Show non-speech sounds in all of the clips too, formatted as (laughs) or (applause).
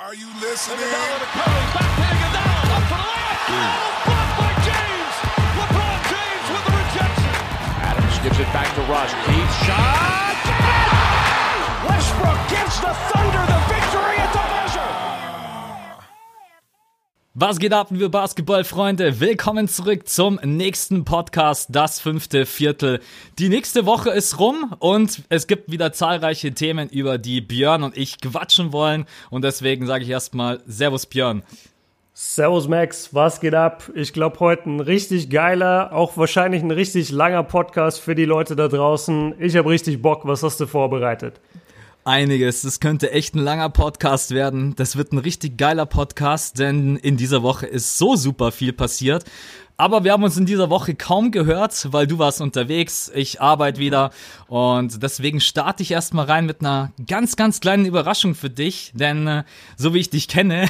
Are you listening? Iguodala to Curry, back to Iguodala, up for the layup. Oh, blocked by James. LeBron James with the rejection. Adams gives it back to Rush. Deep shot. Westbrook gives the Thunder the victory the Was geht ab, liebe Basketballfreunde? Willkommen zurück zum nächsten Podcast, das fünfte Viertel. Die nächste Woche ist rum und es gibt wieder zahlreiche Themen, über die Björn und ich quatschen wollen. Und deswegen sage ich erstmal Servus Björn. Servus Max, was geht ab? Ich glaube heute ein richtig geiler, auch wahrscheinlich ein richtig langer Podcast für die Leute da draußen. Ich habe richtig Bock. Was hast du vorbereitet? Einiges. Das könnte echt ein langer Podcast werden. Das wird ein richtig geiler Podcast, denn in dieser Woche ist so super viel passiert. Aber wir haben uns in dieser Woche kaum gehört, weil du warst unterwegs, ich arbeite wieder und deswegen starte ich erstmal rein mit einer ganz, ganz kleinen Überraschung für dich, denn äh, so wie ich dich kenne,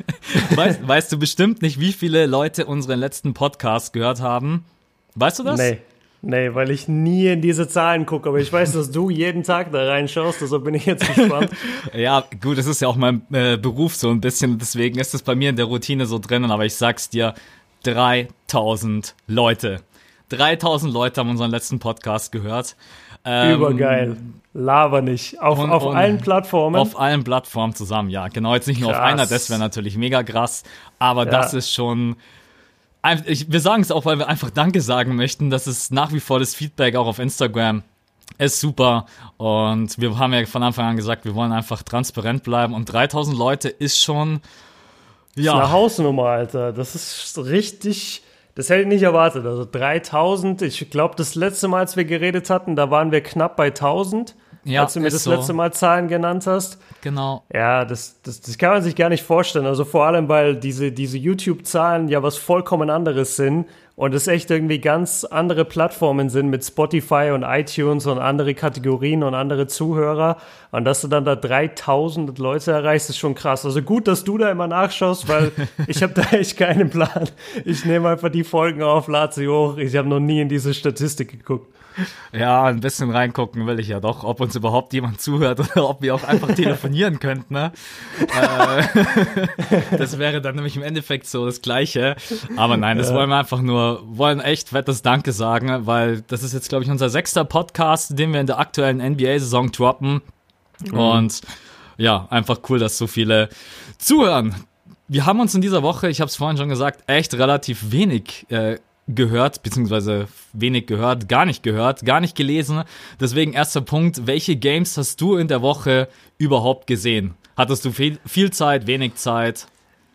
(laughs) weißt, weißt du bestimmt nicht, wie viele Leute unseren letzten Podcast gehört haben. Weißt du das? Nee. Nee, weil ich nie in diese Zahlen gucke, aber ich weiß, dass du jeden Tag da reinschaust, deshalb bin ich jetzt gespannt. (laughs) ja, gut, das ist ja auch mein äh, Beruf so ein bisschen, deswegen ist es bei mir in der Routine so drinnen, aber ich sag's dir, 3000 Leute. 3000 Leute haben unseren letzten Podcast gehört. Ähm, Übergeil. Laber nicht. Auf, und, auf und allen Plattformen. Auf allen Plattformen zusammen, ja. Genau, jetzt nicht nur krass. auf einer, das wäre natürlich mega krass. Aber ja. das ist schon. Wir sagen es auch, weil wir einfach Danke sagen möchten. Das ist nach wie vor das Feedback auch auf Instagram. Ist super. Und wir haben ja von Anfang an gesagt, wir wollen einfach transparent bleiben. Und 3000 Leute ist schon. Ja. Das ist eine Hausnummer, Alter. Das ist richtig. Das hätte ich nicht erwartet. Also 3000. Ich glaube, das letzte Mal, als wir geredet hatten, da waren wir knapp bei 1000. Ja, als du mir das so. letzte Mal Zahlen genannt hast. Genau. Ja, das, das, das kann man sich gar nicht vorstellen. Also vor allem, weil diese, diese YouTube-Zahlen ja was vollkommen anderes sind und es echt irgendwie ganz andere Plattformen sind mit Spotify und iTunes und andere Kategorien und andere Zuhörer. Und dass du dann da 3000 Leute erreichst, ist schon krass. Also gut, dass du da immer nachschaust, weil (laughs) ich habe da echt keinen Plan. Ich nehme einfach die Folgen auf, lade sie hoch. Ich habe noch nie in diese Statistik geguckt. (laughs) Ja, ein bisschen reingucken will ich ja doch, ob uns überhaupt jemand zuhört oder ob wir auch einfach (laughs) telefonieren könnten. Ne? Äh, (laughs) das wäre dann nämlich im Endeffekt so das Gleiche. Aber nein, das wollen wir einfach nur, wollen echt fettes Danke sagen, weil das ist jetzt, glaube ich, unser sechster Podcast, den wir in der aktuellen NBA-Saison droppen. Mhm. Und ja, einfach cool, dass so viele zuhören. Wir haben uns in dieser Woche, ich habe es vorhin schon gesagt, echt relativ wenig äh, gehört, beziehungsweise wenig gehört, gar nicht gehört, gar nicht gelesen. Deswegen erster Punkt, welche Games hast du in der Woche überhaupt gesehen? Hattest du viel, viel Zeit, wenig Zeit?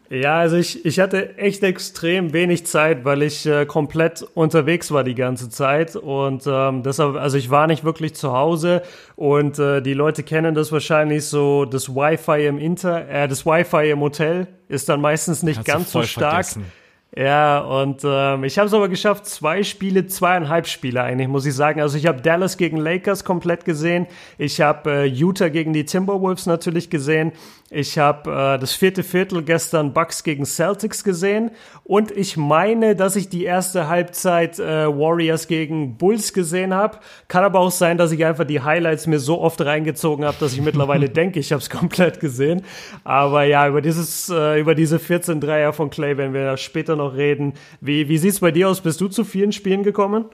Ja, also ich, ich hatte echt extrem wenig Zeit, weil ich äh, komplett unterwegs war die ganze Zeit und ähm, deshalb, also ich war nicht wirklich zu Hause und äh, die Leute kennen das wahrscheinlich so, das Wi-Fi im Inter, äh, das Wi-Fi im Hotel ist dann meistens nicht ganz so stark. Vergessen. Ja, und ähm, ich habe es aber geschafft, zwei Spiele, zweieinhalb Spiele eigentlich, muss ich sagen. Also ich habe Dallas gegen Lakers komplett gesehen. Ich habe äh, Utah gegen die Timberwolves natürlich gesehen. Ich habe äh, das vierte Viertel gestern Bucks gegen Celtics gesehen und ich meine, dass ich die erste Halbzeit äh, Warriors gegen Bulls gesehen habe. Kann aber auch sein, dass ich einfach die Highlights mir so oft reingezogen habe, dass ich mittlerweile (laughs) denke, ich habe es komplett gesehen. Aber ja, über dieses äh, über diese 14 Dreier von Clay werden wir später noch reden. Wie wie sieht's bei dir aus? Bist du zu vielen Spielen gekommen?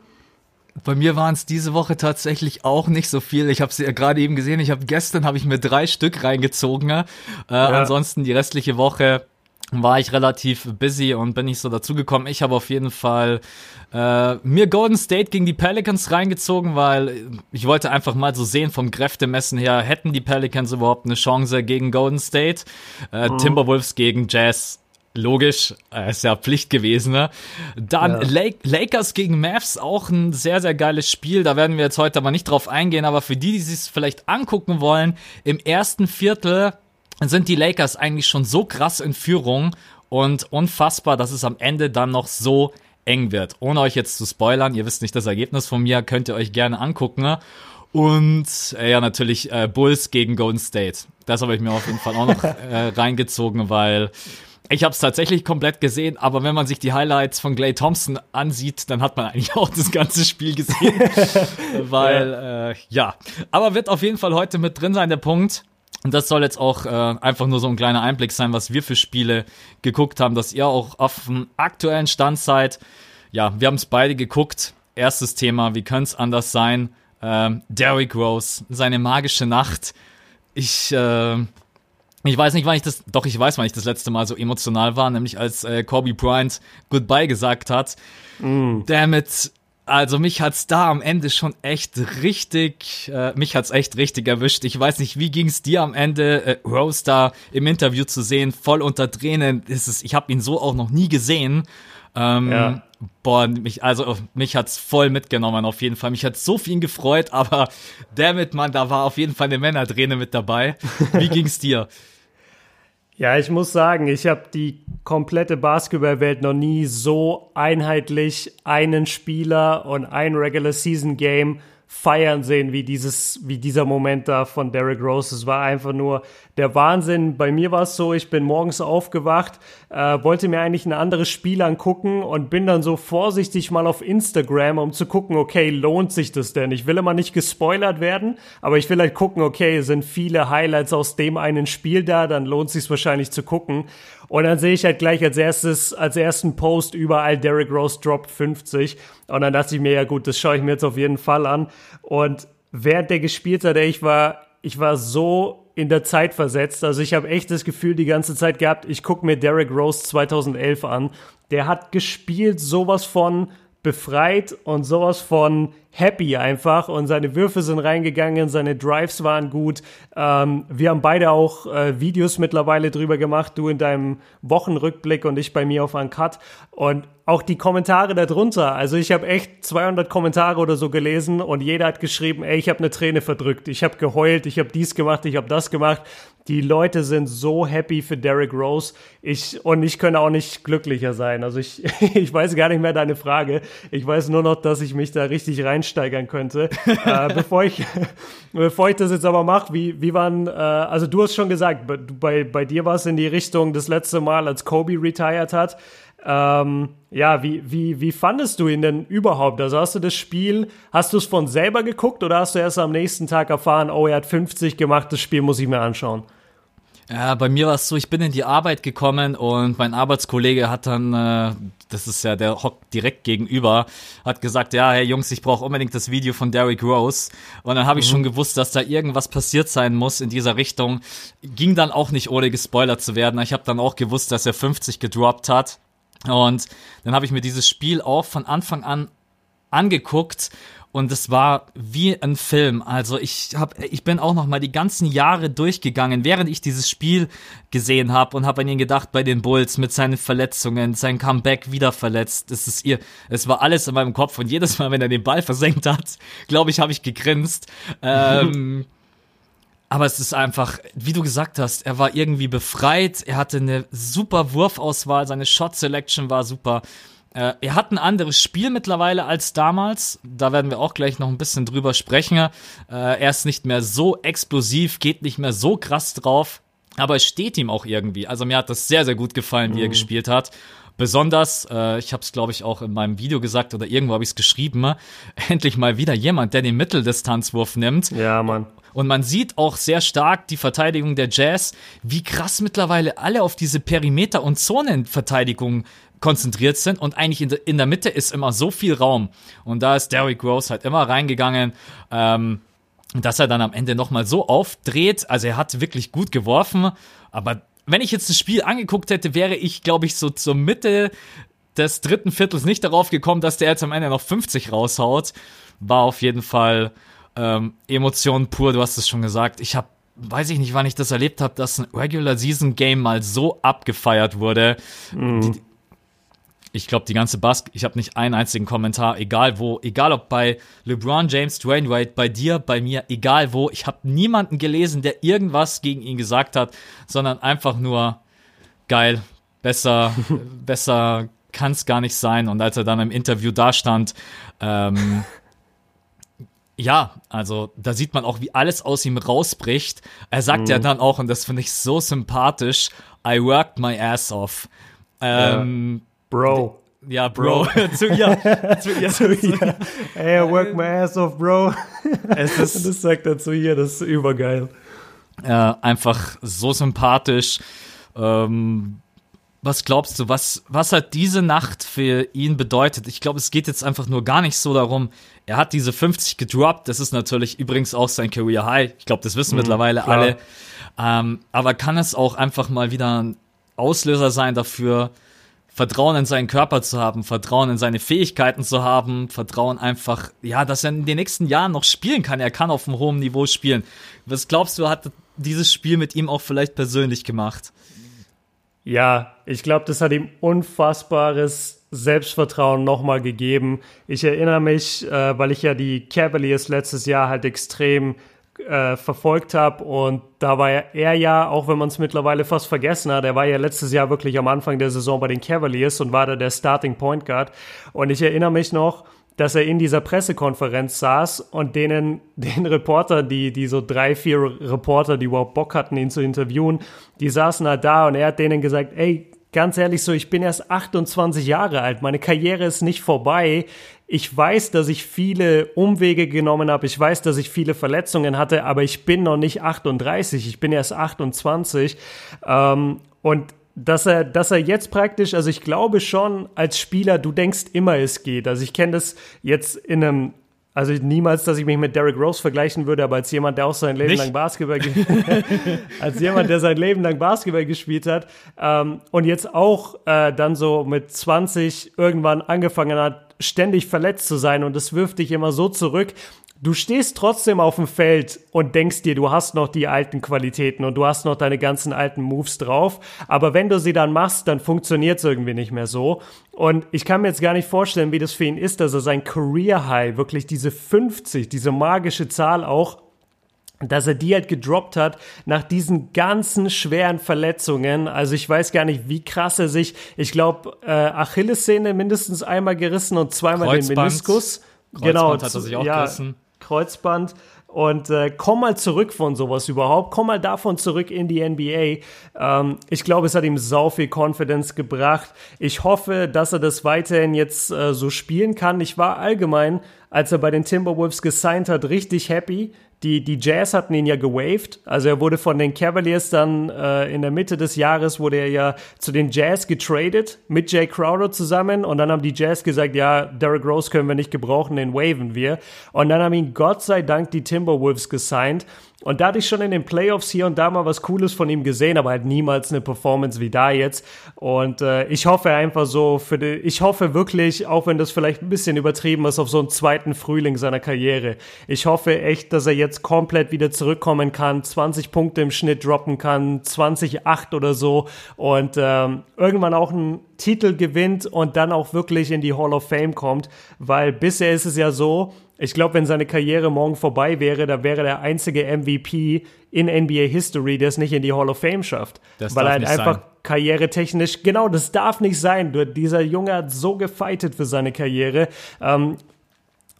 Bei mir waren es diese Woche tatsächlich auch nicht so viel. Ich habe sie ja gerade eben gesehen. Ich habe gestern habe ich mir drei Stück reingezogen. Äh, ja. Ansonsten die restliche Woche war ich relativ busy und bin nicht so dazugekommen. Ich habe auf jeden Fall äh, mir Golden State gegen die Pelicans reingezogen, weil ich wollte einfach mal so sehen vom Kräftemessen her, hätten die Pelicans überhaupt eine Chance gegen Golden State? Äh, mhm. Timberwolves gegen Jazz Logisch, äh, ist ja Pflicht gewesen. Ne? Dann ja. Lakers gegen Mavs, auch ein sehr, sehr geiles Spiel. Da werden wir jetzt heute aber nicht drauf eingehen, aber für die, die sich vielleicht angucken wollen, im ersten Viertel sind die Lakers eigentlich schon so krass in Führung und unfassbar, dass es am Ende dann noch so eng wird. Ohne euch jetzt zu spoilern, ihr wisst nicht das Ergebnis von mir, könnt ihr euch gerne angucken. Ne? Und äh, ja, natürlich äh, Bulls gegen Golden State. Das habe ich mir auf jeden Fall auch noch (laughs) äh, reingezogen, weil ich habe es tatsächlich komplett gesehen, aber wenn man sich die Highlights von Clay Thompson ansieht, dann hat man eigentlich (laughs) auch das ganze Spiel gesehen. (laughs) Weil, ja. Äh, ja. Aber wird auf jeden Fall heute mit drin sein, der Punkt. Und das soll jetzt auch äh, einfach nur so ein kleiner Einblick sein, was wir für Spiele geguckt haben, dass ihr auch auf dem aktuellen Stand seid. Ja, wir haben es beide geguckt. Erstes Thema, wie könnte es anders sein? Ähm, Derrick Rose, seine magische Nacht. Ich, äh, ich weiß nicht, wann ich das, doch ich weiß, wann ich das letzte Mal so emotional war, nämlich als äh, Kobe Bryant Goodbye gesagt hat. Mm. Damit also mich hat's da am Ende schon echt richtig, äh, mich hat's echt richtig erwischt. Ich weiß nicht, wie ging's dir am Ende, äh, Rose da im Interview zu sehen, voll unter Tränen. Ist es, ich habe ihn so auch noch nie gesehen. Ähm, ja. Boah, mich, also mich hat's voll mitgenommen auf jeden Fall. Mich hat's so viel gefreut, aber damit, man, da war auf jeden Fall eine Männerträne mit dabei. Wie (laughs) ging's dir? Ja, ich muss sagen, ich habe die komplette Basketballwelt noch nie so einheitlich einen Spieler und ein Regular Season Game feiern sehen, wie dieses, wie dieser Moment da von Derrick Rose. Es war einfach nur der Wahnsinn. Bei mir war es so, ich bin morgens aufgewacht, äh, wollte mir eigentlich ein anderes Spiel angucken und bin dann so vorsichtig mal auf Instagram, um zu gucken, okay, lohnt sich das denn? Ich will immer nicht gespoilert werden, aber ich will halt gucken, okay, sind viele Highlights aus dem einen Spiel da, dann lohnt sich wahrscheinlich zu gucken. Und dann sehe ich halt gleich als erstes, als ersten Post überall Derrick Rose Drop 50. Und dann dachte ich mir, ja gut, das schaue ich mir jetzt auf jeden Fall an. Und während der gespielt hat, ich war, ich war so in der Zeit versetzt. Also ich habe echt das Gefühl die ganze Zeit gehabt, ich gucke mir Derrick Rose 2011 an. Der hat gespielt sowas von befreit und sowas von happy einfach und seine Würfe sind reingegangen, seine Drives waren gut. Ähm, wir haben beide auch äh, Videos mittlerweile drüber gemacht, du in deinem Wochenrückblick und ich bei mir auf Uncut und auch die Kommentare darunter. Also ich habe echt 200 Kommentare oder so gelesen und jeder hat geschrieben, ey, ich habe eine Träne verdrückt, ich habe geheult, ich habe dies gemacht, ich habe das gemacht. Die Leute sind so happy für Derrick Rose. Ich und ich könnte auch nicht glücklicher sein. Also ich (laughs) ich weiß gar nicht mehr deine Frage. Ich weiß nur noch, dass ich mich da richtig reinsteigern könnte. (laughs) äh, bevor ich (laughs) bevor ich das jetzt aber mache, wie wie waren äh, also du hast schon gesagt, bei bei dir war es in die Richtung das letzte Mal, als Kobe retired hat. Ähm, ja, wie, wie, wie fandest du ihn denn überhaupt? Also hast du das Spiel, hast du es von selber geguckt oder hast du erst am nächsten Tag erfahren, oh, er hat 50 gemacht, das Spiel muss ich mir anschauen? Ja, bei mir war es so, ich bin in die Arbeit gekommen und mein Arbeitskollege hat dann, äh, das ist ja der Hock direkt gegenüber, hat gesagt, ja, hey Jungs, ich brauche unbedingt das Video von Derrick Rose. Und dann habe ich mhm. schon gewusst, dass da irgendwas passiert sein muss in dieser Richtung. Ging dann auch nicht ohne gespoilert zu werden. Ich habe dann auch gewusst, dass er 50 gedroppt hat. Und dann habe ich mir dieses Spiel auch von Anfang an angeguckt und es war wie ein Film. Also ich hab, ich bin auch noch mal die ganzen Jahre durchgegangen, während ich dieses Spiel gesehen habe und habe an ihn gedacht bei den Bulls mit seinen Verletzungen, sein Comeback wieder verletzt. Es ist ihr, es war alles in meinem Kopf und jedes Mal, wenn er den Ball versenkt hat, (laughs) glaube ich, habe ich gegrinst. Ähm, (laughs) aber es ist einfach, wie du gesagt hast, er war irgendwie befreit, er hatte eine super Wurfauswahl, seine Shot Selection war super. Äh, er hat ein anderes Spiel mittlerweile als damals. Da werden wir auch gleich noch ein bisschen drüber sprechen. Äh, er ist nicht mehr so explosiv, geht nicht mehr so krass drauf. Aber es steht ihm auch irgendwie. Also mir hat das sehr, sehr gut gefallen, wie mhm. er gespielt hat. Besonders, äh, ich habe es glaube ich auch in meinem Video gesagt oder irgendwo habe ich es geschrieben, (laughs) endlich mal wieder jemand, der den Mitteldistanzwurf nimmt. Ja, Mann. Und man sieht auch sehr stark die Verteidigung der Jazz, wie krass mittlerweile alle auf diese Perimeter- und Zonenverteidigung konzentriert sind und eigentlich in, in, der Mitte ist immer so viel Raum. Und da ist Derrick Rose halt immer reingegangen. Ähm, dass er dann am Ende nochmal so aufdreht. Also er hat wirklich gut geworfen, aber wenn ich jetzt das Spiel angeguckt hätte, wäre ich, glaube ich, so zur Mitte des dritten Viertels nicht darauf gekommen, dass der jetzt am Ende noch 50 raushaut. War auf jeden Fall ähm, Emotion pur, du hast es schon gesagt. Ich habe, weiß ich nicht, wann ich das erlebt habe, dass ein Regular Season Game mal so abgefeiert wurde. Mhm. Die, ich glaube, die ganze Bask, ich habe nicht einen einzigen Kommentar, egal wo, egal ob bei LeBron James, Dwayne Wade, bei dir, bei mir, egal wo. Ich habe niemanden gelesen, der irgendwas gegen ihn gesagt hat, sondern einfach nur geil, besser, (laughs) besser kann es gar nicht sein. Und als er dann im Interview da stand, ähm, (laughs) ja, also da sieht man auch, wie alles aus ihm rausbricht. Er sagt mhm. ja dann auch, und das finde ich so sympathisch, I worked my ass off. Ähm, ja. Bro. Ja, Bro. Bro. (laughs) (laughs) zu ihr. Zu ihr. zu ihr. Hey, I work my ass off, Bro. (laughs) Es ist, das sagt er zu ihr, das ist übergeil. Äh, einfach so sympathisch. Ähm, was glaubst du, was, was hat diese Nacht für ihn bedeutet? Ich glaube, es geht jetzt einfach nur gar nicht so darum, er hat diese 50 gedroppt, das ist natürlich übrigens auch sein Career High. Ich glaube, das wissen mhm, mittlerweile klar. alle. Ähm, aber kann es auch einfach mal wieder ein Auslöser sein dafür, Vertrauen in seinen Körper zu haben, Vertrauen in seine Fähigkeiten zu haben, Vertrauen einfach, ja, dass er in den nächsten Jahren noch spielen kann. Er kann auf einem hohen Niveau spielen. Was glaubst du, hat dieses Spiel mit ihm auch vielleicht persönlich gemacht? Ja, ich glaube, das hat ihm unfassbares Selbstvertrauen nochmal gegeben. Ich erinnere mich, äh, weil ich ja die Cavaliers letztes Jahr halt extrem äh, verfolgt habe. Und da war er ja, auch wenn man es mittlerweile fast vergessen hat, er war ja letztes Jahr wirklich am Anfang der Saison bei den Cavaliers und war da der Starting Point Guard. Und ich erinnere mich noch, dass er in dieser Pressekonferenz saß und denen, (laughs) den Reporter, die, die so drei, vier Reporter, die überhaupt Bock hatten, ihn zu interviewen, die saßen halt da und er hat denen gesagt, ey, ganz ehrlich so, ich bin erst 28 Jahre alt, meine Karriere ist nicht vorbei. Ich weiß, dass ich viele Umwege genommen habe, ich weiß, dass ich viele Verletzungen hatte, aber ich bin noch nicht 38, ich bin erst 28. Ähm, und dass er, dass er jetzt praktisch, also ich glaube schon als Spieler, du denkst immer, es geht. Also ich kenne das jetzt in einem also niemals, dass ich mich mit Derrick Rose vergleichen würde, aber als jemand, der auch sein Leben Nicht? lang Basketball (laughs) als jemand, der sein Leben lang Basketball gespielt hat ähm, und jetzt auch äh, dann so mit 20 irgendwann angefangen hat, ständig verletzt zu sein und das wirft dich immer so zurück. Du stehst trotzdem auf dem Feld und denkst dir, du hast noch die alten Qualitäten und du hast noch deine ganzen alten Moves drauf. Aber wenn du sie dann machst, dann funktioniert es irgendwie nicht mehr so. Und ich kann mir jetzt gar nicht vorstellen, wie das für ihn ist, dass er sein Career High, wirklich diese 50, diese magische Zahl auch, dass er die halt gedroppt hat nach diesen ganzen schweren Verletzungen. Also ich weiß gar nicht, wie krass er sich, ich glaube, äh, Achillessehne mindestens einmal gerissen und zweimal Kreuzband. den Meniskus. Kreuzband genau, hat er sich auch ja, gerissen. Kreuzband. Und äh, komm mal zurück von sowas überhaupt. Komm mal davon zurück in die NBA. Ähm, ich glaube, es hat ihm sau viel Confidence gebracht. Ich hoffe, dass er das weiterhin jetzt äh, so spielen kann. Ich war allgemein, als er bei den Timberwolves gesigned hat, richtig happy die, die Jazz hatten ihn ja gewaved. Also er wurde von den Cavaliers dann äh, in der Mitte des Jahres wurde er ja zu den Jazz getradet mit Jay Crowder zusammen und dann haben die Jazz gesagt, ja, Derrick Rose können wir nicht gebrauchen, den waven wir. Und dann haben ihn Gott sei Dank die Timberwolves gesigned. Und da hatte ich schon in den Playoffs hier und da mal was Cooles von ihm gesehen, aber halt niemals eine Performance wie da jetzt. Und äh, ich hoffe einfach so für die, ich hoffe wirklich, auch wenn das vielleicht ein bisschen übertrieben ist, auf so einen zweiten Frühling seiner Karriere. Ich hoffe echt, dass er jetzt komplett wieder zurückkommen kann, 20 Punkte im Schnitt droppen kann, 20,8 oder so und ähm, irgendwann auch einen Titel gewinnt und dann auch wirklich in die Hall of Fame kommt, weil bisher ist es ja so, ich glaube, wenn seine Karriere morgen vorbei wäre, dann wäre der einzige MVP in NBA History, der es nicht in die Hall of Fame schafft. Das weil er halt einfach sein. karrieretechnisch, genau, das darf nicht sein. Dieser Junge hat so gefeitet für seine Karriere. Ähm,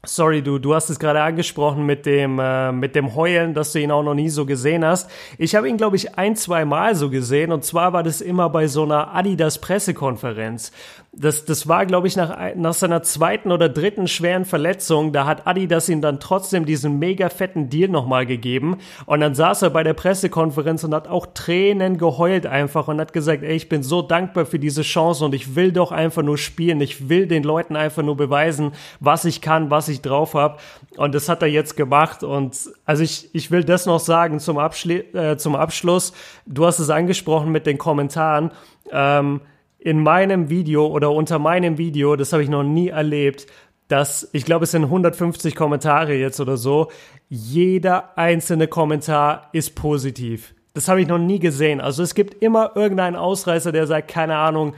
Sorry, du, du hast es gerade angesprochen mit dem, äh, mit dem Heulen, dass du ihn auch noch nie so gesehen hast. Ich habe ihn, glaube ich, ein, zwei Mal so gesehen und zwar war das immer bei so einer Adidas Pressekonferenz. Das, das war, glaube ich, nach, nach seiner zweiten oder dritten schweren Verletzung. Da hat Adidas ihm dann trotzdem diesen mega fetten Deal nochmal gegeben. Und dann saß er bei der Pressekonferenz und hat auch Tränen geheult einfach und hat gesagt, ey, ich bin so dankbar für diese Chance und ich will doch einfach nur spielen. Ich will den Leuten einfach nur beweisen, was ich kann, was ich drauf habe. Und das hat er jetzt gemacht. Und also ich, ich will das noch sagen zum, Abschli äh, zum Abschluss. Du hast es angesprochen mit den Kommentaren. Ähm, in meinem Video oder unter meinem Video, das habe ich noch nie erlebt, dass, ich glaube, es sind 150 Kommentare jetzt oder so, jeder einzelne Kommentar ist positiv. Das habe ich noch nie gesehen. Also es gibt immer irgendeinen Ausreißer, der sagt, keine Ahnung,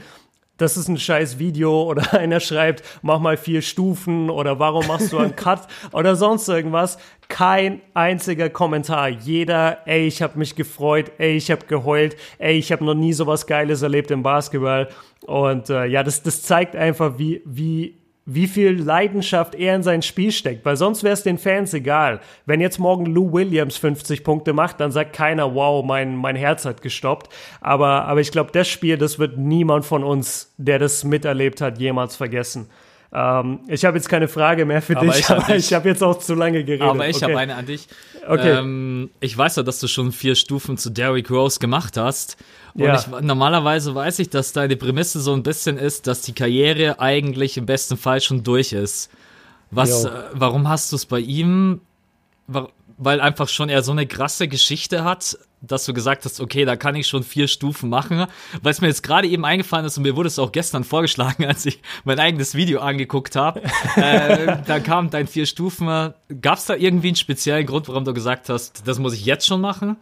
das ist ein scheiß Video (laughs) oder einer schreibt, mach mal vier Stufen oder warum machst du einen (laughs) Cut oder sonst irgendwas. Kein einziger Kommentar. Jeder, ey, ich habe mich gefreut, ey, ich habe geheult, ey, ich habe noch nie sowas Geiles erlebt im Basketball. Und äh, ja, das, das zeigt einfach, wie, wie wie viel Leidenschaft er in sein Spiel steckt, weil sonst wäre es den Fans egal. Wenn jetzt morgen Lou Williams 50 Punkte macht, dann sagt keiner, wow, mein, mein Herz hat gestoppt. Aber, aber ich glaube, das Spiel, das wird niemand von uns, der das miterlebt hat, jemals vergessen. Ähm, ich habe jetzt keine Frage mehr für Aber dich, ich aber ich habe jetzt auch zu lange geredet. Aber ich okay. habe eine an dich. Okay. Ähm, ich weiß ja, dass du schon vier Stufen zu Derrick Rose gemacht hast. Und Ja. ich, normalerweise weiß ich, dass deine Prämisse so ein bisschen ist, dass die Karriere eigentlich im besten Fall schon durch ist. Was, äh, warum hast du es bei ihm? Weil einfach schon er so eine krasse Geschichte hat, dass du gesagt hast, okay, da kann ich schon vier Stufen machen. Weil es mir jetzt gerade eben eingefallen ist und mir wurde es auch gestern vorgeschlagen, (laughs) als ich mein eigenes Video angeguckt habe. (laughs) äh, da kam dein vier Stufen. Gab es da irgendwie einen speziellen Grund, warum du gesagt hast, das muss ich jetzt schon machen?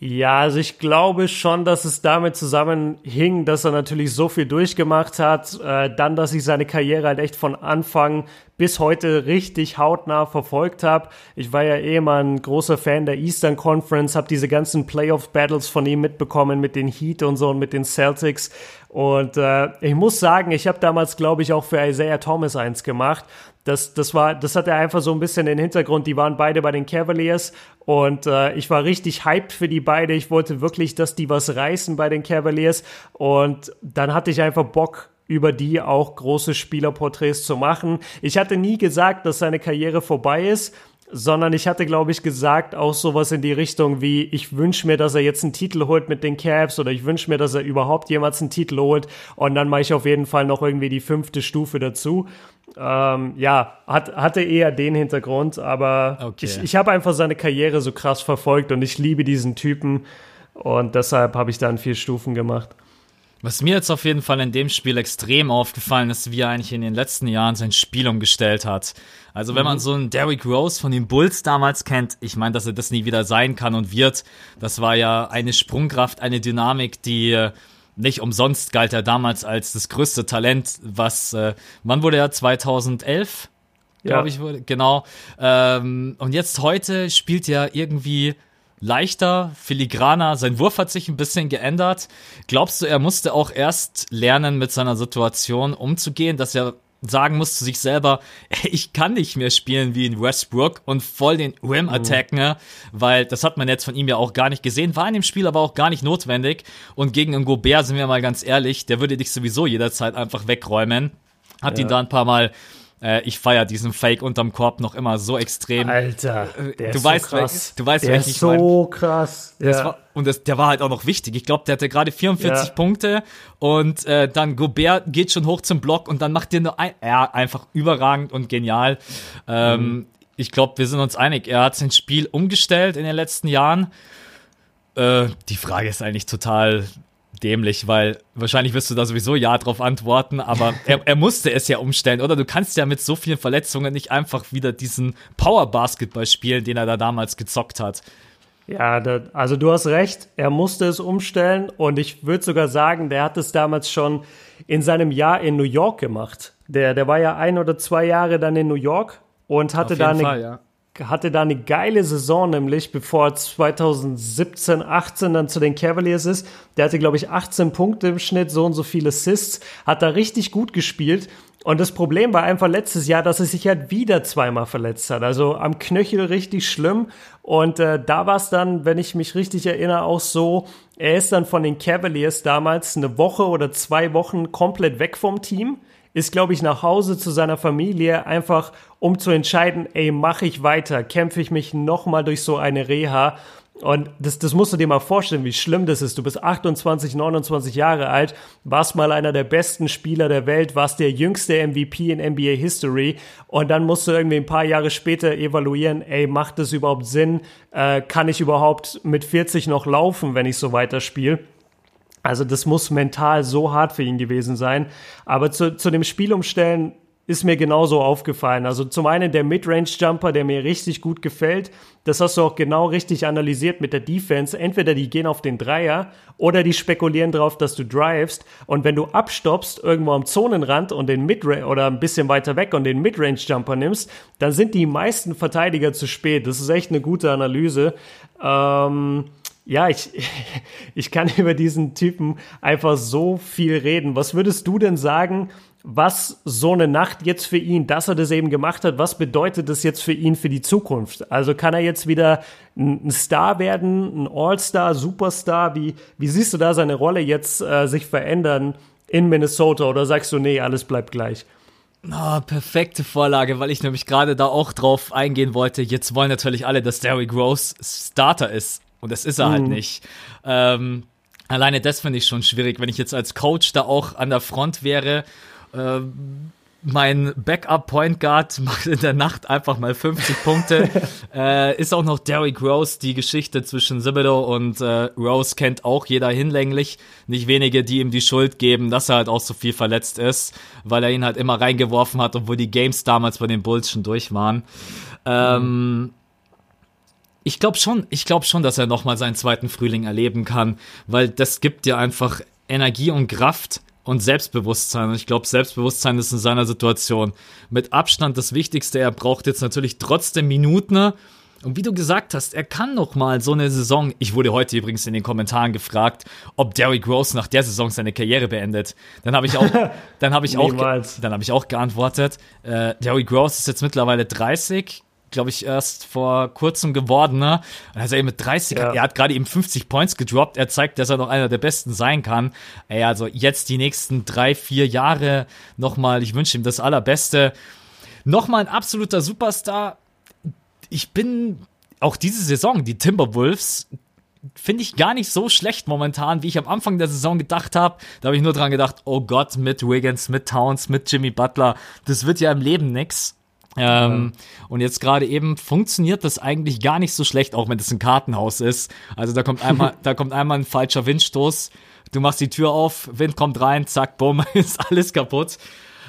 Ja, also ich glaube schon, dass es damit zusammenhing, dass er natürlich so viel durchgemacht hat, äh, dann, dass ich seine Karriere halt echt von Anfang bis heute richtig hautnah verfolgt habe. Ich war ja eh mal ein großer Fan der Eastern Conference, habe diese ganzen Playoff-Battles von ihm mitbekommen mit den Heat und so und mit den Celtics. Und äh, ich muss sagen, ich habe damals, glaube ich, auch für Isaiah Thomas eins gemacht. Das, das war, das hatte einfach so ein bisschen den Hintergrund. Die waren beide bei den Cavaliers und äh, ich war richtig hyped für die beide. Ich wollte wirklich, dass die was reißen bei den Cavaliers und dann hatte ich einfach Bock über die auch große Spielerporträts zu machen. Ich hatte nie gesagt, dass seine Karriere vorbei ist, sondern ich hatte, glaube ich, gesagt, auch sowas in die Richtung wie, ich wünsche mir, dass er jetzt einen Titel holt mit den Cavs oder ich wünsche mir, dass er überhaupt jemals einen Titel holt und dann mache ich auf jeden Fall noch irgendwie die fünfte Stufe dazu. Ähm, ja, hat, hatte eher den Hintergrund, aber Okay. ich, ich habe einfach seine Karriere so krass verfolgt und ich liebe diesen Typen und deshalb habe ich dann vier Stufen gemacht. Was mir jetzt auf jeden Fall in dem Spiel extrem aufgefallen ist, wie er eigentlich in den letzten Jahren sein Spiel umgestellt hat. Also wenn man so einen Derrick Rose von den Bulls damals kennt, ich meine, dass er das nie wieder sein kann und wird, das war ja eine Sprungkraft, eine Dynamik, die äh, nicht umsonst galt er damals als das größte Talent, was, äh, wann wurde er? 2011? Ja. glaube ich, wurde, genau. Ähm, und jetzt heute spielt er irgendwie leichter, filigraner. Sein Wurf hat sich ein bisschen geändert. Glaubst du, er musste auch erst lernen, mit seiner Situation umzugehen, dass er sagen muss zu sich selber, (laughs) ich kann nicht mehr spielen wie in Westbrook und voll den Rim attacken, ne? weil das hat man jetzt von ihm ja auch gar nicht gesehen, war in dem Spiel aber auch gar nicht notwendig und gegen einen Gobert sind wir mal ganz ehrlich, der würde dich sowieso jederzeit einfach wegräumen. Hat ihn da ein paar Mal äh, ich feier diesen Fake unterm Korb noch immer so extrem. Alter, der du ist weißt, so krass. du weißt, der ist ich mein. so krass. Ja. war, und das, der war halt auch noch wichtig. Ich glaube, der hatte gerade 44 Ja. Punkte und äh, dann Gobert geht schon hoch zum Block und dann macht der nur ein, ja, einfach überragend und genial. Ähm, Mhm. Ich glaube, wir sind uns einig. Er hat sein Spiel umgestellt in den letzten Jahren. Äh, die Frage ist eigentlich total dämlich, weil wahrscheinlich wirst du da sowieso ja drauf antworten, aber (laughs) er, er musste es ja umstellen, oder? Du kannst ja mit so vielen Verletzungen nicht einfach wieder diesen Power-Basketball spielen, den er da damals gezockt hat. Ja, da, also du hast recht, er musste es umstellen und ich würde sogar sagen, der hat es damals schon in seinem Jahr in New York gemacht. Der, der war ja ein oder zwei Jahre dann in New York und hatte da eine, Fall, ja. Hatte da eine geile Saison, nämlich bevor er 2017, 18 dann zu den Cavaliers ist. Der hatte, glaube ich, 18 Punkte im Schnitt, so und so viele Assists, hat da richtig gut gespielt. Und das Problem war einfach letztes Jahr, dass er sich halt wieder zweimal verletzt hat. Also am Knöchel richtig schlimm. Und äh, da war es dann, wenn ich mich richtig erinnere, auch so, er ist dann von den Cavaliers damals eine Woche oder zwei Wochen komplett weg vom Team ist, glaube ich, nach Hause zu seiner Familie, einfach um zu entscheiden, ey, mache ich weiter, kämpfe ich mich nochmal durch so eine Reha. Und das, das musst du dir mal vorstellen, wie schlimm das ist. Du bist 28, 29 Jahre alt, warst mal einer der besten Spieler der Welt, warst der jüngste MVP in NBA History und dann musst du irgendwie ein paar Jahre später evaluieren, ey, macht das überhaupt Sinn? Äh, kann ich überhaupt mit 40 noch laufen, wenn ich so weiterspiele? Also das muss mental so hart für ihn gewesen sein. Aber zu, zu dem Spielumstellen ist mir genauso aufgefallen. Also zum einen der Midrange-Jumper, der mir richtig gut gefällt. Das hast du auch genau richtig analysiert mit der Defense. Entweder die gehen auf den Dreier oder die spekulieren drauf, dass du drivest. Und wenn du abstoppst irgendwo am Zonenrand und den Midrange oder ein bisschen weiter weg und den Midrange-Jumper nimmst, dann sind die meisten Verteidiger zu spät. Das ist echt eine gute Analyse. Ähm, ja, ich, (laughs) ich kann über diesen Typen einfach so viel reden. Was würdest du denn sagen, was so eine Nacht jetzt für ihn, dass er das eben gemacht hat, was bedeutet das jetzt für ihn für die Zukunft? Also kann er jetzt wieder ein Star werden, ein All-Star, Superstar? Wie, wie siehst du da seine Rolle jetzt äh, sich verändern in Minnesota oder sagst du, nee, alles bleibt gleich? Oh, perfekte Vorlage, weil ich nämlich gerade da auch drauf eingehen wollte. Jetzt wollen natürlich alle, dass Derrick Rose Starter ist. Und das ist er halt mhm. halt nicht. Ähm, alleine das finde ich schon schwierig, wenn ich jetzt als Coach da auch an der Front wäre. Ähm, mein Backup-Point Guard macht in der Nacht einfach mal 50 Punkte. (laughs) äh, ist auch noch Derrick Rose. Die Geschichte zwischen Thibodeau und äh, Rose kennt auch jeder hinlänglich. Nicht wenige, die ihm die Schuld geben, dass er halt auch so viel verletzt ist, weil er ihn halt immer reingeworfen hat, obwohl die Games damals bei den Bulls schon durch waren. Ähm, ich glaube schon, ich glaube schon, dass er nochmal seinen zweiten Frühling erleben kann, weil das gibt dir einfach Energie und Kraft und Selbstbewusstsein. Und ich glaube, Selbstbewusstsein ist in seiner Situation mit Abstand das Wichtigste. Er braucht jetzt natürlich trotzdem Minuten. Und wie du gesagt hast, er kann noch mal so eine Saison. Ich wurde heute übrigens in den Kommentaren gefragt, ob Derrick Rose nach der Saison seine Karriere beendet. Dann habe ich auch, (laughs) dann habe ich auch, dann habe ich auch geantwortet. Äh, Derrick Rose ist jetzt mittlerweile 30 glaube ich, erst vor kurzem geworden. Ne? Und also eben mit 30, ja. er hat gerade eben 50 Points gedroppt. Er zeigt, dass er noch einer der Besten sein kann. Ey, also jetzt die nächsten drei, vier Jahre nochmal, ich wünsche ihm das Allerbeste. Nochmal ein absoluter Superstar. Ich bin auch diese Saison, die Timberwolves, finde ich gar nicht so schlecht momentan, wie ich am Anfang der Saison gedacht habe. Da habe ich nur dran gedacht, oh Gott, mit Wiggins, mit Towns, mit Jimmy Butler, das wird ja im Leben nix. Ähm, ja. Und jetzt gerade eben funktioniert das eigentlich gar nicht so schlecht, auch wenn es ein Kartenhaus ist. Also da kommt einmal, (laughs) da kommt einmal ein falscher Windstoß. Du machst die Tür auf, Wind kommt rein, zack, bumm, (laughs) ist alles kaputt.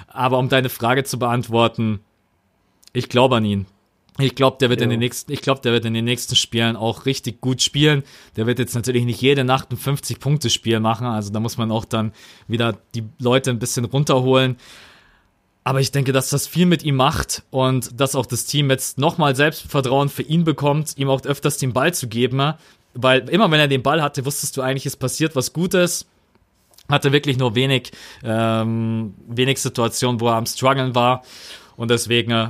Aber um deine Frage zu beantworten, ich glaube an ihn. Ich glaube, der wird ja. in den nächsten, ich glaube, der wird in den nächsten Spielen auch richtig gut spielen. Der wird jetzt natürlich nicht jede Nacht ein 50 Punkte Spiel machen, also da muss man auch dann wieder die Leute ein bisschen runterholen. Aber ich denke, dass das viel mit ihm macht und dass auch das Team jetzt nochmal Selbstvertrauen für ihn bekommt, ihm auch öfters den Ball zu geben. Weil immer wenn er den Ball hatte, wusstest du eigentlich, es passiert was Gutes. Hatte wirklich nur wenig, ähm, wenig Situationen, wo er am Struggeln war. Und deswegen äh,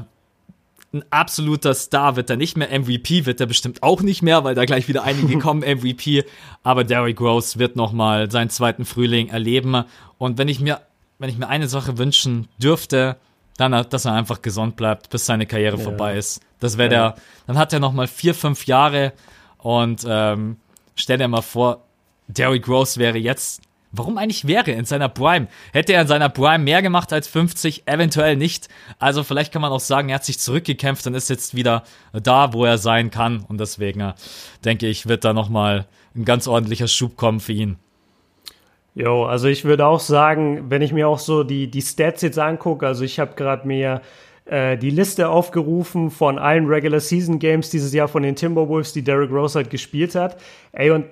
ein absoluter Star wird er nicht mehr. MVP wird er bestimmt auch nicht mehr, weil da gleich wieder einige (laughs) kommen, MVP. Aber Derrick Rose wird nochmal seinen zweiten Frühling erleben. Und wenn ich mir wenn ich mir eine Sache wünschen dürfte, dann, dass er einfach gesund bleibt, bis seine Karriere ja. vorbei ist. Das wäre ja. der, dann hat er noch mal vier, fünf Jahre und ähm, stell dir mal vor, Derrick Rose wäre jetzt, warum eigentlich wäre in seiner Prime? Hätte er in seiner Prime mehr gemacht als 50? Eventuell nicht. Also vielleicht kann man auch sagen, er hat sich zurückgekämpft und ist jetzt wieder da, wo er sein kann. Und deswegen äh, denke ich, wird da noch mal ein ganz ordentlicher Schub kommen für ihn. Jo, also ich würde auch sagen, wenn ich mir auch so die, die Stats jetzt angucke, also ich habe gerade mir äh, die Liste aufgerufen von allen Regular Season Games dieses Jahr von den Timberwolves, die Derrick Rose halt gespielt hat. Ey, und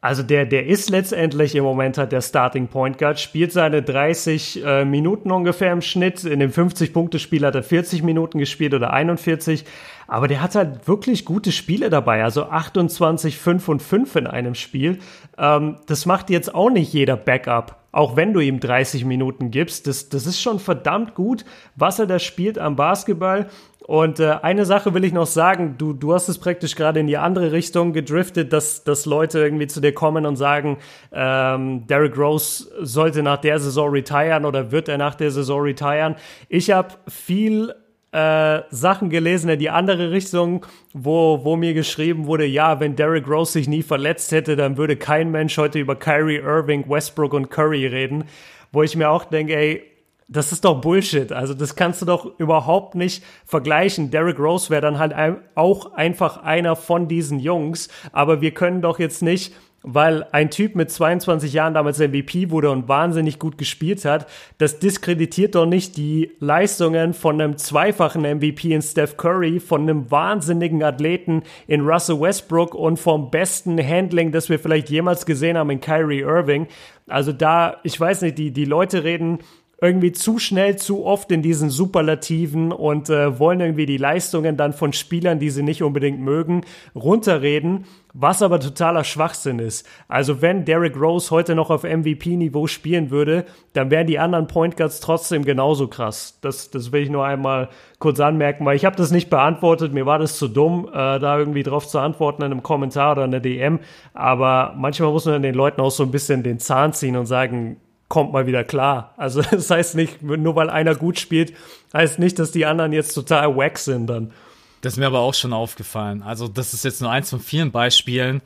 also der, der ist letztendlich im Moment halt der Starting Point Guard, spielt seine 30 äh, Minuten ungefähr im Schnitt. In dem 50-Punkte-Spiel hat er 40 Minuten gespielt oder 41. Aber der hat halt wirklich gute Spiele dabei, also 28, 5 und 5 in einem Spiel. Ähm, das macht jetzt auch nicht jeder Backup, auch wenn du ihm 30 Minuten gibst. Das, das ist schon verdammt gut, was er da spielt am Basketball. Und äh, eine Sache will ich noch sagen, du, du hast es praktisch gerade in die andere Richtung gedriftet, dass, dass Leute irgendwie zu dir kommen und sagen, ähm, Derrick Rose sollte nach der Saison retiren oder wird er nach der Saison retiren. Ich habe viel äh, Sachen gelesen in die andere Richtung, wo, wo mir geschrieben wurde, ja, wenn Derrick Rose sich nie verletzt hätte, dann würde kein Mensch heute über Kyrie Irving, Westbrook und Curry reden. Wo ich mir auch denke, ey, das ist doch Bullshit. Also das kannst du doch überhaupt nicht vergleichen. Derrick Rose wäre dann halt auch einfach einer von diesen Jungs. Aber wir können doch jetzt nicht weil ein Typ mit 22 Jahren damals MVP wurde und wahnsinnig gut gespielt hat, das diskreditiert doch nicht die Leistungen von einem zweifachen MVP in Steph Curry, von einem wahnsinnigen Athleten in Russell Westbrook und vom besten Handling, das wir vielleicht jemals gesehen haben in Kyrie Irving. Also da, ich weiß nicht, die, die Leute reden irgendwie zu schnell, zu oft in diesen Superlativen und äh, wollen irgendwie die Leistungen dann von Spielern, die sie nicht unbedingt mögen, runterreden, was aber totaler Schwachsinn ist. Also wenn Derrick Rose heute noch auf MVP-Niveau spielen würde, dann wären die anderen Point Guards trotzdem genauso krass. Das, das will ich nur einmal kurz anmerken, weil ich habe das nicht beantwortet, mir war das zu dumm, äh, da irgendwie drauf zu antworten in einem Kommentar oder in der DM, aber manchmal muss man den Leuten auch so ein bisschen den Zahn ziehen und sagen, kommt mal wieder klar. Also (laughs) das heißt nicht, nur weil einer gut spielt, heißt nicht, dass die anderen jetzt total wack sind dann. Das ist mir aber auch schon aufgefallen. Also das ist jetzt nur eins von vielen Beispielen.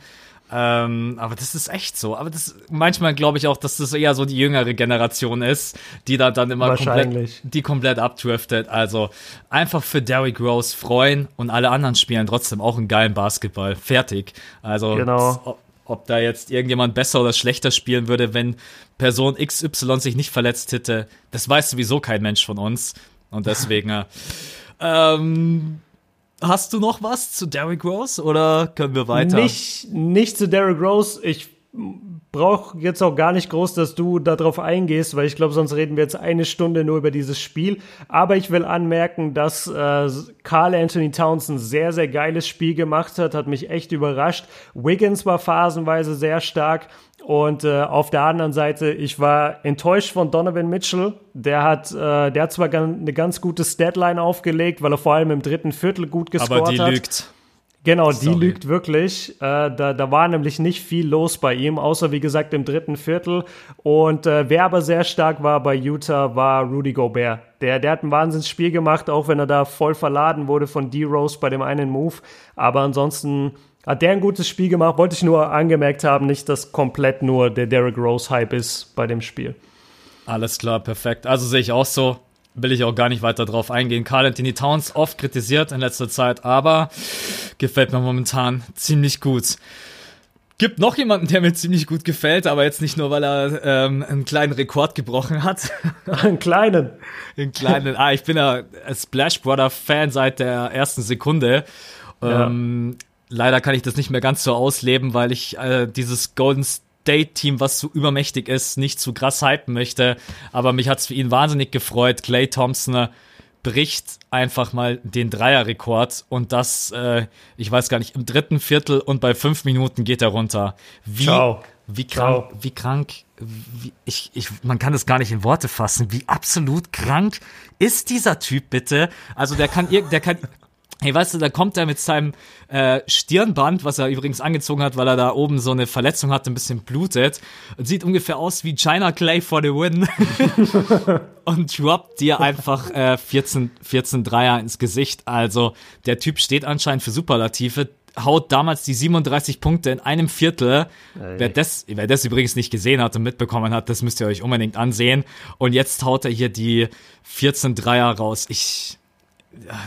Ähm, aber das ist echt so. Aber das manchmal glaube ich auch, dass das eher so die jüngere Generation ist, die da dann immer komplett, die komplett abdriftet. Also einfach für Derrick Rose freuen und alle anderen spielen trotzdem auch einen geilen Basketball. Fertig. Also genau. Ob, da jetzt irgendjemand besser oder schlechter spielen würde, wenn Person XY sich nicht verletzt hätte, das weiß sowieso kein Mensch von uns. Und deswegen, äh, ähm, Hast du noch was zu Derrick Rose oder können wir weiter? Nicht, nicht zu Derrick Rose. Ich brauche jetzt auch gar nicht groß, dass du darauf eingehst, weil ich glaube, sonst reden wir jetzt eine Stunde nur über dieses Spiel. Aber ich will anmerken, dass äh, Carl Anthony Towns ein sehr, sehr geiles Spiel gemacht hat, hat mich echt überrascht. Wiggins war phasenweise sehr stark. Und äh, auf der anderen Seite, ich war enttäuscht von Donovan Mitchell. Der hat, äh, der hat zwar eine ganz gute Statline aufgelegt, weil er vor allem im dritten Viertel gut gescored hat. Aber die hat. lügt. Genau, Sorry. die lügt wirklich. Äh, da, da war nämlich nicht viel los bei ihm, außer wie gesagt im dritten Viertel. Und äh, wer aber sehr stark war bei Utah, war Rudy Gobert. Der, der hat ein Wahnsinnsspiel gemacht, auch wenn er da voll verladen wurde von D-Rose bei dem einen Move. Aber ansonsten hat der ein gutes Spiel gemacht. Wollte ich nur angemerkt haben, nicht, dass komplett nur der Derrick Rose-Hype ist bei dem Spiel. Alles klar, perfekt. Also sehe ich auch so. Will ich auch gar nicht weiter drauf eingehen. Carl Anthony Towns oft kritisiert in letzter Zeit, aber gefällt mir momentan ziemlich gut. Gibt noch jemanden, der mir ziemlich gut gefällt, aber jetzt nicht nur, weil er ähm, einen kleinen Rekord gebrochen hat. (laughs) einen kleinen. einen kleinen. Ah, ich bin ja Splash Brother Fan seit der ersten Sekunde. Ja. Ähm, leider kann ich das nicht mehr ganz so ausleben, weil ich äh, dieses Golden State-Team, was so übermächtig ist, nicht zu krass hypen möchte. Aber mich hat es für ihn wahnsinnig gefreut. Clay Thompson äh, bricht einfach mal den Dreierrekord und das, äh, ich weiß gar nicht, im dritten Viertel und bei fünf Minuten geht er runter. Wie, Ciao. wie krank, Ciao. wie krank, wie, ich, ich, man kann das gar nicht in Worte fassen. Wie absolut krank ist dieser Typ bitte? Also der kann, der kann Hey, weißt du, da kommt er mit seinem äh, Stirnband, was er übrigens angezogen hat, weil er da oben so eine Verletzung hat, ein bisschen blutet. Und sieht ungefähr aus wie China Clay for the win. (laughs) und droppt dir einfach äh, 14, 14 Dreier ins Gesicht. Also der Typ steht anscheinend für Superlative. Haut damals die 37 Punkte in einem Viertel. Wer das, wer das übrigens nicht gesehen hat und mitbekommen hat, das müsst ihr euch unbedingt ansehen. Und jetzt haut er hier die 14 Dreier raus. Ich,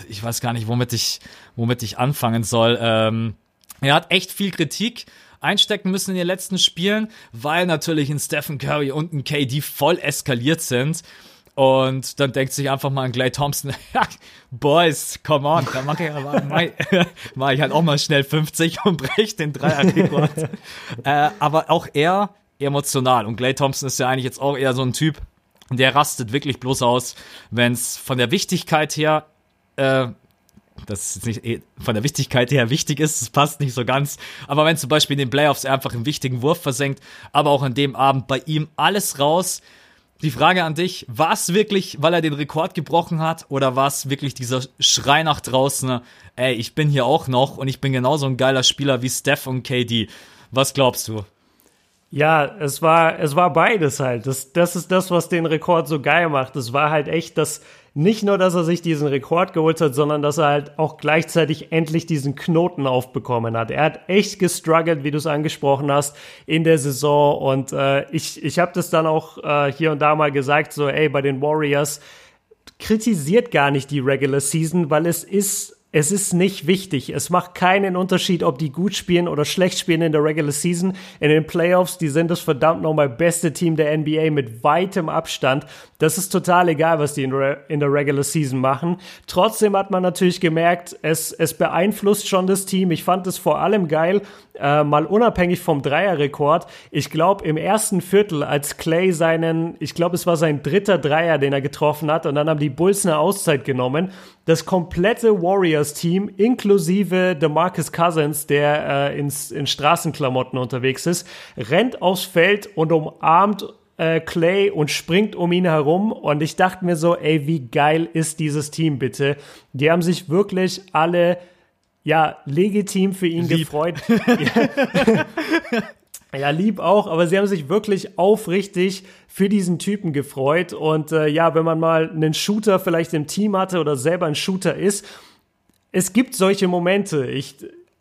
ich weiß gar nicht, womit ich, womit ich anfangen soll. Ähm, er hat echt viel Kritik einstecken müssen in den letzten Spielen, weil natürlich ein Stephen Curry und ein KD voll eskaliert sind. Und dann denkt sich einfach mal an Clay Thompson, (laughs) Boys, come on, da mache ich, aber, (laughs) mach, ich halt auch mal schnell 50 und brech den Dreierrekord. (laughs) äh, aber auch er emotional. Und Clay Thompson ist ja eigentlich jetzt auch eher so ein Typ, der rastet wirklich bloß aus, wenn es von der Wichtigkeit her äh, das ist nicht eh, von der Wichtigkeit her wichtig ist, es passt nicht so ganz. Aber wenn zum Beispiel in den Playoffs er einfach einen wichtigen Wurf versenkt, aber auch an dem Abend bei ihm alles raus. Die Frage an dich, war es wirklich, weil er den Rekord gebrochen hat, oder war es wirklich dieser Schrei nach draußen, ey, ich bin hier auch noch und ich bin genauso ein geiler Spieler wie Steph und KD. Was glaubst du? Ja, es war, es war beides halt. Das, das ist das, was den Rekord so geil macht. Es war halt echt das, nicht nur, dass er sich diesen Rekord geholt hat, sondern dass er halt auch gleichzeitig endlich diesen Knoten aufbekommen hat. Er hat echt gestruggelt, wie du es angesprochen hast, in der Saison. Und äh, ich, ich habe das dann auch äh, hier und da mal gesagt, so, ey, bei den Warriors kritisiert gar nicht die Regular Season, weil es ist es ist nicht wichtig. Es macht keinen Unterschied, ob die gut spielen oder schlecht spielen in der Regular Season. In den Playoffs, die sind das verdammt nochmal beste Team der NBA mit weitem Abstand. Das ist total egal, was die in, in der Regular Season machen. Trotzdem hat man natürlich gemerkt, es, es beeinflusst schon das Team. Ich fand es vor allem geil, äh, mal unabhängig vom Dreierrekord. Ich glaube, im ersten Viertel, als Clay seinen, ich glaube, es war sein dritter Dreier, den er getroffen hat, und dann haben die Bulls eine Auszeit genommen. Das komplette Warrior Warriors-Team, inklusive DeMarcus Cousins, der äh, ins, in Straßenklamotten unterwegs ist, rennt aufs Feld und umarmt äh, Clay und springt um ihn herum. Und ich dachte mir so, ey, wie geil ist dieses Team bitte? Die haben sich wirklich alle ja, legitim für ihn Lieb. gefreut. (laughs) (laughs) Ja, lieb auch, aber sie haben sich wirklich aufrichtig für diesen Typen gefreut. Und äh, ja, wenn man mal einen Shooter vielleicht im Team hatte oder selber ein Shooter ist, es gibt solche Momente. Ich,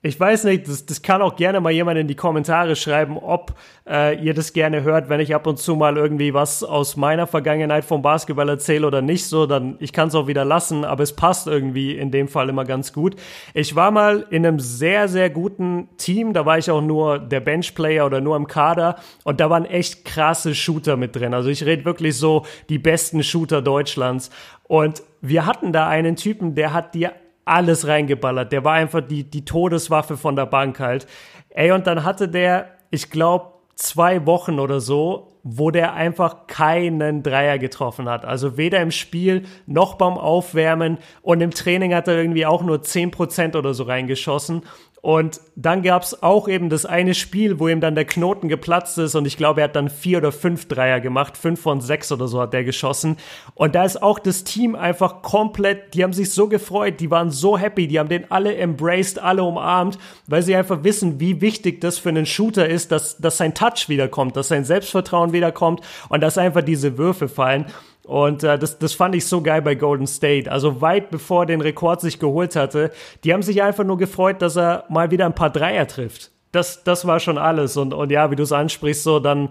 ich weiß nicht, das, das kann auch gerne mal jemand in die Kommentare schreiben, ob äh, ihr das gerne hört, wenn ich ab und zu mal irgendwie was aus meiner Vergangenheit vom Basketball erzähle oder nicht so, dann ich kann es auch wieder lassen, aber es passt irgendwie in dem Fall immer ganz gut. Ich war mal in einem sehr, sehr guten Team, da war ich auch nur der Benchplayer oder nur im Kader und da waren echt krasse Shooter mit drin. Also ich rede wirklich so die besten Shooter Deutschlands und wir hatten da einen Typen, der hat dir alles reingeballert. Der war einfach die, die Todeswaffe von der Bank halt. Ey, und dann hatte der, ich glaube, zwei Wochen oder so, wo der einfach keinen Dreier getroffen hat. Also weder im Spiel noch beim Aufwärmen und im Training hat er irgendwie auch nur zehn Prozent oder so reingeschossen. Und dann gab es auch eben das eine Spiel, wo ihm dann der Knoten geplatzt ist und ich glaube, er hat dann vier oder fünf Dreier gemacht, fünf von sechs oder so hat der geschossen. Und da ist auch das Team einfach komplett, die haben sich so gefreut, die waren so happy, die haben den alle embraced, alle umarmt, weil sie einfach wissen, wie wichtig das für einen Shooter ist, dass, dass sein Touch wiederkommt, dass sein Selbstvertrauen wiederkommt und dass einfach diese Würfe fallen. Und äh, das, das fand ich so geil bei Golden State. Also weit bevor er den Rekord sich geholt hatte, die haben sich einfach nur gefreut, dass er mal wieder ein paar Dreier trifft. Das, das war schon alles. Und, und ja, wie du es ansprichst, so dann,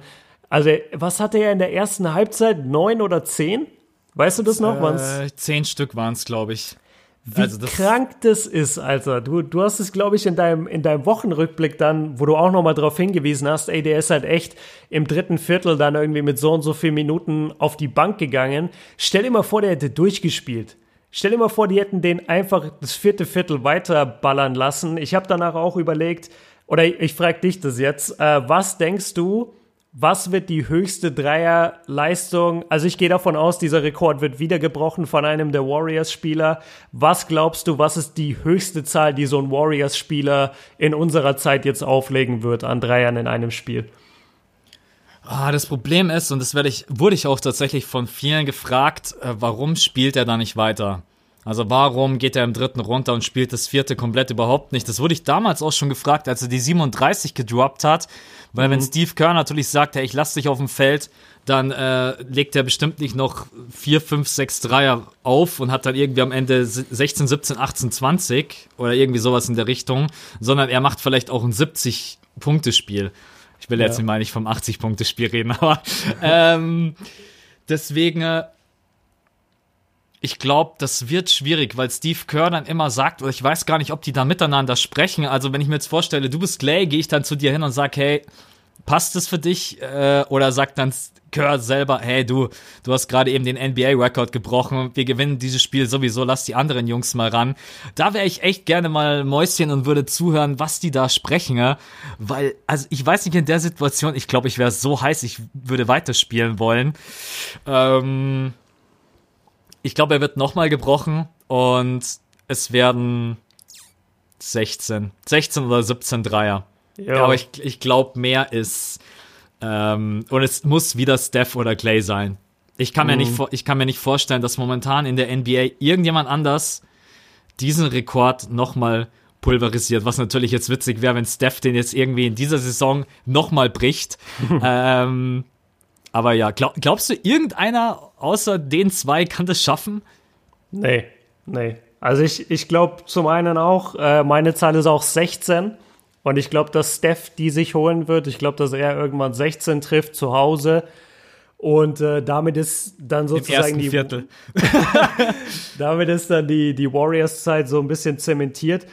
also was hatte er in der ersten Halbzeit? Neun oder zehn? Weißt du das noch? Äh, zehn Stück waren es, glaube ich. Wie also das krank das ist, Alter. Du, du hast es, glaube ich, in deinem, in deinem Wochenrückblick dann, wo du auch nochmal darauf hingewiesen hast, ey, der ist halt echt im dritten Viertel dann irgendwie mit so und so vielen Minuten auf die Bank gegangen. Stell dir mal vor, der hätte durchgespielt. Stell dir mal vor, die hätten den einfach das vierte Viertel weiterballern lassen. Ich habe danach auch überlegt, oder ich, ich frage dich das jetzt, äh, was denkst du, was wird die höchste Dreierleistung? Also ich gehe davon aus, dieser Rekord wird wieder gebrochen von einem der Warriors-Spieler. Was glaubst du, was ist die höchste Zahl, die so ein Warriors-Spieler in unserer Zeit jetzt auflegen wird an Dreiern in einem Spiel? Ah, das Problem ist, und das werde ich, wurde ich auch tatsächlich von vielen gefragt, äh, warum spielt er da nicht weiter? Also warum geht er im dritten runter und spielt das vierte komplett überhaupt nicht? Das wurde ich damals auch schon gefragt, als er die 37 gedroppt hat. Weil mhm. wenn Steve Kerr natürlich sagt, hey, ich lass dich auf dem Feld, dann äh, legt er bestimmt nicht noch 4, 5, 6 Dreier auf und hat dann irgendwie am Ende 16, 17, 18, 20 oder irgendwie sowas in der Richtung, sondern er macht vielleicht auch ein 70-Punkte-Spiel. Ich will ja. jetzt nicht mal nicht vom 80-Punkte-Spiel reden, (laughs) aber ähm, deswegen äh, ich glaube, das wird schwierig, weil Steve Kerr dann immer sagt, oder ich weiß gar nicht, ob die da miteinander sprechen. Also wenn ich mir jetzt vorstelle, du bist Clay, gehe ich dann zu dir hin und sag, hey, passt das für dich? Äh, oder sagt dann Kerr selber, hey, du, du hast gerade eben den NBA-Rekord gebrochen, wir gewinnen dieses Spiel sowieso, lass die anderen Jungs mal ran. Da wäre ich echt gerne mal Mäuschen und würde zuhören, was die da sprechen, weil, also ich weiß nicht, in der Situation, ich glaube, ich wäre so heiß, ich würde weiterspielen wollen. Ähm, ich glaube, er wird nochmal gebrochen und es werden 16. 16 oder 17 Dreier. Ja. Aber ich, ich glaube, mehr ist. Ähm, und es muss wieder Steph oder Clay sein. Ich kann, mhm. mir nicht, ich kann mir nicht vorstellen, dass momentan in der NBA irgendjemand anders diesen Rekord nochmal pulverisiert. Was natürlich jetzt witzig wäre, wenn Steph den jetzt irgendwie in dieser Saison nochmal bricht. (laughs) ähm, aber ja, glaub, glaubst du, irgendeiner außer den zwei kann das schaffen? Nee, nee. Also ich, ich glaube zum einen auch, äh, meine Zahl ist auch 16. Und ich glaube, dass Steph die sich holen wird. Ich glaube, dass er irgendwann 16 trifft zu Hause. Und äh, damit ist dann sozusagen die Viertel. (laughs) damit ist dann die, die Warriors-Zeit so ein bisschen zementiert.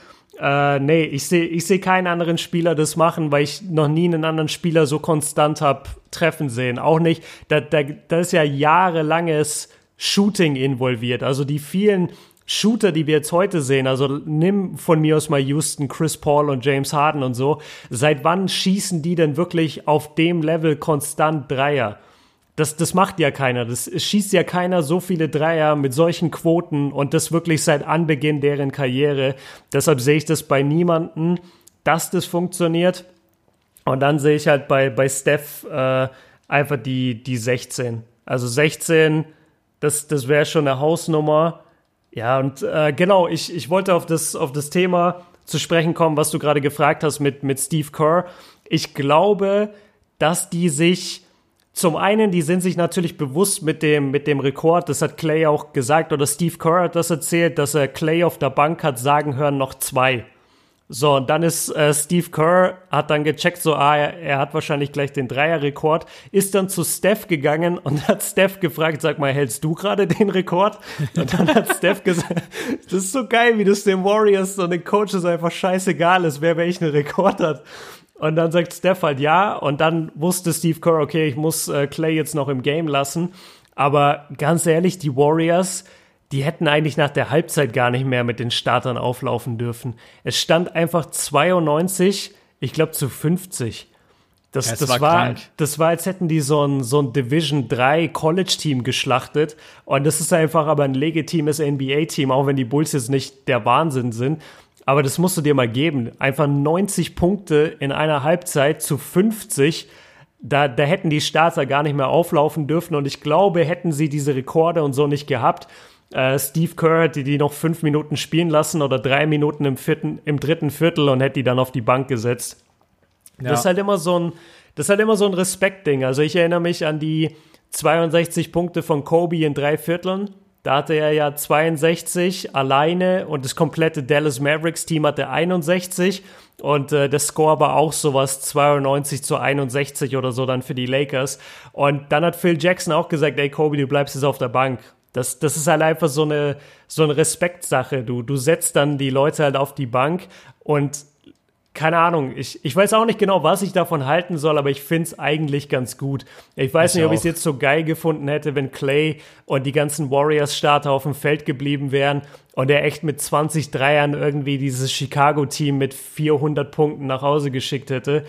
Äh, nee, ich sehe ich seh keinen anderen Spieler das machen, weil ich noch nie einen anderen Spieler so konstant habe treffen sehen. Auch nicht, da, da, da ist ja jahrelanges Shooting involviert. Also die vielen Shooter, die wir jetzt heute sehen, also nimm von mir aus mal Houston, Chris Paul und James Harden und so. Seit wann schießen die denn wirklich auf dem Level konstant Dreier? Das, das macht ja keiner. Das schießt ja keiner so viele Dreier mit solchen Quoten und das wirklich seit Anbeginn deren Karriere. Deshalb sehe ich das bei niemanden, dass das funktioniert. Und dann sehe ich halt bei, bei Steph äh, einfach die, die 16. Also 16, das, das wäre schon eine Hausnummer. Ja, und äh, genau, ich, ich wollte auf das, auf das Thema zu sprechen kommen, was du gerade gefragt hast mit, mit Steve Kerr. Ich glaube, dass die sich zum einen, die sind sich natürlich bewusst mit dem, mit dem Rekord, das hat Clay auch gesagt, oder Steve Kerr hat das erzählt, dass er Clay auf der Bank hat sagen hören, noch zwei. So, und dann ist äh, Steve Kerr, hat dann gecheckt, so, ah, er, er hat wahrscheinlich gleich den Dreierrekord, ist dann zu Steph gegangen und (laughs) hat Steph gefragt, sag mal, hältst du gerade den Rekord? Und dann hat (laughs) Steph gesagt, das ist so geil, wie das den Warriors und den Coaches einfach scheißegal ist, wer welchen Rekord hat. Und dann sagt Steph halt ja. Und dann wusste Steve Kerr, okay, ich muss äh, Clay jetzt noch im Game lassen. Aber ganz ehrlich, die Warriors, die hätten eigentlich nach der Halbzeit gar nicht mehr mit den Startern auflaufen dürfen. Es stand einfach 92, ich glaube zu 50. Das, ja, das, war, war das war, als hätten die so ein, so ein Division 3 College-Team geschlachtet. Und das ist einfach aber ein legitimes NBA-Team, auch wenn die Bulls jetzt nicht der Wahnsinn sind. Aber das musst du dir mal geben. Einfach 90 Punkte in einer Halbzeit zu 50. Da, da hätten die Starter gar nicht mehr auflaufen dürfen. Und ich glaube, hätten sie diese Rekorde und so nicht gehabt, äh, Steve Kerr hätte die noch fünf Minuten spielen lassen oder drei Minuten im, vierten, im dritten Viertel und hätte die dann auf die Bank gesetzt. Ja. Das ist halt immer so ein, das ist halt immer so ein Respektding. Also ich erinnere mich an die 62 Punkte von Kobe in drei Vierteln. Da hatte er ja 62 alleine und das komplette Dallas Mavericks Team hatte 61 und äh, der Score war auch sowas 92 zu 61 oder so dann für die Lakers. Und dann hat Phil Jackson auch gesagt, ey Kobe, du bleibst jetzt auf der Bank. Das, das ist halt einfach so eine, so eine Respektsache. Du, du setzt dann die Leute halt auf die Bank und keine Ahnung, ich, ich weiß auch nicht genau, was ich davon halten soll, aber ich finde es eigentlich ganz gut. Ich weiß ich nicht, ob ich es jetzt so geil gefunden hätte, wenn Clay und die ganzen Warriors-Starter auf dem Feld geblieben wären und er echt mit 20 Dreiern irgendwie dieses Chicago-Team mit 400 Punkten nach Hause geschickt hätte.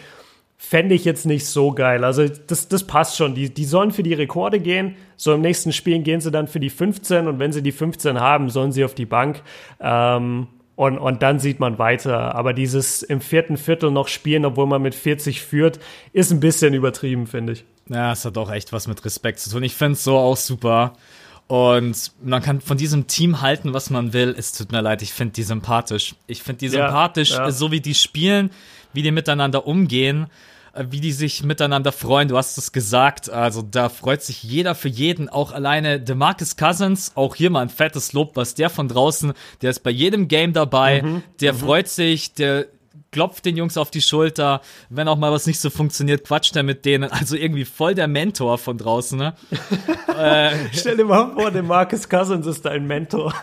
Fände ich jetzt nicht so geil. Also das, das passt schon. Die, die sollen für die Rekorde gehen. So im nächsten Spiel gehen sie dann für die 15 und wenn sie die 15 haben, sollen sie auf die Bank. Ähm, und, und dann sieht man weiter. Aber dieses im vierten Viertel noch spielen, obwohl man mit 40 führt, ist ein bisschen übertrieben, finde ich. Ja, es hat auch echt was mit Respekt zu tun. Ich finde es so auch super. Und man kann von diesem Team halten, was man will. Es tut mir leid, ich finde die sympathisch. Ich finde die sympathisch, ja, ja. so wie die spielen, wie die miteinander umgehen. Äh, wie die sich miteinander freuen. Du hast es gesagt. Also da freut sich jeder für jeden. Auch alleine DeMarcus Cousins, auch hier mal ein fettes Lob, was der von draußen, der ist bei jedem Game dabei. Mhm, der mhm. freut sich, der klopft den Jungs auf die Schulter. Wenn auch mal was nicht so funktioniert, quatscht er mit denen. Also irgendwie voll der Mentor von draußen, ne? (laughs) äh, Stell dir mal vor, der Marcus Cousins ist dein Mentor.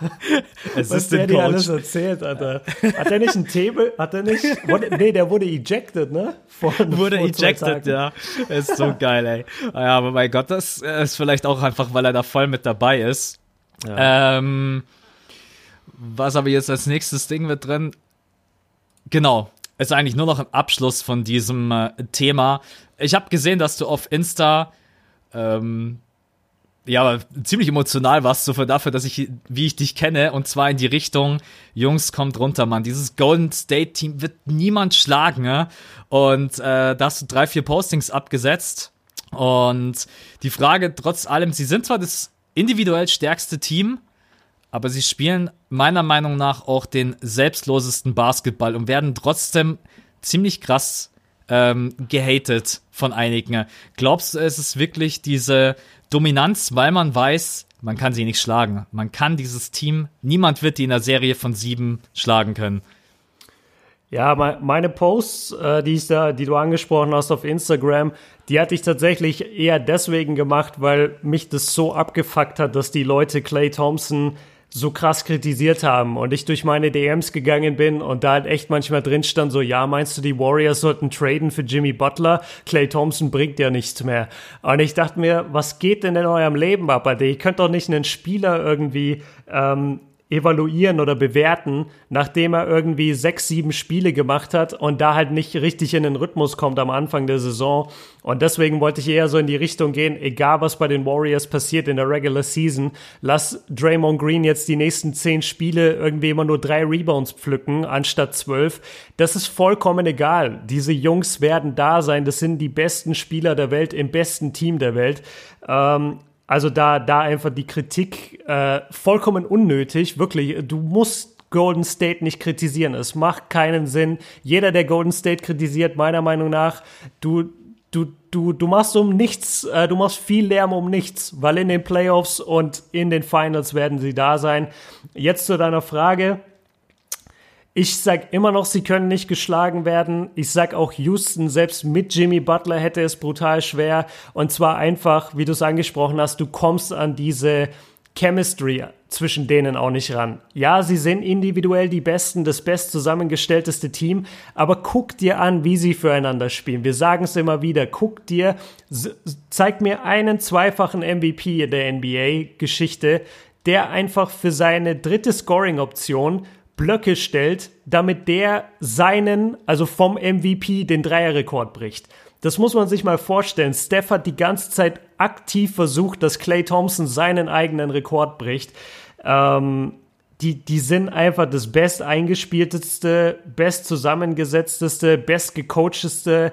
Es was ist der dir alles erzählt, Alter. Hat er nicht einen Table? Hat er nicht? Wurde, nee, der wurde ejected, ne? Von, wurde ejected, ja. Ist so (laughs) geil, ey. Ja, aber mein Gott, das ist vielleicht auch einfach, weil er da voll mit dabei ist. Ja. Ähm, was aber jetzt als nächstes Ding wird drin? Genau, ist eigentlich nur noch ein Abschluss von diesem äh, Thema. Ich habe gesehen, dass du auf Insta ähm, ja ziemlich emotional warst, so für dafür, dass ich, wie ich dich kenne, und zwar in die Richtung, Jungs, kommt runter, Mann. Dieses Golden State Team wird niemand schlagen, ja? Und äh, da hast du drei, vier Postings abgesetzt. Und die Frage, trotz allem, sie sind zwar das individuell stärkste Team, aber sie spielen meiner Meinung nach auch den selbstlosesten Basketball und werden trotzdem ziemlich krass ähm, gehatet von einigen. Glaubst du, es ist wirklich diese Dominanz, weil man weiß, man kann sie nicht schlagen. Man kann dieses Team, niemand wird die in der Serie von sieben schlagen können. Ja, meine Posts, äh, die, ich da, die du angesprochen hast auf Instagram, die hatte ich tatsächlich eher deswegen gemacht, weil mich das so abgefuckt hat, dass die Leute Clay Thompson so krass kritisiert haben und ich durch meine DMs gegangen bin und da halt echt manchmal drin stand so, ja, meinst du, die Warriors sollten traden für Jimmy Butler? Clay Thompson bringt ja nichts mehr. Und ich dachte mir, was geht denn in eurem Leben ab? Ihr könnt doch nicht einen Spieler irgendwie ähm, evaluieren oder bewerten, nachdem er irgendwie sechs, sieben Spiele gemacht hat und da halt nicht richtig in den Rhythmus kommt am Anfang der Saison. Und deswegen wollte ich eher so in die Richtung gehen, egal was bei den Warriors passiert in der Regular Season, lass Draymond Green jetzt die nächsten zehn Spiele irgendwie immer nur drei Rebounds pflücken, anstatt zwölf. Das ist vollkommen egal. Diese Jungs werden da sein. Das sind die besten Spieler der Welt im besten Team der Welt. Ähm, also da, da einfach die Kritik äh, vollkommen unnötig. Wirklich, du musst Golden State nicht kritisieren. Es macht keinen Sinn. Jeder, der Golden State kritisiert, meiner Meinung nach, du, du, du, du machst um nichts, äh, du machst viel Lärm um nichts, weil in den Playoffs und in den Finals werden sie da sein. Jetzt zu deiner Frage. Ich sag immer noch, sie können nicht geschlagen werden. Ich sag auch Houston, selbst mit Jimmy Butler hätte es brutal schwer. Und zwar einfach, wie du es angesprochen hast, du kommst an diese Chemistry zwischen denen auch nicht ran. Ja, sie sind individuell die Besten, das best zusammengestellteste Team, aber guck dir an, wie sie füreinander spielen. Wir sagen es immer wieder, guck dir, zeig mir einen zweifachen MVP der NBA-Geschichte, der einfach für seine dritte Scoring-Option Blöcke stellt, damit der seinen, also vom MVP, den Dreierrekord bricht. Das muss man sich mal vorstellen. Steph hat die ganze Zeit aktiv versucht, dass Clay Thompson seinen eigenen Rekord bricht. Ähm, die, die sind einfach das best eingespielteste, best zusammengesetzteste, best gecoachteste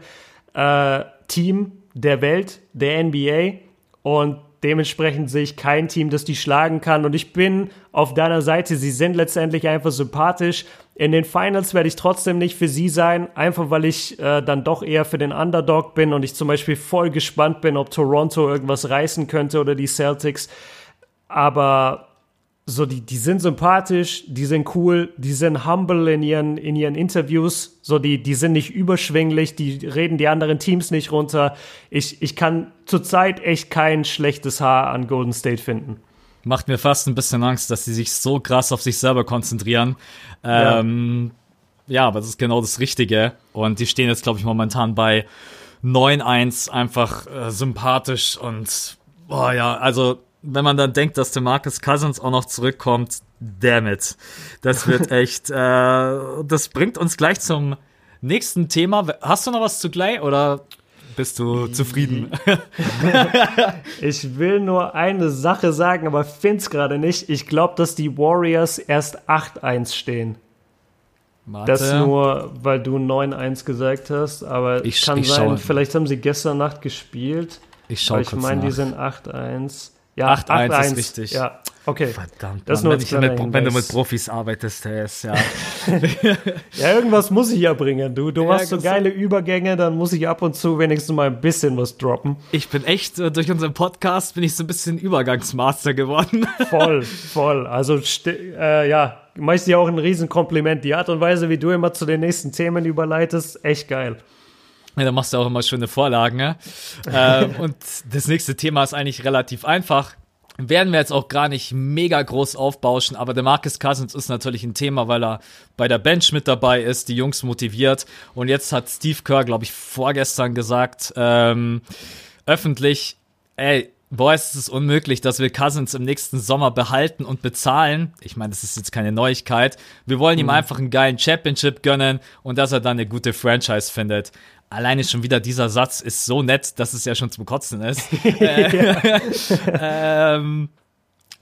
äh, Team der Welt, der NBA. Und Dementsprechend sehe ich kein Team, das die schlagen kann. Und ich bin auf deiner Seite. Sie sind letztendlich einfach sympathisch. In den Finals werde ich trotzdem nicht für sie sein, einfach weil ich äh, dann doch eher für den Underdog bin und ich zum Beispiel voll gespannt bin, ob Toronto irgendwas reißen könnte oder die Celtics. Aber so, die, die sind sympathisch, die sind cool, die sind humble in ihren, in ihren Interviews, so, die, die sind nicht überschwänglich, die reden die anderen Teams nicht runter. Ich, ich kann zurzeit echt kein schlechtes Haar an Golden State finden. Macht mir fast ein bisschen Angst, dass sie sich so krass auf sich selber konzentrieren. Ähm, ja. ja, aber das ist genau das Richtige. Und die stehen jetzt, glaube ich, momentan bei 9-1 einfach äh, sympathisch und, boah, ja, also wenn man dann denkt, dass der Marcus Cousins auch noch zurückkommt, damn it. Das wird (laughs) echt, äh, das bringt uns gleich zum nächsten Thema. Hast du noch was zu Clay oder bist du zufrieden? (laughs) ich will nur eine Sache sagen, aber find's gerade nicht. Ich glaube, dass die Warriors erst 8-1 stehen. Warte. Das nur, weil du 9-1 gesagt hast, aber ich, kann ich sein, vielleicht haben sie gestern Nacht gespielt. Ich schaue Ich meine, die sind 8-1. Ja, 8-1 ist richtig. Ja, okay. Verdammt, das Mann, wenn, mit, wenn, du mit Profis arbeitest, ist ja. (laughs) ja, irgendwas muss ich ja bringen. Du, du ja, machst so geile Übergänge, dann muss ich ab und zu wenigstens mal ein bisschen was droppen. Ich bin echt, äh, durch unseren Podcast bin ich so ein bisschen Übergangsmaster geworden. (laughs) voll, voll. Also, äh, ja, mach dir auch ein Riesenkompliment. Die Art und Weise, wie du immer zu den nächsten Themen überleitest, echt geil. Ja, da machst du auch immer schöne Vorlagen. Ja? ähm, (laughs) und das nächste Thema ist eigentlich relativ einfach. Werden wir jetzt auch gar nicht mega groß aufbauschen, aber der Marcus Cousins ist natürlich ein Thema, weil er bei der Bench mit dabei ist, die Jungs motiviert. Und jetzt hat Steve Kerr, glaube ich, vorgestern gesagt, ähm, öffentlich, ey, Boys, es ist unmöglich, dass wir Cousins im nächsten Sommer behalten und bezahlen. Ich meine, das ist jetzt keine Neuigkeit. Wir wollen ihm mhm. einfach einen geilen Championship gönnen und dass er dann eine gute Franchise findet alleine schon wieder dieser Satz ist so nett, dass es ja schon zum Kotzen ist. (laughs) (laughs) ähm,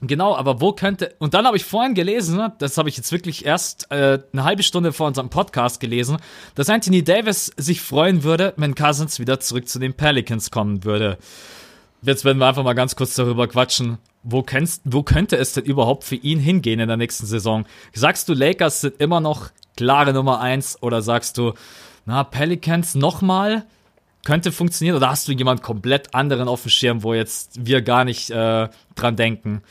genau, aber wo könnte. Und dann habe ich vorhin gelesen, ne, das habe ich jetzt wirklich erst äh, eine halbe Stunde vor unserem Podcast gelesen, dass Anthony Davis sich freuen würde, wenn Cousins wieder zurück zu den Pelicans kommen würde. Jetzt werden wir einfach mal ganz kurz darüber quatschen. Wo, kennst, wo könnte es denn überhaupt für ihn hingehen in der nächsten Saison? Sagst du, Lakers sind immer noch klare Nummer eins oder sagst du, na, Pelicans nochmal könnte funktionieren? Oder hast du jemand komplett anderen auf dem Schirm, wo jetzt wir gar nicht äh, dran denken?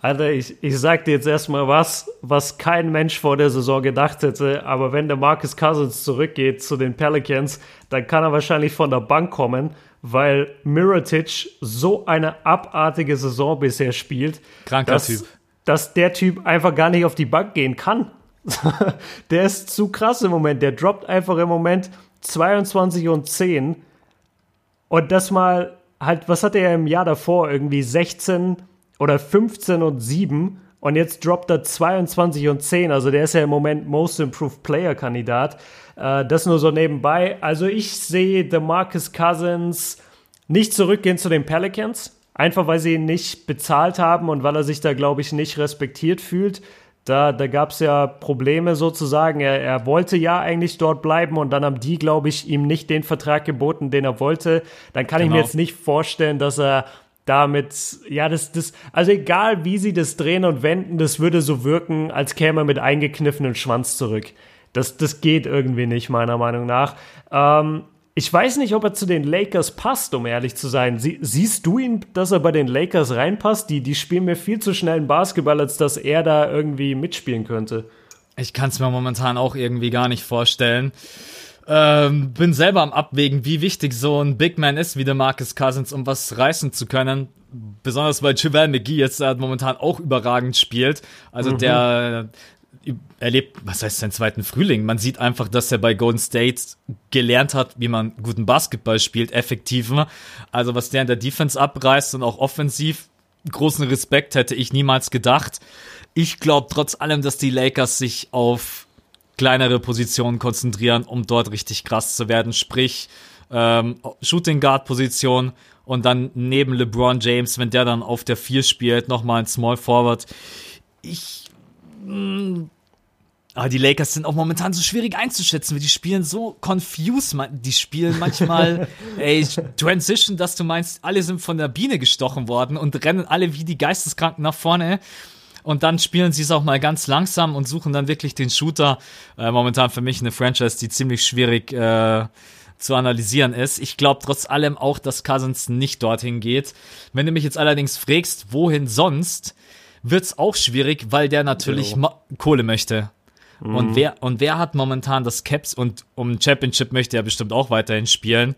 Alter, ich, ich sag dir jetzt erstmal was, was kein Mensch vor der Saison gedacht hätte, aber wenn der Marcus Cousins zurückgeht zu den Pelicans, dann kann er wahrscheinlich von der Bank kommen, weil Mirotic so eine abartige Saison bisher spielt, Kranker dass, Typ. dass der Typ einfach gar nicht auf die Bank gehen kann. (laughs) der ist zu krass im Moment. Der droppt einfach im Moment 22 und 10. Und das mal halt, was hatte er im Jahr davor? Irgendwie 16 oder 15 und 7. Und jetzt droppt er 22 und 10. Also der ist ja im Moment Most Improved Player Kandidat. Äh, das nur so nebenbei. Also ich sehe DeMarcus Cousins nicht zurückgehen zu den Pelicans. Einfach weil sie ihn nicht bezahlt haben und weil er sich da, glaube ich, nicht respektiert fühlt. Da, da gab es ja Probleme sozusagen. Er, er wollte ja eigentlich dort bleiben und dann haben die, glaube ich, ihm nicht den Vertrag geboten, den er wollte. Dann kann genau. ich mir genau. jetzt nicht vorstellen, dass er damit, ja, das, das, also egal wie sie das drehen und wenden, das würde so wirken, als käme er mit eingekniffenem Schwanz zurück. Das, das geht irgendwie nicht, meiner Meinung nach. Ähm, ich weiß nicht, ob er zu den Lakers passt, um ehrlich zu sein. Sie, siehst du ihn, dass er bei den Lakers reinpasst? Die, die spielen mir viel zu schnell einen Basketball, als dass er da irgendwie mitspielen könnte. Ich kann es mir momentan auch irgendwie gar nicht vorstellen. Ähm, bin selber am Abwägen, wie wichtig so ein Big Man ist wie der Marcus Cousins, um was reißen zu können. Besonders weil Javel McGee jetzt äh, momentan auch überragend spielt. Also mhm. der erlebt, was heißt sein zweiten Frühling? Man sieht einfach, dass er bei Golden State gelernt hat, wie man guten Basketball spielt, effektiver. Also was der in der Defense abreißt und auch offensiv, großen Respekt hätte ich niemals gedacht. Ich glaube trotz allem, dass die Lakers sich auf kleinere Positionen konzentrieren, um dort richtig krass zu werden. Sprich, ähm, Shooting Guard Position und dann neben LeBron James, wenn der dann auf der 4 spielt, nochmal ein Small Forward. Ich hm, aber die Lakers sind auch momentan so schwierig einzuschätzen, weil die spielen so confused. Die spielen manchmal (laughs) ey, Transition, dass du meinst, alle sind von der Biene gestochen worden und rennen alle wie die Geisteskranken nach vorne. Und dann spielen sie es auch mal ganz langsam und suchen dann wirklich den Shooter. Äh, momentan für mich eine Franchise, die ziemlich schwierig äh, zu analysieren ist. Ich glaube trotz allem auch, dass Cousins nicht dorthin geht. Wenn du mich jetzt allerdings fragst, wohin sonst, wird's auch schwierig, weil der natürlich genau. Kohle möchte. Mhm. Und wer, und wer hat momentan das Caps und um Championship möchte er bestimmt auch weiterhin spielen.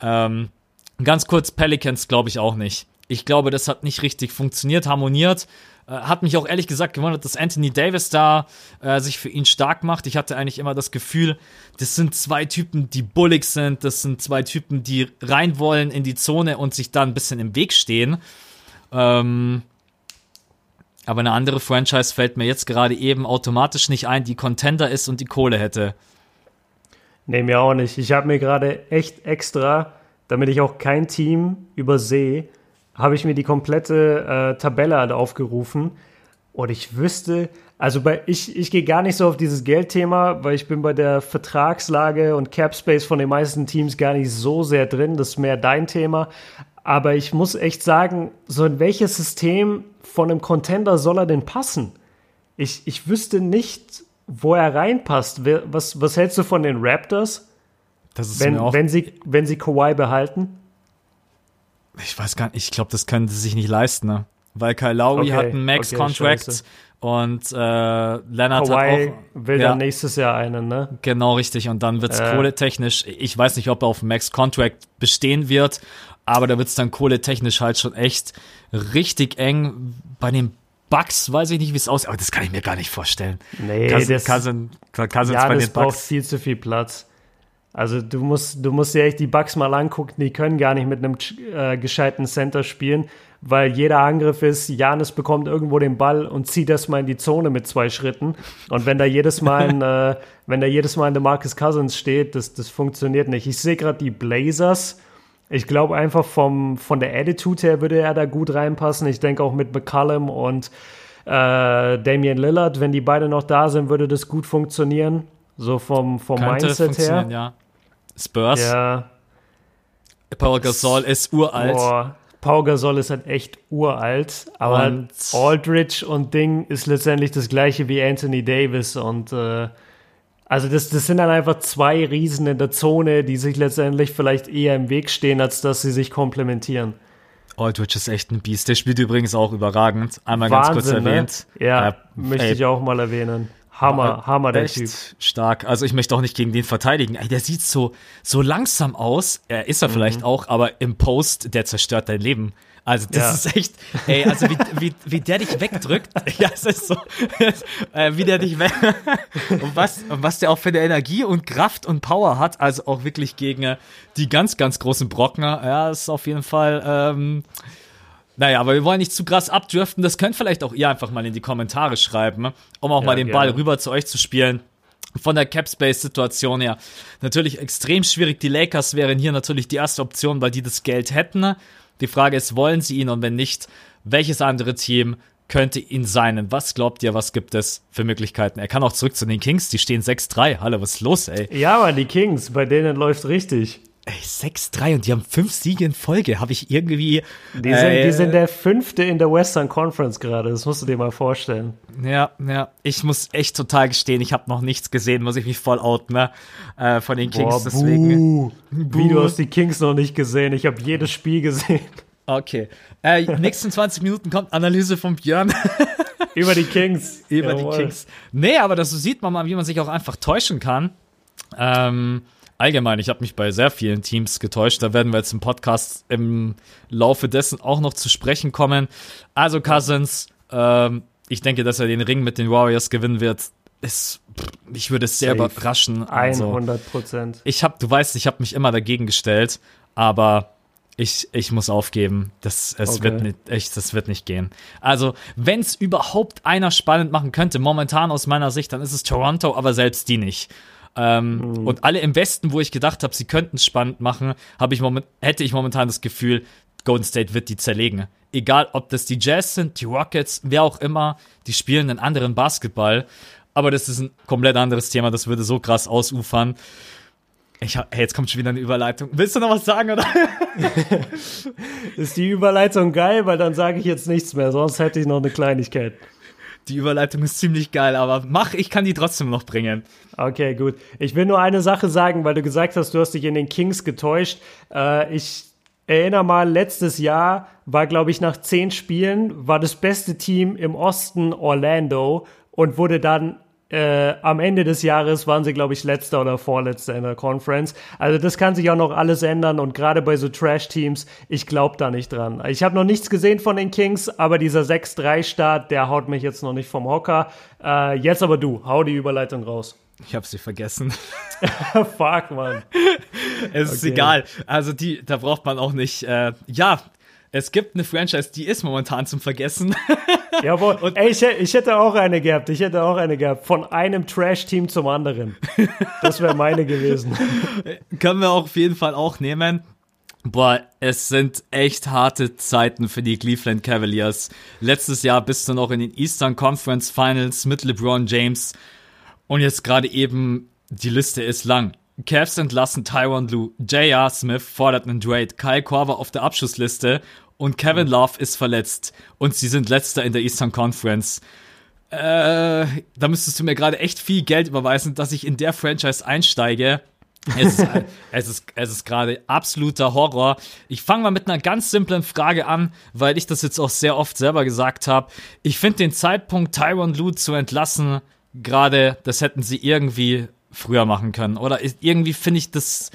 Ähm, ganz kurz, Pelicans glaube ich auch nicht. Ich glaube, das hat nicht richtig funktioniert, harmoniert. Äh, hat mich auch ehrlich gesagt gewundert, dass Anthony Davis da äh, sich für ihn stark macht. Ich hatte eigentlich immer das Gefühl, das sind zwei Typen, die bullig sind. Das sind zwei Typen, die rein wollen in die Zone und sich da ein bisschen im Weg stehen. Ähm, aber eine andere Franchise fällt mir jetzt gerade eben automatisch nicht ein, die Contender ist und die Kohle hätte. Nee, mir auch nicht. Ich habe mir gerade echt extra, damit ich auch kein Team übersehe, habe ich mir die komplette äh, Tabelle aufgerufen. Und ich wüsste, also bei, ich, ich gehe gar nicht so auf dieses Geldthema, weil ich bin bei der Vertragslage und Cap Space von den meisten Teams gar nicht so sehr drin. Das ist mehr dein Thema. Aber ich muss echt sagen, so in welches System von einem Contender soll er denn passen? Ich, ich wüsste nicht, wo er reinpasst. Was, was hältst du von den Raptors? Das ist wenn, wenn, sie, wenn sie Kawhi behalten? Ich weiß gar nicht, ich glaube, das können sie sich nicht leisten, ne? Weil Kyle Lowry okay, hat einen Max-Contract okay, und äh, Leonard Kawhi hat auch. will ja, dann nächstes Jahr einen, ne? Genau, richtig. Und dann wird's äh. kohletechnisch. Ich weiß nicht, ob er auf Max-Contract bestehen wird, aber da wird's dann kohletechnisch halt schon echt richtig eng. Bei den Bugs weiß ich nicht, wie es aussieht, aber das kann ich mir gar nicht vorstellen. Nee, Cousin, das, Cousin, Cousins ja, bei das den braucht Bucks. viel zu viel Platz. Also du musst, du musst dir echt die Bugs mal angucken, die können gar nicht mit einem äh, gescheiten Center spielen, weil jeder Angriff ist, Janis bekommt irgendwo den Ball und zieht erstmal in die Zone mit zwei Schritten. Und wenn da jedes Mal ein, (laughs) äh, wenn da jedes Mal ein Marcus Cousins steht, das, das funktioniert nicht. Ich sehe gerade die Blazers. Ich glaube einfach vom, von der Attitude her würde er da gut reinpassen. Ich denke auch mit McCallum und äh, Damian Lillard, wenn die beide noch da sind, würde das gut funktionieren. So vom, vom Könnte Mindset her. Ja. Spurs. Ja. Paul Gasol ist uralt. Boah, Paul Gasol ist halt echt uralt, aber Und- Aldridge und Ding ist letztendlich das gleiche wie Anthony Davis und äh, also das, das sind dann einfach zwei Riesen in der Zone, die sich letztendlich vielleicht eher im Weg stehen, als dass sie sich komplementieren. Aldridge ist echt ein Biest. Der spielt übrigens auch überragend. Einmal ganz kurz Wahnsinn, ne? erwähnt. Ja, Äh, möchte ey, ich auch mal erwähnen. Hammer, Hammer der echt Typ. stark. Also ich möchte auch nicht gegen den verteidigen. Ey, der sieht so, so langsam aus. Er ist er Mhm. vielleicht auch, aber im Post, der zerstört dein Leben. Also das Ja. ist echt, ey, also wie, wie, wie der dich wegdrückt, (laughs) ja, es ist so, (laughs) äh, wie der dich weg, (laughs) und was, und was der auch für eine Energie und Kraft und Power hat, also auch wirklich gegen äh, die ganz, ganz großen Brockner, ja, ist auf jeden Fall, ähm, naja, aber wir wollen nicht zu krass abdriften. Das könnt vielleicht auch ihr einfach mal in die Kommentare schreiben, um auch Ja, mal den gerne. Ball rüber zu euch zu spielen. Von der Cap-Space-Situation her natürlich extrem schwierig. Die Lakers wären hier natürlich die erste Option, weil die das Geld hätten. Die Frage ist, wollen sie ihn und wenn nicht, welches andere Team könnte ihn sein? Was glaubt ihr, was gibt es für Möglichkeiten? Er kann auch zurück zu den Kings, die stehen 6-3. Hallo, was ist los, ey? Ja, aber die Kings, bei denen läuft richtig. 6-3 und die haben fünf Siege in Folge. Habe ich irgendwie. Die sind, äh, die sind der fünfte in der Western Conference gerade. Das musst du dir mal vorstellen. Ja, ja. Ich muss echt total gestehen, ich habe noch nichts gesehen, muss ich mich voll outen, ne? Äh, von den Kings. Boah, deswegen. Buh. Wie du hast die Kings noch nicht gesehen. Ich habe jedes Spiel gesehen. Okay. Äh, nächsten 20 Minuten kommt Analyse von Björn. (laughs) Über die Kings. Über Jawohl. die Kings. Nee, aber das sieht man mal, wie man sich auch einfach täuschen kann. Ähm, allgemein, ich habe mich bei sehr vielen Teams getäuscht. Da werden wir jetzt im Podcast im Laufe dessen auch noch zu sprechen kommen. Also Cousins, ähm, ich denke, dass er den Ring mit den Warriors gewinnen wird. Ist, ich würde es sehr Safe. überraschen. Also, 100 Prozent. Ich habe, du weißt, ich habe mich immer dagegen gestellt, aber ich, ich muss aufgeben. Das, es okay. wird nicht, echt, das wird nicht gehen. Also, wenn es überhaupt einer spannend machen könnte, momentan aus meiner Sicht, dann ist es Toronto, aber selbst die nicht. Ähm, mhm. Und alle im Westen, wo ich gedacht habe, sie könnten es spannend machen, ich moment, hätte ich momentan das Gefühl, Golden State wird die zerlegen. Egal, ob das die Jazz sind, die Rockets, wer auch immer, die spielen einen anderen Basketball. Aber das ist ein komplett anderes Thema, das würde so krass ausufern. Ich hab, hey, jetzt kommt schon wieder eine Überleitung. Willst du noch was sagen, oder? (laughs) ist die Überleitung geil, weil dann sage ich jetzt nichts mehr, sonst hätte ich noch eine Kleinigkeit. Die Überleitung ist ziemlich geil, aber mach, ich kann die trotzdem noch bringen. Okay, gut. Ich will nur eine Sache sagen, weil du gesagt hast, du hast dich in den Kings getäuscht. Äh, ich erinnere mal, letztes Jahr war, glaube ich, nach zehn Spielen, war das beste Team im Osten Orlando und wurde dann äh, am Ende des Jahres waren sie, glaube ich, letzter oder vorletzter in der Conference. Also das kann sich auch noch alles ändern und gerade bei so Trash-Teams, ich glaube da nicht dran. Ich habe noch nichts gesehen von den Kings, aber dieser 6-3-Start, der haut mich jetzt noch nicht vom Hocker. Äh, jetzt aber du, hau die Überleitung raus. Ich habe sie vergessen. (laughs) (laughs) Fuck, man. es ist egal. Also die, da braucht man auch nicht. Äh, ja, es gibt eine Franchise, die ist momentan zum Vergessen. (laughs) Jawohl. Und Ey, ich, ich, hätte auch eine gehabt. Ich hätte auch eine gehabt. Von einem Trash-Team zum anderen. (laughs) Das wäre meine gewesen. Können wir auch auf jeden Fall auch nehmen. Boah, es sind echt harte Zeiten für die Cleveland Cavaliers. Letztes Jahr bist du noch in den Eastern Conference Finals mit LeBron James. Und jetzt gerade eben, die Liste ist lang. Cavs entlassen Tyron Lue, J.R. Smith fordert einen Trade, Kyle Korver auf der Abschussliste und Kevin Love ist verletzt und sie sind letzter in der Eastern Conference. Äh, da müsstest du mir gerade echt viel Geld überweisen, dass ich in der Franchise einsteige. Es ist, (laughs) es ist, es ist gerade absoluter Horror. Ich fange mal mit einer ganz simplen Frage an, weil ich das jetzt auch sehr oft selber gesagt habe. Ich finde den Zeitpunkt, Tyron Lue zu entlassen, gerade, das hätten sie irgendwie früher machen können. Oder irgendwie finde ich das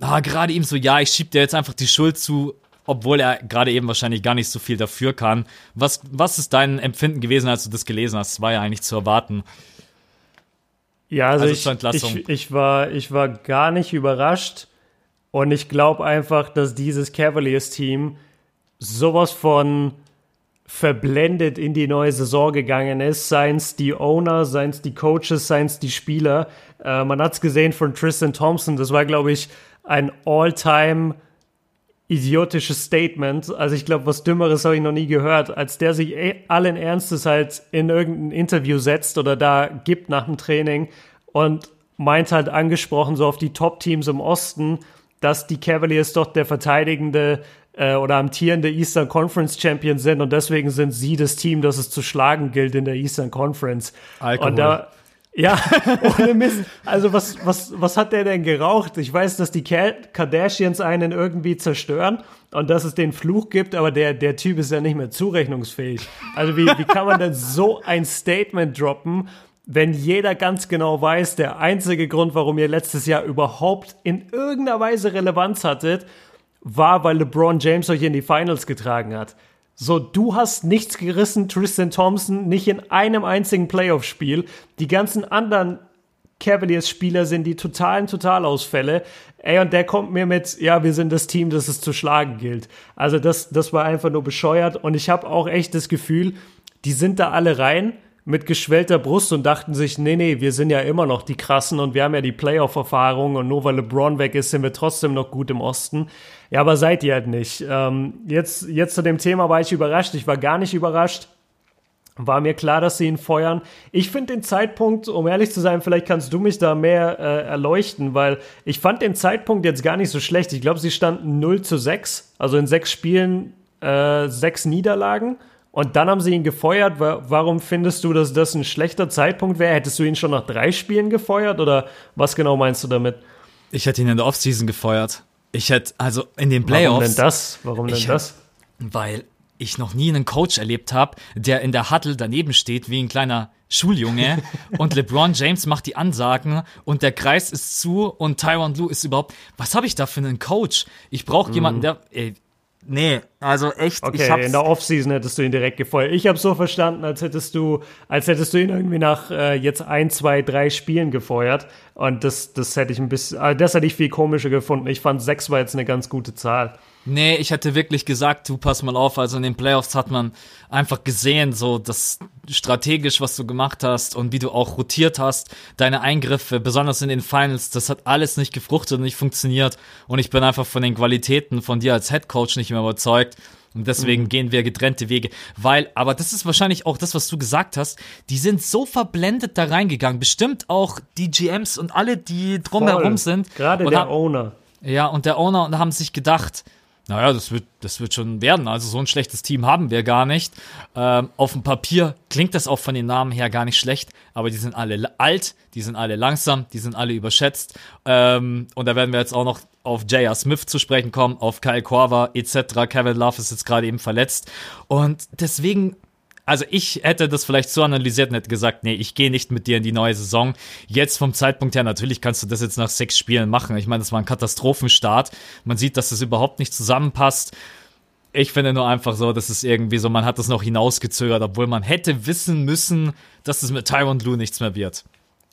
ah, gerade ihm so, ja, ich schieb dir jetzt einfach die Schuld zu, obwohl er gerade eben wahrscheinlich gar nicht so viel dafür kann. Was, was ist dein Empfinden gewesen, als du das gelesen hast? Das war ja eigentlich zu erwarten. Ja, also, also ich, ich, ich, war, ich war gar nicht überrascht und ich glaube einfach, dass dieses Cavaliers-Team sowas von verblendet in die neue Saison gegangen ist, seien es die Owner, seien es die Coaches, seien es die Spieler. Äh, man hat es gesehen von Tristan Thompson, das war, glaube ich, ein All-Time idiotisches Statement. Also ich glaube, was Dümmeres habe ich noch nie gehört, als der sich eh allen Ernstes halt in irgendein Interview setzt oder da gibt nach dem Training und meint halt angesprochen so auf die Top-Teams im Osten, dass die Cavaliers doch der verteidigende äh, oder amtierende Eastern Conference Champion sind und deswegen sind sie das Team, das es zu schlagen gilt in der Eastern Conference. Alkohol. Und da, ja, (laughs) ohne Mist. Also was, was, was hat der denn geraucht? Ich weiß, dass die Kardashians einen irgendwie zerstören und dass es den Fluch gibt, aber der, der Typ ist ja nicht mehr zurechnungsfähig. Also wie, wie kann man denn so ein Statement droppen, wenn jeder ganz genau weiß, der einzige Grund, warum ihr letztes Jahr überhaupt in irgendeiner Weise Relevanz hattet, war, weil LeBron James euch in die Finals getragen hat. So, du hast nichts gerissen, Tristan Thompson, nicht in einem einzigen Playoff-Spiel. Die ganzen anderen Cavaliers-Spieler sind die totalen Totalausfälle. Ey, und der kommt mir mit, ja, wir sind das Team, das es zu schlagen gilt. Also das, das war einfach nur bescheuert. Und ich habe auch echt das Gefühl, die sind da alle rein mit geschwellter Brust und dachten sich, nee, nee, wir sind ja immer noch die Krassen und wir haben ja die Playoff-Erfahrung und nur weil LeBron weg ist, sind wir trotzdem noch gut im Osten. Ja, aber seid ihr halt nicht. Ähm, jetzt, jetzt zu dem Thema war ich überrascht. Ich war gar nicht überrascht. war mir klar, dass sie ihn feuern. Ich finde den Zeitpunkt, um ehrlich zu sein, vielleicht kannst du mich da mehr äh, erleuchten, weil ich fand den Zeitpunkt jetzt gar nicht so schlecht. Ich glaube, sie standen 0 zu 6, also in sechs Spielen äh, sechs Niederlagen. Und dann haben sie ihn gefeuert. Warum findest du, dass das ein schlechter Zeitpunkt wäre? Hättest du ihn schon nach drei Spielen gefeuert oder was genau meinst du damit? Ich hätte ihn in der Offseason gefeuert. Ich hätte, also in den Playoffs. Warum denn das? Warum denn das? Weil ich noch nie einen Coach erlebt habe, der in der Huddle daneben steht wie ein kleiner Schuljunge (laughs) und LeBron James macht die Ansagen und der Kreis ist zu und Tyron Lue ist überhaupt. Was habe ich da für einen Coach? Ich brauche mhm. jemanden, der. Ey, Nee, also echt. Okay, in der Offseason hättest du ihn direkt gefeuert. Ich habe so verstanden, als hättest du, als hättest du ihn irgendwie nach äh, jetzt ein, zwei, drei Spielen gefeuert. Und das, das hätte ich ein bisschen, äh, das hätte ich viel komischer gefunden. Ich fand sechs war jetzt eine ganz gute Zahl. Nee, ich hätte wirklich gesagt, du pass mal auf, also in den Playoffs hat man einfach gesehen, so das strategisch, was du gemacht hast und wie du auch rotiert hast, deine Eingriffe, besonders in den Finals, das hat alles nicht gefruchtet und nicht funktioniert und ich bin einfach von den Qualitäten von dir als Head Coach nicht mehr überzeugt. Und deswegen mhm. gehen wir getrennte Wege. Weil, aber das ist wahrscheinlich auch das, was du gesagt hast. Die sind so verblendet da reingegangen. Bestimmt auch die GMs und alle, die drumherum Voll. sind. Gerade der Owner. Ja, und der Owner und haben sich gedacht, naja, das wird, das wird schon werden. Also so ein schlechtes Team haben wir gar nicht. Ähm, auf dem Papier klingt das auch von den Namen her gar nicht schlecht, aber die sind alle alt, die sind alle langsam, die sind alle überschätzt. Ähm, und da werden wir jetzt auch noch auf J.R. Smith zu sprechen kommen, auf Kyle Korver etc. Kevin Love ist jetzt gerade eben verletzt. Und deswegen also ich hätte das vielleicht so analysiert und hätte gesagt, nee, ich gehe nicht mit dir in die neue Saison. Jetzt vom Zeitpunkt her, natürlich kannst du das jetzt nach sechs Spielen machen. Ich meine, das war ein Katastrophenstart. Man sieht, dass das überhaupt nicht zusammenpasst. Ich finde nur einfach so, dass es irgendwie so, man hat das noch hinausgezögert, obwohl man hätte wissen müssen, dass es mit Tyron Blue nichts mehr wird.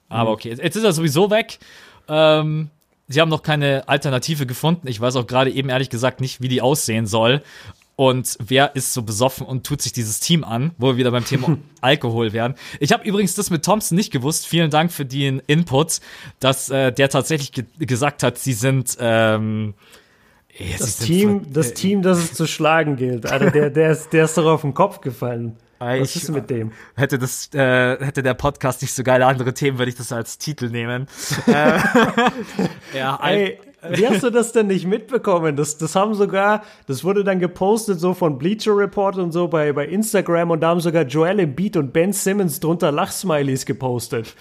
Aber mhm. okay, jetzt ist er sowieso weg. Ähm, sie haben noch keine Alternative gefunden. Ich weiß auch gerade eben ehrlich gesagt nicht, wie die aussehen soll und wer ist so besoffen und tut sich dieses Team an, wo wir wieder beim Thema (laughs) Alkohol werden. Ich habe übrigens das mit Thompson nicht gewusst. Vielen Dank für den Input, dass äh, der tatsächlich ge gesagt hat, sie sind ähm, ja, das, Team, von, das äh, Team, das es zu schlagen gilt. Also (laughs) der, der, ist, der ist doch auf den Kopf gefallen. Was ich, ist mit dem? Hätte das, äh, hätte der Podcast nicht so geile andere Themen, würde ich das als Titel nehmen. (laughs) äh, ja, Ey, wie hast du das denn nicht mitbekommen? Das, das haben sogar, das wurde dann gepostet so von Bleacher Report und so bei, bei Instagram und da haben sogar Joel Embiid und Ben Simmons drunter Lachsmileys gepostet.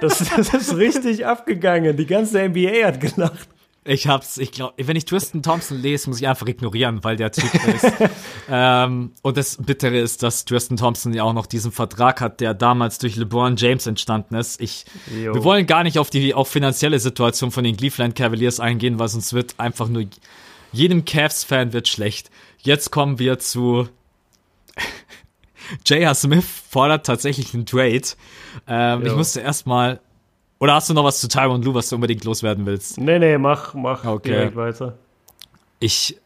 Das, das ist richtig abgegangen. Die ganze NBA hat gelacht. Ich hab's, ich glaube, wenn ich Tristan Thompson lese, muss ich einfach ignorieren, weil der Typ (laughs) ist. ähm, und das Bittere ist, dass Tristan Thompson ja auch noch diesen Vertrag hat, der damals durch LeBron James entstanden ist. Ich, wir wollen gar nicht auf die auch finanzielle Situation von den Cleveland Cavaliers eingehen, weil sonst wird einfach nur jedem Cavs-Fan wird schlecht. Jetzt kommen wir zu (laughs) J.R. Smith fordert tatsächlich einen Trade. Ähm, ich musste erstmal oder hast du noch was zu Tyron Lue, was du unbedingt loswerden willst? Nee, nee, mach, mach okay. direkt weiter. Ich,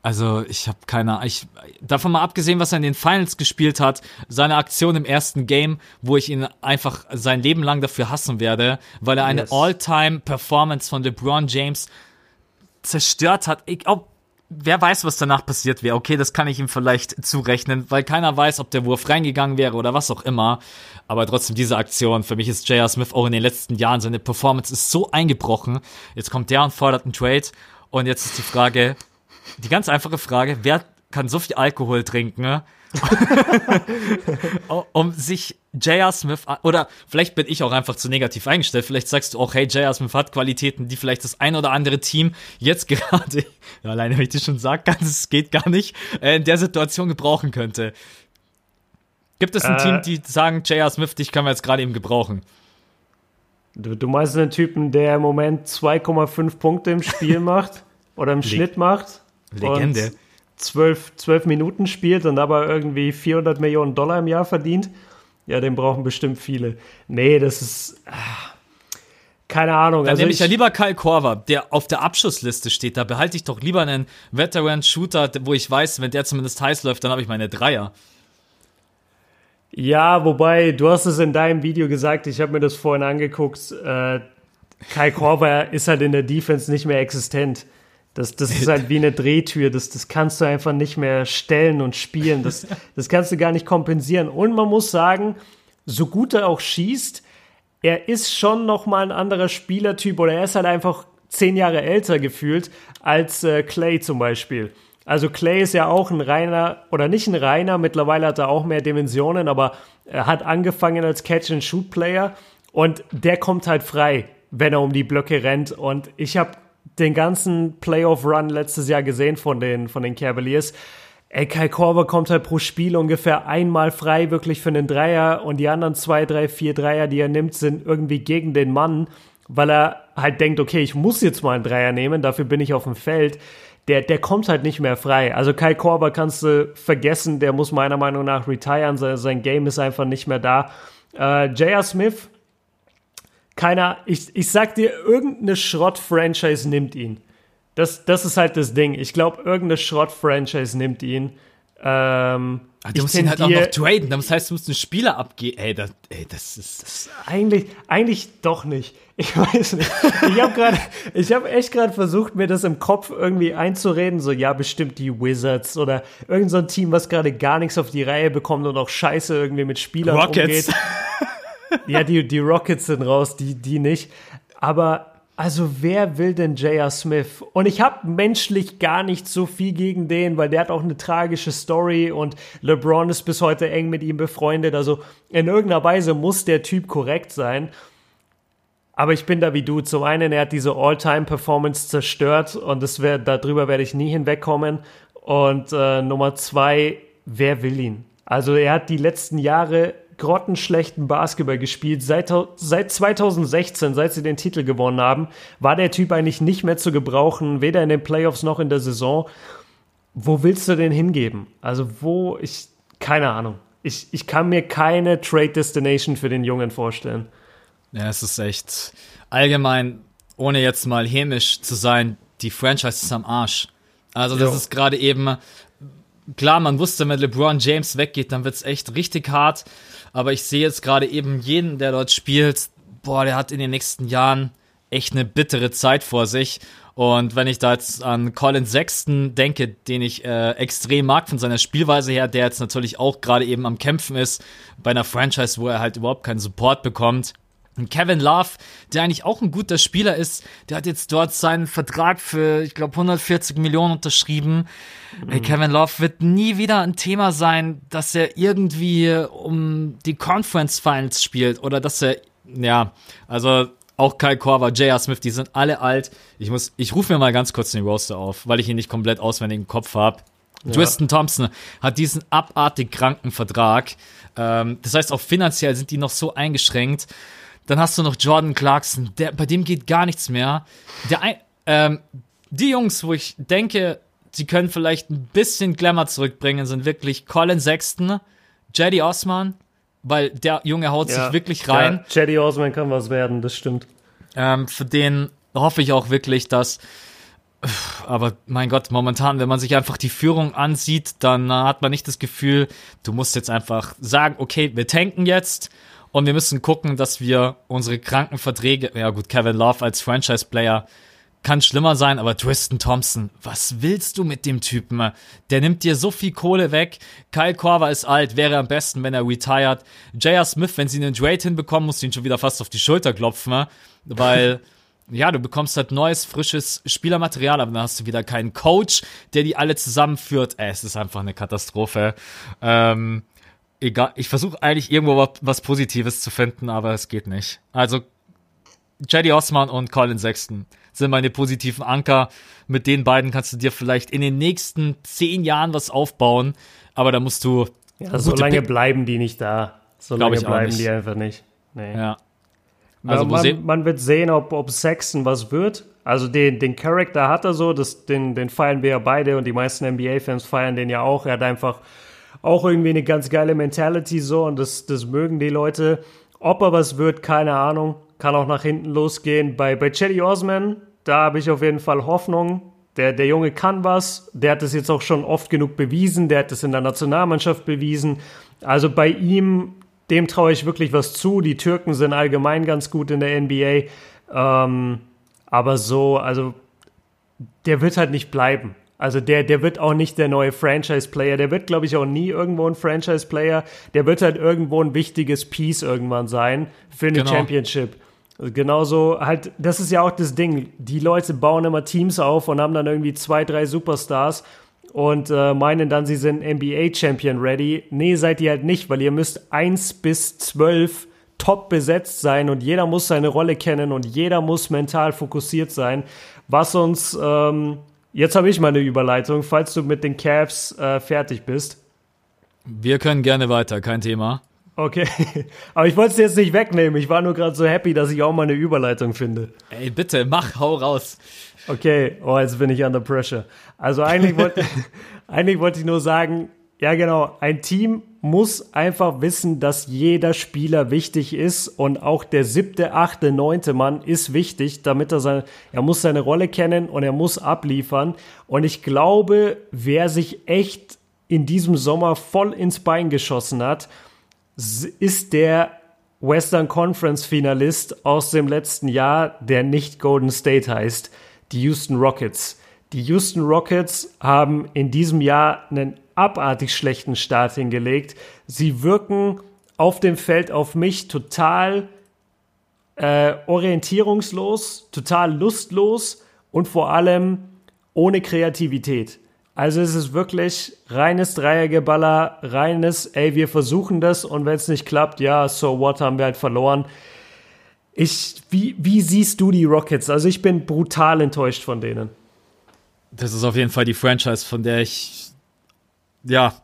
also ich habe keine, ich davon mal abgesehen, was er in den Finals gespielt hat, seine Aktion im ersten Game, wo ich ihn einfach sein Leben lang dafür hassen werde, weil er eine yes. All-Time-Performance von LeBron James zerstört hat. Ich, ob, wer weiß, was danach passiert wäre. Okay, das kann ich ihm vielleicht zurechnen, weil keiner weiß, ob der Wurf reingegangen wäre oder was auch immer. Aber trotzdem diese Aktion, für mich ist J.R. Smith auch in den letzten Jahren, seine Performance ist so eingebrochen. Jetzt kommt der und fordert einen Trade. Und jetzt ist die Frage, die ganz einfache Frage, wer kann so viel Alkohol trinken, (laughs) um sich J.R. Smith, oder vielleicht bin ich auch einfach zu negativ eingestellt, vielleicht sagst du auch, hey, J.R. Smith hat Qualitäten, die vielleicht das ein oder andere Team jetzt (laughs) gerade, ja, alleine wenn ich dir schon sagen kann, es geht gar nicht, äh, in der Situation gebrauchen könnte. Gibt es ein äh, Team, die sagen, J.R. Smith, dich können wir jetzt gerade eben gebrauchen? Du, du meinst einen Typen, der im Moment 2,5 Punkte im Spiel (laughs) macht oder im Schnitt macht? Legende. Und zwölf, zwölf Minuten spielt und aber irgendwie 400 Millionen Dollar im Jahr verdient, ja, den brauchen bestimmt viele. Nee, das ist. Ah, keine Ahnung. Dann also nehme ich ja lieber Kyle Korver, der auf der Abschussliste steht. Da behalte ich doch lieber einen Veteran-Shooter, wo ich weiß, wenn der zumindest heiß läuft, dann habe ich meine Dreier. Ja, wobei, du hast es in deinem Video gesagt, ich habe mir das vorhin angeguckt. Äh, Kai Korver ist halt in der Defense nicht mehr existent Das, das ist halt wie eine Drehtür, das, das kannst du einfach nicht mehr stellen und spielen. Das, (laughs) das kannst du gar nicht kompensieren. Und man muss sagen, so gut er auch schießt, er ist schon nochmal ein anderer Spielertyp oder er ist halt einfach zehn Jahre älter gefühlt als äh, Clay zum Beispiel. Also Clay ist ja auch ein reiner, oder nicht ein reiner, mittlerweile hat er auch mehr Dimensionen, aber er hat angefangen als Catch-and-Shoot-Player und der kommt halt frei, wenn er um die Blöcke rennt. Und ich habe den ganzen Playoff-Run letztes Jahr gesehen von den, von den Cavaliers. Ey, Kai Korver kommt halt pro Spiel ungefähr einmal frei, wirklich für einen Dreier und die anderen zwei, drei, vier Dreier, die er nimmt, sind irgendwie gegen den Mann, weil er halt denkt, okay, ich muss jetzt mal einen Dreier nehmen, dafür bin ich auf dem Feld. Der, der kommt halt nicht mehr frei. Also Kai Korver kannst du vergessen, der muss meiner Meinung nach retiren, sein, sein Game ist einfach nicht mehr da. Äh, J.R. Smith keiner, ich, ich sag dir, irgendeine Schrott-Franchise nimmt ihn. Das, das ist halt das Ding. Ich glaube, irgendeine Schrott-Franchise nimmt ihn. Ähm, ah, du musst ihn halt auch noch traden. Das heißt, du musst einen Spieler abgeben. Ey, das, ey, das ist. Das eigentlich, eigentlich doch nicht. Ich (laughs) weiß nicht. Ich habe gerade, ich habe echt gerade versucht, mir das im Kopf irgendwie einzureden. So, ja, bestimmt die Wizards oder irgendein so Team, was gerade gar nichts auf die Reihe bekommt und auch Scheiße irgendwie mit Spielern Rockets. umgeht. (laughs) (laughs) ja, die, die Rockets sind raus, die, die nicht. Aber also wer will denn J.R. Smith? Und ich habe menschlich gar nicht so viel gegen den, weil der hat auch eine tragische Story und LeBron ist bis heute eng mit ihm befreundet. Also in irgendeiner Weise muss der Typ korrekt sein. Aber ich bin da wie du. Zum einen, er hat diese All-Time-Performance zerstört und das wär, darüber werde ich nie hinwegkommen. Und äh, Nummer zwei, wer will ihn? Also er hat die letzten Jahre grottenschlechten Basketball gespielt. Seit, seit 2016, seit sie den Titel gewonnen haben, war der Typ eigentlich nicht mehr zu gebrauchen, weder in den Playoffs noch in der Saison. Wo willst du den hingeben? Also wo, ich, keine Ahnung. Ich, ich kann mir keine Trade Destination für den Jungen vorstellen. Ja, es ist echt allgemein, ohne jetzt mal hämisch zu sein, die Franchise ist am Arsch. Also das jo. ist gerade eben, klar, man wusste, wenn LeBron James weggeht, dann wird es echt richtig hart. Aber ich sehe jetzt gerade eben jeden, der dort spielt, boah, der hat in den nächsten Jahren echt eine bittere Zeit vor sich. Und wenn ich da jetzt an Colin Sexton denke, den ich äh, extrem mag von seiner Spielweise her, der jetzt natürlich auch gerade eben am Kämpfen ist bei einer Franchise, wo er halt überhaupt keinen Support bekommt. Und Kevin Love, der eigentlich auch ein guter Spieler ist, der hat jetzt dort seinen Vertrag für, ich glaube, 140 Millionen unterschrieben. Mhm. Kevin Love wird nie wieder ein Thema sein, dass er irgendwie um die Conference Finals spielt oder dass er, ja, also auch Kyle Korver, J.R. Smith, die sind alle alt. Ich muss, ich rufe mir mal ganz kurz den Roster auf, weil ich ihn nicht komplett auswendig im Kopf habe. Ja. Tristan Thompson hat diesen abartig kranken Vertrag. Ähm, das heißt, auch finanziell sind die noch so eingeschränkt. Dann hast du noch Jordan Clarkson, der, bei dem geht gar nichts mehr. Der, ähm, die Jungs, wo ich denke, sie können vielleicht ein bisschen Glamour zurückbringen, sind wirklich Colin Sexton, Jedi Osman, weil der Junge haut ja, sich wirklich rein. Ja, Jedi Osman kann was werden, das stimmt. Ähm, für den hoffe ich auch wirklich, dass aber mein Gott, momentan, wenn man sich einfach die Führung ansieht, dann hat man nicht das Gefühl, du musst jetzt einfach sagen, okay, wir tanken jetzt und wir müssen gucken, dass wir unsere kranken Verträge, ja gut, Kevin Love als Franchise-Player kann schlimmer sein, aber Tristan Thompson, was willst du mit dem Typen? Der nimmt dir so viel Kohle weg. Kyle Korver ist alt, wäre am besten, wenn er retired. J.R. Smith, wenn sie einen Trade hinbekommen, muss ihn schon wieder fast auf die Schulter klopfen, weil (laughs) ja, du bekommst halt neues, frisches Spielermaterial, aber dann hast du wieder keinen Coach, der die alle zusammenführt. Äh, es ist einfach eine Katastrophe. Ähm, egal, ich versuche eigentlich irgendwo was, Positives zu finden, aber es geht nicht. Also, Jedi Osman und Colin Sexton sind meine positiven Anker. Mit den beiden kannst du dir vielleicht in den nächsten zehn Jahren was aufbauen, aber da musst du. Ja, so lange bleiben die nicht da. So lange bleiben die einfach nicht. Nee. Ja. Also man, man, wird sehen, ob, ob Sexton was wird. Also den, den Charakter hat er so, das, den, den feiern wir ja beide und die meisten NBA-Fans feiern den ja auch. Er hat einfach auch irgendwie eine ganz geile Mentality so und das, das mögen die Leute. Ob er was wird, keine Ahnung. Kann auch nach hinten losgehen. Bei, bei Chetty Osman, da habe ich auf jeden Fall Hoffnung. Der, der Junge kann was. Der hat es jetzt auch schon oft genug bewiesen. Der hat es in der Nationalmannschaft bewiesen. Also bei ihm, dem traue ich wirklich was zu. Die Türken sind allgemein ganz gut in der NBA. Ähm, aber so, also der wird halt nicht bleiben. Also der, der wird auch nicht der neue Franchise-Player. Der wird, glaube ich, auch nie irgendwo ein Franchise-Player. Der wird halt irgendwo ein wichtiges Piece irgendwann sein für eine Genau. Championship. Also Genauso halt, das ist ja auch das Ding. Die Leute bauen immer Teams auf und haben dann irgendwie zwei, drei Superstars und äh, meinen dann, sie sind NBA-Champion ready. Nee, seid ihr halt nicht, weil ihr müsst eins bis zwölf top besetzt sein und jeder muss seine Rolle kennen und jeder muss mental fokussiert sein. Was uns, ähm, jetzt habe ich mal eine Überleitung, falls du mit den Cavs äh, fertig bist. Wir können gerne weiter, kein Thema. Okay, (laughs) aber ich wollte es dir jetzt nicht wegnehmen. Ich war nur gerade so happy, dass ich auch mal eine Überleitung finde. Ey, bitte, mach, hau raus. Okay, oh, jetzt bin ich under pressure. Also eigentlich wollte, (laughs) eigentlich wollte ich nur sagen, ja genau, ein Team muss einfach wissen, dass jeder Spieler wichtig ist und auch der siebte, achte, neunte Mann ist wichtig, damit er seine, er muss seine Rolle kennen und er muss abliefern. Und ich glaube, wer sich echt in diesem Sommer voll ins Bein geschossen hat, ist der Western Conference Finalist aus dem letzten Jahr, der nicht Golden State heißt, die Houston Rockets. Die Houston Rockets haben in diesem Jahr einen abartig schlechten Start hingelegt. Sie wirken auf dem Feld auf mich total äh, orientierungslos, total lustlos und vor allem ohne Kreativität. Also es ist wirklich reines Dreiergeballer, reines, ey, wir versuchen das und wenn es nicht klappt, ja, so what, haben wir halt verloren. Ich, wie, wie siehst du die Rockets? Also ich bin brutal enttäuscht von denen. Das ist auf jeden Fall die Franchise, von der ich ja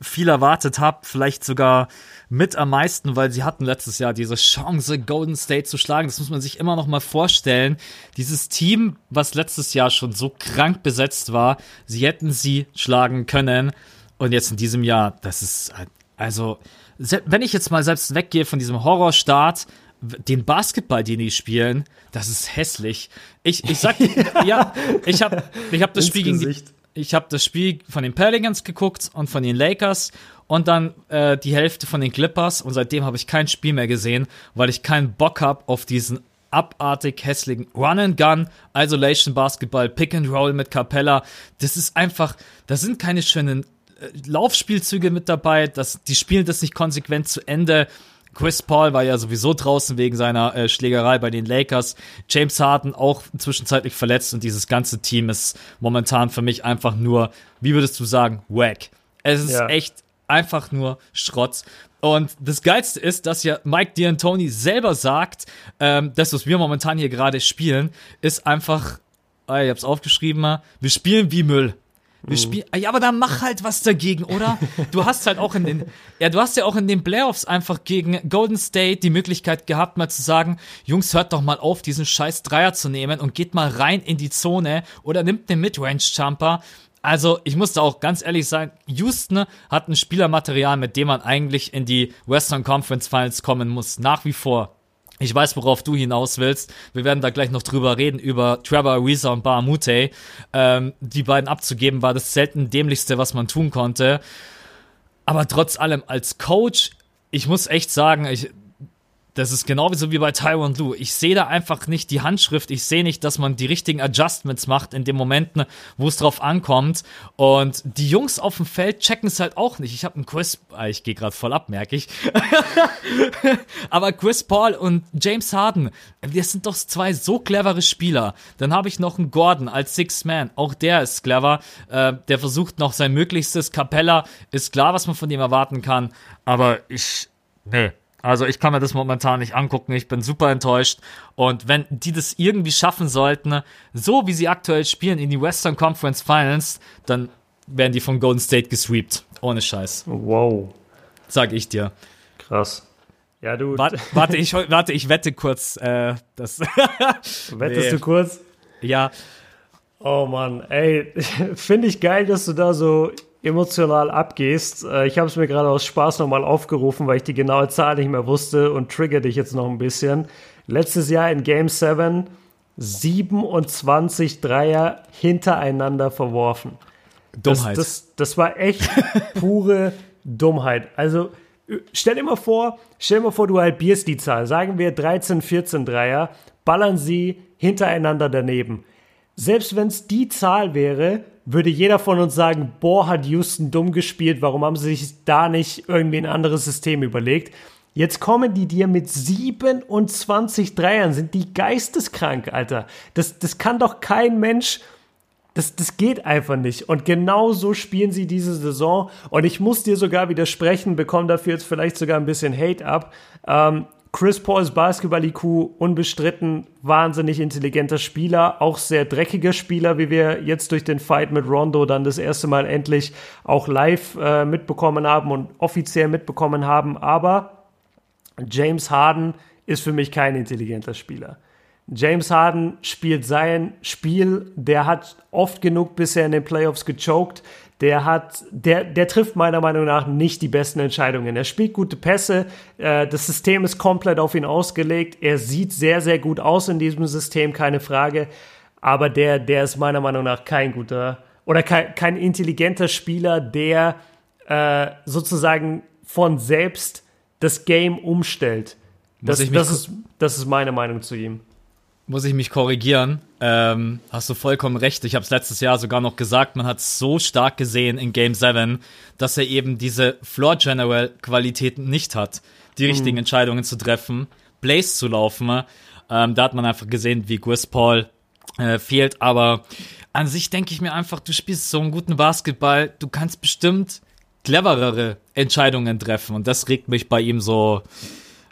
viel erwartet habe, vielleicht sogar mit am meisten, weil sie hatten letztes Jahr diese Chance, Golden State zu schlagen. Das muss man sich immer noch mal vorstellen. Dieses Team, was letztes Jahr schon so krank besetzt war, sie hätten sie schlagen können. Und jetzt in diesem Jahr, das ist also, wenn ich jetzt mal selbst weggehe von diesem Horrorstart, den Basketball, den die spielen, das ist hässlich. Ich, ich sag, (laughs) ja, ich habe ich hab das Spiel gegen die, ich habe das Spiel von den Pelicans geguckt und von den Lakers und dann äh, die Hälfte von den Clippers und seitdem habe ich kein Spiel mehr gesehen, weil ich keinen Bock habe auf diesen abartig hässlichen Run and Gun, Isolation Basketball, Pick and Roll mit Capella. Das ist einfach, da sind keine schönen äh, Laufspielzüge mit dabei, das, die spielen das nicht konsequent zu Ende. Chris Paul war ja sowieso draußen wegen seiner äh, Schlägerei bei den Lakers. James Harden auch zwischenzeitlich verletzt und dieses ganze Team ist momentan für mich einfach nur, wie würdest du sagen, wack. Es ist ja. echt einfach nur Schrott. Und das Geilste ist, dass ja Mike D'Antoni selber sagt, ähm, das, was wir momentan hier gerade spielen, ist einfach, ah, ich hab's aufgeschrieben, wir spielen wie Müll. Wir spielen, ja, aber dann mach halt was dagegen, oder? (laughs) Du hast halt auch in den, ja, du hast ja auch in den Playoffs einfach gegen Golden State die Möglichkeit gehabt, mal zu sagen, Jungs, hört doch mal auf, diesen scheiß Dreier zu nehmen und geht mal rein in die Zone oder nimmt den Midrange-Jumper. Also, ich muss da auch ganz ehrlich sein, Houston hat ein Spielermaterial, mit dem man eigentlich in die Western Conference Finals kommen muss, nach wie vor. Ich weiß, worauf du hinaus willst. Wir werden da gleich noch drüber reden, über Trevor Ariza und Bahamute. Ähm, die beiden abzugeben, war das selten dämlichste, was man tun konnte. Aber trotz allem, als Coach, ich muss echt sagen, ich, das ist genau so wie bei Tyron Lue. Ich sehe da einfach nicht die Handschrift. Ich sehe nicht, dass man die richtigen Adjustments macht in den Momenten, wo es drauf ankommt. Und die Jungs auf dem Feld checken es halt auch nicht. Ich habe einen Chris, ah, ich gehe gerade voll ab, merke ich. (laughs) Aber Chris Paul und James Harden, das sind doch zwei so clevere Spieler. Dann habe ich noch einen Gordon als Six Man. Auch der ist clever. Äh, der versucht noch sein Möglichstes. Capella ist klar, was man von dem erwarten kann. Aber ich, nee. Also ich kann mir das momentan nicht angucken. Ich bin super enttäuscht. Und wenn die das irgendwie schaffen sollten, so wie sie aktuell spielen in die Western Conference Finals, dann werden die von Golden State gesweept. Ohne Scheiß. Wow. Sag ich dir. Krass. Ja, du. Warte, (laughs) warte, ich, warte, ich wette kurz. Äh, das (laughs) Wettest nee. du kurz? Ja. Oh Mann, ey, (laughs) finde ich geil, dass du da so emotional abgehst. Ich habe es mir gerade aus Spaß nochmal aufgerufen, weil ich die genaue Zahl nicht mehr wusste und trigger dich jetzt noch ein bisschen. Letztes Jahr in Game 7 27 Dreier hintereinander verworfen. Dummheit. Das, das, das war echt pure (laughs) Dummheit. Also stell dir mal vor, stell dir mal vor, du halbierst die Zahl. Sagen wir 13, 14 Dreier, ballern sie hintereinander daneben. selbst wenn es die Zahl wäre, würde jeder von uns sagen, boah, hat Houston dumm gespielt, warum haben sie sich da nicht irgendwie ein anderes System überlegt? Jetzt kommen die dir mit 27 Dreiern, sind die geisteskrank, Alter. Das, das kann doch kein Mensch, das, das geht einfach nicht. Und genau so spielen sie diese Saison. Und ich muss dir sogar widersprechen, bekomme dafür jetzt vielleicht sogar ein bisschen Hate ab. Ähm, Chris Pauls Basketball-IQ unbestritten, wahnsinnig intelligenter Spieler, auch sehr dreckiger Spieler, wie wir jetzt durch den Fight mit Rondo dann das erste Mal endlich auch live äh, mitbekommen haben und offiziell mitbekommen haben. Aber James Harden ist für mich kein intelligenter Spieler. James Harden spielt sein Spiel, der hat oft genug bisher in den Playoffs gechoked. Der hat, der, der trifft meiner Meinung nach nicht die besten Entscheidungen. Er spielt gute Pässe, äh, das System ist komplett auf ihn ausgelegt. Er sieht sehr, sehr gut aus in diesem System, keine Frage. Aber der, der ist meiner Meinung nach kein guter oder kein, kein intelligenter Spieler, der äh, sozusagen von selbst das Game umstellt. Das, das, ist, das ist meine Meinung zu ihm muss ich mich korrigieren. Ähm, hast du vollkommen recht. Ich habe es letztes Jahr sogar noch gesagt. Man hat so stark gesehen in Game 7, dass er eben diese Floor General Qualitäten nicht hat, die mhm. richtigen Entscheidungen zu treffen, Blaze zu laufen. Ähm, da hat man einfach gesehen, wie Chris Paul äh, fehlt. Aber an sich denke ich mir einfach, du spielst so einen guten Basketball. Du kannst bestimmt cleverere Entscheidungen treffen. Und das regt mich bei ihm so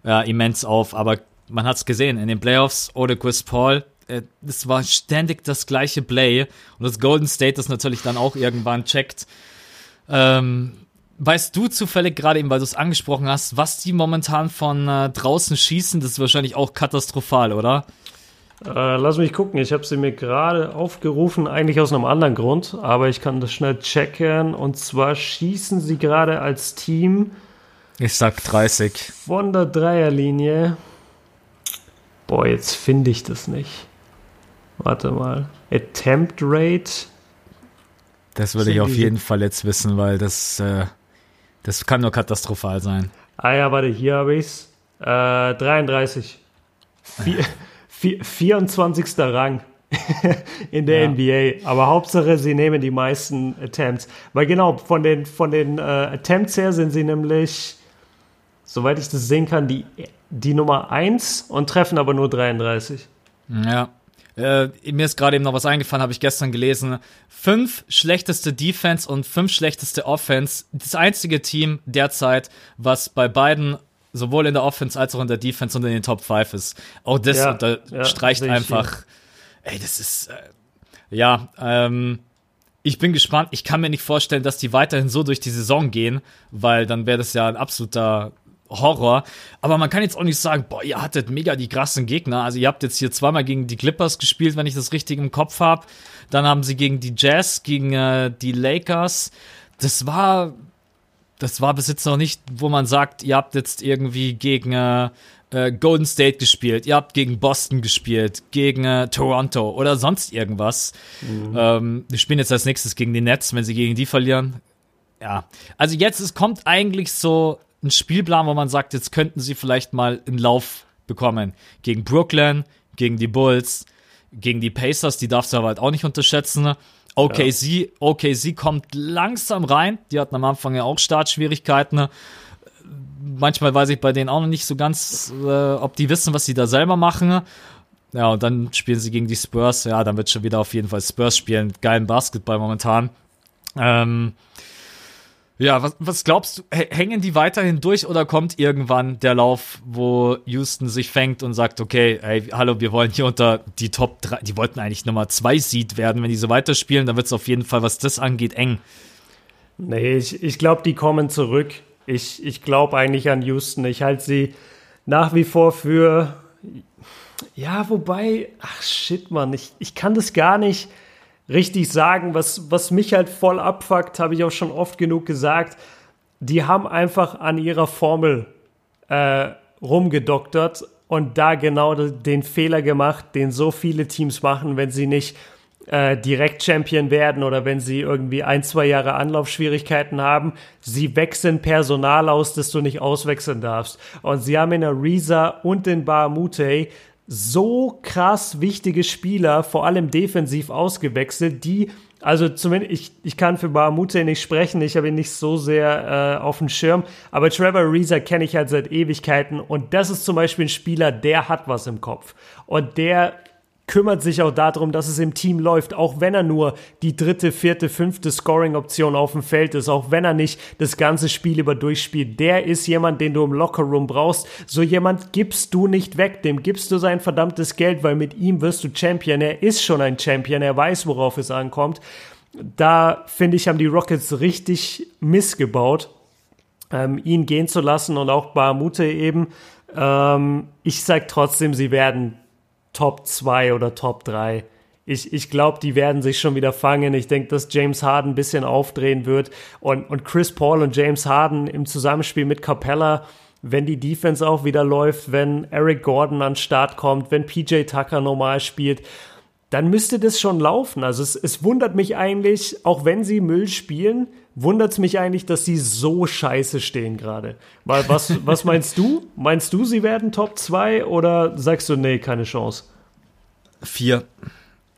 ja, immens auf. Aber man hat es gesehen, in den Playoffs ohne Chris Paul, äh, es war ständig das gleiche Play und das Golden State das natürlich dann auch irgendwann checkt. Ähm, weißt du zufällig gerade eben, weil du es angesprochen hast, was die momentan von äh, draußen schießen? Das ist wahrscheinlich auch katastrophal, oder? Äh, lass mich gucken, ich habe sie mir gerade aufgerufen, eigentlich aus einem anderen Grund, aber ich kann das schnell checken. Und zwar schießen sie gerade als Team. Ich sag 30. Von der Dreierlinie Boah, jetzt finde ich das nicht. Warte mal. Attempt Rate. Das würde ich auf jeden Fall jetzt wissen, weil das, äh, das kann nur katastrophal sein. Ah ja, warte, hier habe ich es. Äh, 33. Vier, (laughs) vier, 24. Rang (laughs) in der ja. NBA. Aber Hauptsache, sie nehmen die meisten Attempts. Weil genau, von den, von den äh, Attempts her sind sie nämlich, soweit ich das sehen kann, die die Nummer 1 und treffen aber nur 33. Ja. Äh, mir ist gerade eben noch was eingefallen, habe ich gestern gelesen. Fünf schlechteste Defense und fünf schlechteste Offense. Das einzige Team derzeit, was bei beiden sowohl in der Offense als auch in der Defense und in den Top 5 ist. Auch das ja, unterstreicht ja, einfach. Ey, das ist. Äh, ja, ähm, ich bin gespannt. Ich kann mir nicht vorstellen, dass die weiterhin so durch die Saison gehen, weil dann wäre das ja ein absoluter Horror. Aber man kann jetzt auch nicht sagen, boah, ihr hattet mega die krassen Gegner. Also ihr habt jetzt hier zweimal gegen die Clippers gespielt, wenn ich das richtig im Kopf habe. Dann haben sie gegen die Jazz, gegen äh, die Lakers. Das war, das war bis jetzt noch nicht, wo man sagt, ihr habt jetzt irgendwie gegen äh, äh, Golden State gespielt, ihr habt gegen Boston gespielt, gegen äh, Toronto oder sonst irgendwas. Mhm. Ähm, wir spielen jetzt als nächstes gegen die Nets, wenn sie gegen die verlieren. Ja, also jetzt es kommt eigentlich so einen Spielplan, wo man sagt, jetzt könnten sie vielleicht mal einen Lauf bekommen. Gegen Brooklyn, gegen die Bulls, gegen die Pacers, die darfst du aber halt auch nicht unterschätzen. OKC, ja. OKC kommt langsam rein. Die hatten am Anfang ja auch Startschwierigkeiten. Manchmal weiß ich bei denen auch noch nicht so ganz, äh, ob die wissen, was sie da selber machen. Ja, und dann spielen sie gegen die Spurs. Ja, dann wird schon wieder auf jeden Fall Spurs spielen. Geilen Basketball momentan. Ähm, ja, was, was glaubst du, hängen die weiterhin durch oder kommt irgendwann der Lauf, wo Houston sich fängt und sagt, okay, ey, hallo, wir wollen hier unter die Top 3, die wollten eigentlich Nummer 2 Seed werden, wenn die so weiterspielen, dann wird es auf jeden Fall, was das angeht, eng. Nee, ich, ich glaube, die kommen zurück. Ich, ich glaube eigentlich an Houston. Ich halte sie nach wie vor für, ja, wobei, ach shit, Mann, ich, ich kann das gar nicht richtig sagen. Was, was mich halt voll abfuckt, habe ich auch schon oft genug gesagt. Die haben einfach an ihrer Formel äh, rumgedoktert und da genau den Fehler gemacht, den so viele Teams machen, wenn sie nicht äh, direkt Champion werden oder wenn sie irgendwie ein, zwei Jahre Anlaufschwierigkeiten haben. Sie wechseln Personal aus, das du nicht auswechseln darfst. Und sie haben in der Reza und in Bahamute so krass wichtige Spieler, vor allem defensiv ausgewechselt, die also zumindest, ich, ich kann für Bahamute nicht sprechen, ich habe ihn nicht so sehr äh, auf dem Schirm, aber Trevor Reeser kenne ich halt seit Ewigkeiten und das ist zum Beispiel ein Spieler, der hat was im Kopf und der kümmert sich auch darum, dass es im Team läuft, auch wenn er nur die dritte, vierte, fünfte Scoring-Option auf dem Feld ist, auch wenn er nicht das ganze Spiel über durchspielt. Der ist jemand, den du im Lockerroom brauchst. So jemand gibst du nicht weg, dem gibst du sein verdammtes Geld, weil mit ihm wirst du Champion. Er ist schon ein Champion, er weiß, worauf es ankommt. Da finde ich, haben die Rockets richtig missgebaut, ähm, ihn gehen zu lassen und auch Bahamute eben. Ähm, ich sag trotzdem, sie werden Top 2 oder Top 3. Ich, ich glaube, die werden sich schon wieder fangen. Ich denke, dass James Harden ein bisschen aufdrehen wird. Und, und Chris Paul und James Harden im Zusammenspiel mit Capella, wenn die Defense auch wieder läuft, wenn Eric Gordon an den Start kommt, wenn PJ Tucker normal spielt, dann müsste das schon laufen. Also es, es wundert mich eigentlich, auch wenn sie Müll spielen, wundert es mich eigentlich, dass sie so scheiße stehen gerade. Weil was, was (laughs) meinst du? Meinst du, sie werden Top 2 oder sagst du, nee, keine Chance? Vier.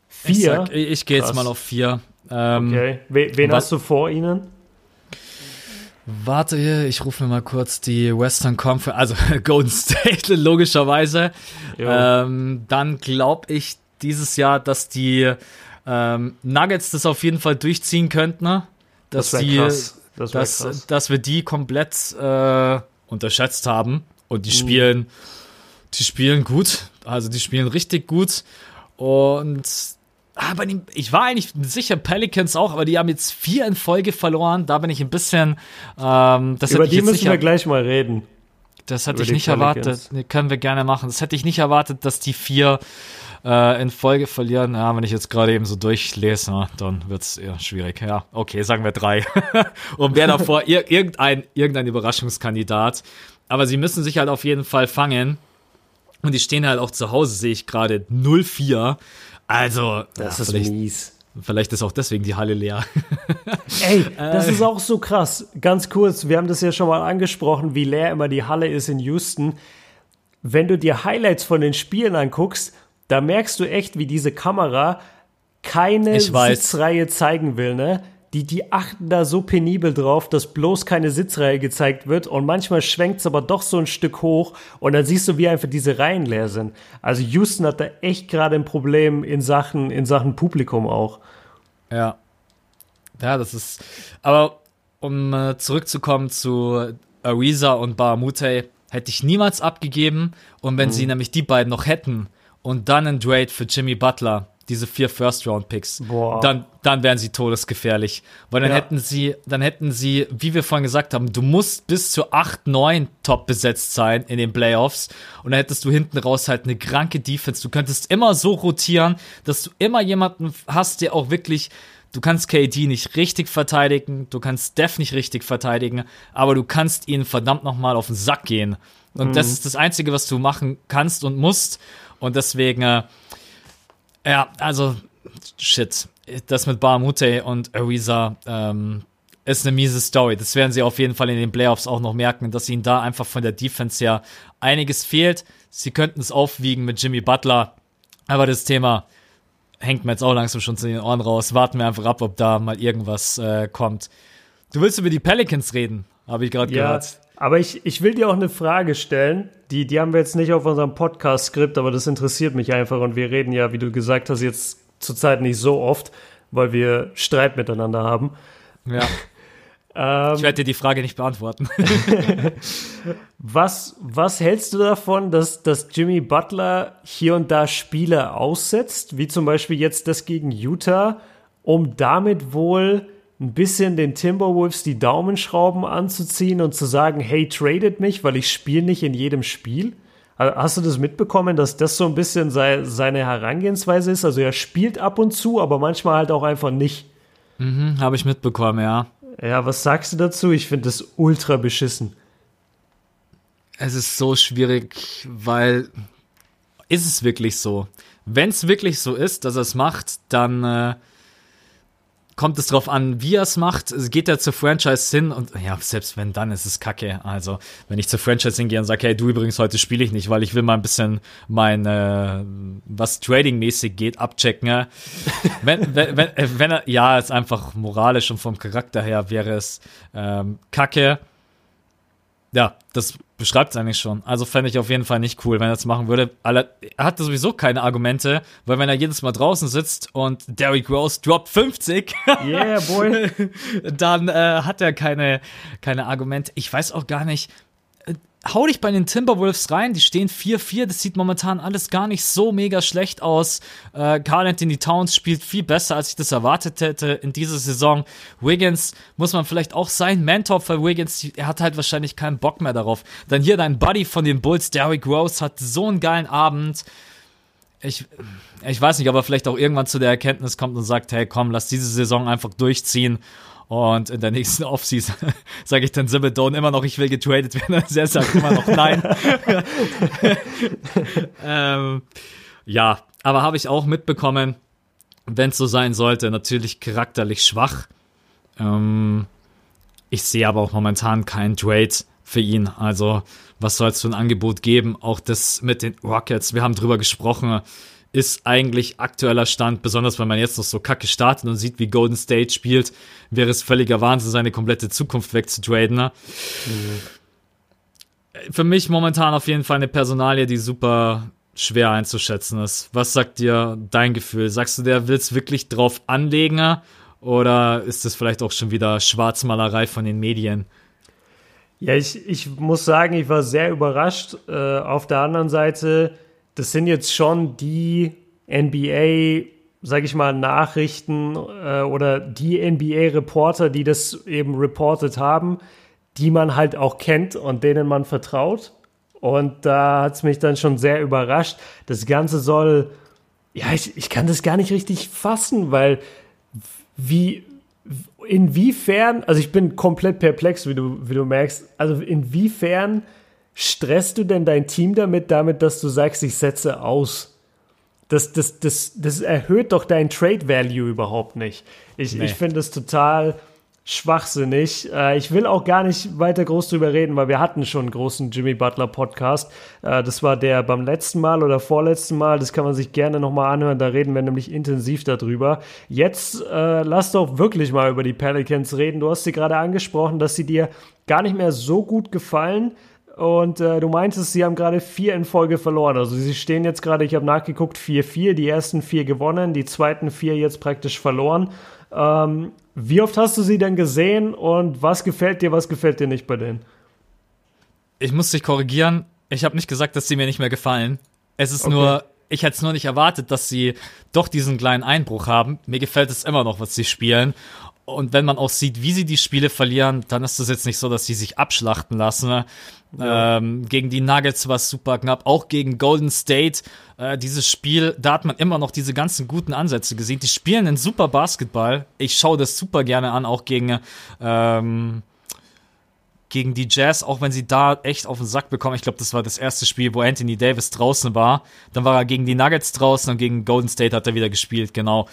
Vier? Ich, ich, ich gehe jetzt mal auf vier. Ähm, okay. Wen, wen hast du vor ihnen? Warte hier, ich rufe mir mal kurz die Western Conference, also (laughs) Golden State logischerweise. Ähm, dann glaube ich dieses Jahr, dass die ähm, Nuggets das auf jeden Fall durchziehen könnten. Ne? Dass das die, krass. Das dass, krass. dass wir die komplett äh, unterschätzt haben. Und die spielen, mhm. die spielen gut. Also die spielen richtig gut. Und aber ah, ich war eigentlich sicher Pelicans auch, aber die haben jetzt vier in Folge verloren. Da bin ich ein bisschen. Ähm, das Über die müssen sicher, wir gleich mal reden. Das hätte ich nicht Pelicans. erwartet. Nee, können wir gerne machen. Das hätte ich nicht erwartet, dass die vier äh, in Folge verlieren. Ja, wenn ich jetzt gerade eben so durchlese, na, dann wird es eher schwierig. Ja, okay, sagen wir drei. (laughs) Und wer davor ir irgendein, irgendein Überraschungskandidat. Aber sie müssen sich halt auf jeden Fall fangen. Und die stehen halt auch zu Hause, sehe ich gerade 0-4. Also, das ja, ist mies. Vielleicht ist auch deswegen die Halle leer. (laughs) Ey, das ist auch so krass. Ganz kurz, wir haben das ja schon mal angesprochen, wie leer immer die Halle ist in Houston. Wenn du dir Highlights von den Spielen anguckst, da merkst du echt, wie diese Kamera keine Sitzreihe zeigen will, ne? Die, die achten da so penibel drauf, dass bloß keine Sitzreihe gezeigt wird und manchmal schwenkt es aber doch so ein Stück hoch und dann siehst du, wie einfach diese Reihen leer sind. Also Houston hat da echt gerade ein Problem in Sachen, in Sachen Publikum auch. Ja. Ja, das ist. Aber um äh, zurückzukommen zu Ariza und Bahamute, hätte ich niemals abgegeben. Und wenn mhm. sie nämlich die beiden noch hätten, und dann ein Trade für Jimmy Butler, diese vier First-Round-Picks, dann, dann wären sie todesgefährlich. Weil dann ja. hätten sie, dann hätten sie, wie wir vorhin gesagt haben, du musst bis zu 8, 9 top besetzt sein in den Playoffs. Und dann hättest du hinten raus halt eine kranke Defense. Du könntest immer so rotieren, dass du immer jemanden hast, der auch wirklich Du kannst KD nicht richtig verteidigen, du kannst Steph nicht richtig verteidigen, aber du kannst ihnen verdammt nochmal auf den Sack gehen. Und mhm. das ist das Einzige, was du machen kannst und musst. Und deswegen, äh, ja, also, shit. Das mit Bahamute und Ariza ähm, ist eine miese Story. Das werden sie auf jeden Fall in den Playoffs auch noch merken, dass ihnen da einfach von der Defense her einiges fehlt. Sie könnten es aufwiegen mit Jimmy Butler, aber das Thema hängt mir jetzt auch langsam schon zu den Ohren raus. Warten wir einfach ab, ob da mal irgendwas äh, kommt. Du willst über die Pelicans reden, habe ich gerade ja, gehört. Aber ich, ich will dir auch eine Frage stellen. Die, die haben wir jetzt nicht auf unserem Podcast-Skript, aber das interessiert mich einfach. Und wir reden ja, wie du gesagt hast, jetzt zurzeit nicht so oft, weil wir Streit miteinander haben. Ja. (laughs) ähm, ich werde dir die Frage nicht beantworten. (laughs) was, was hältst du davon, dass, dass Jimmy Butler hier und da Spiele aussetzt, wie zum Beispiel jetzt das gegen Utah, um damit wohl ein bisschen den Timberwolves die Daumenschrauben anzuziehen und zu sagen, hey, tradet mich, weil ich spiele nicht in jedem Spiel? Hast du das mitbekommen, dass das so ein bisschen sei, seine Herangehensweise ist? Also er spielt ab und zu, aber manchmal halt auch einfach nicht. Mhm, habe ich mitbekommen, ja. Ja, was sagst du dazu? Ich finde das ultra beschissen. Es ist so schwierig, weil ist es wirklich so? Wenn es wirklich so ist, dass er es macht, dann äh, kommt es drauf an, wie er es macht. Geht er zur Franchise hin und ja, selbst wenn, dann ist es kacke. Also, wenn ich zur Franchise hingehe und sage, hey, du übrigens, heute spiele ich nicht, weil ich will mal ein bisschen mein, äh, was Trading-mäßig geht, abchecken. Ja? (laughs) wenn, wenn, wenn, äh, wenn er, ja, ist einfach moralisch und vom Charakter her wäre es ähm, kacke. Ja, das beschreibt es eigentlich schon. Also fände ich auf jeden Fall nicht cool, wenn er das machen würde. er hat sowieso keine Argumente, weil wenn er jedes Mal draußen sitzt und Derrick Rose droppt 50, yeah, boy. (laughs) dann äh, hat er keine, keine Argumente. Ich weiß auch gar nicht, hau dich bei den Timberwolves rein, die stehen 4-4, das sieht momentan alles gar nicht so mega schlecht aus. Äh, Carl Anthony Towns spielt viel besser, als ich das erwartet hätte in dieser Saison. Wiggins muss man vielleicht auch sein Mentor für Wiggins, er hat halt wahrscheinlich keinen Bock mehr darauf. Dann hier dein Buddy von den Bulls, Derrick Rose, hat so einen geilen Abend. Ich, ich weiß nicht, ob er vielleicht auch irgendwann zu der Erkenntnis kommt und sagt, hey komm, lass diese Saison einfach durchziehen und in der nächsten Offseason (laughs) sage ich dann Sibbedon immer noch, ich will getradet werden. Er sagt immer noch nein. (laughs) ähm, ja, aber habe ich auch mitbekommen, wenn es so sein sollte, natürlich charakterlich schwach. Ähm, ich sehe aber auch momentan keinen Trade für ihn. Also, was soll es für ein Angebot geben? Auch das mit den Rockets, wir haben drüber gesprochen ist eigentlich aktueller Stand, besonders wenn man jetzt noch so kacke startet und sieht, wie Golden State spielt, wäre es völliger Wahnsinn, seine komplette Zukunft wegzutraden. Ne? Mhm. Für mich momentan auf jeden Fall eine Personalie, die super schwer einzuschätzen ist. Was sagt dir dein Gefühl? Sagst du, der will es wirklich drauf anlegen oder ist es vielleicht auch schon wieder Schwarzmalerei von den Medien? Ja, ich, ich muss sagen, ich war sehr überrascht. Äh, auf der anderen Seite, das sind jetzt schon die NBA, sag ich mal, Nachrichten äh, oder die NBA-Reporter, die das eben reported haben, die man halt auch kennt und denen man vertraut. Und da hat es mich dann schon sehr überrascht. Das Ganze soll, ja, ich, ich kann das gar nicht richtig fassen, weil wie, inwiefern, also ich bin komplett perplex, wie du, wie du merkst, also inwiefern stresst du denn dein Team damit, damit, dass du sagst, ich setze aus? Das, das, das, das erhöht doch dein Trade Value überhaupt nicht. Ich, nee. ich finde es total schwachsinnig. Äh, ich will auch gar nicht weiter groß drüber reden, weil wir hatten schon einen großen Jimmy Butler Podcast. Äh, das war der beim letzten Mal oder vorletzten Mal. Das kann man sich gerne nochmal anhören. Da reden wir nämlich intensiv darüber. Jetzt äh, lass doch wirklich mal über die Pelicans reden. Du hast sie gerade angesprochen, dass sie dir gar nicht mehr so gut gefallen. Und äh, du meintest, sie haben gerade vier in Folge verloren. Also sie stehen jetzt gerade, ich habe nachgeguckt, 4-4, die ersten vier gewonnen, die zweiten vier jetzt praktisch verloren. Ähm, wie oft hast du sie denn gesehen und was gefällt dir, was gefällt dir nicht bei denen? Ich muss dich korrigieren. Ich habe nicht gesagt, dass sie mir nicht mehr gefallen. Es ist okay. nur, ich hätte es nur nicht erwartet, dass sie doch diesen kleinen Einbruch haben. Mir gefällt es immer noch, was sie spielen. Und wenn man auch sieht, wie sie die Spiele verlieren, dann ist es jetzt nicht so, dass sie sich abschlachten lassen. Ne? Ja. Ähm, gegen die Nuggets war es super knapp, auch gegen Golden State. Äh, dieses Spiel, da hat man immer noch diese ganzen guten Ansätze gesehen. Die spielen einen super Basketball. Ich schaue das super gerne an, auch gegen ähm, gegen die Jazz, auch wenn sie da echt auf den Sack bekommen. Ich glaube, das war das erste Spiel, wo Anthony Davis draußen war. Dann war er gegen die Nuggets draußen und gegen Golden State hat er wieder gespielt, genau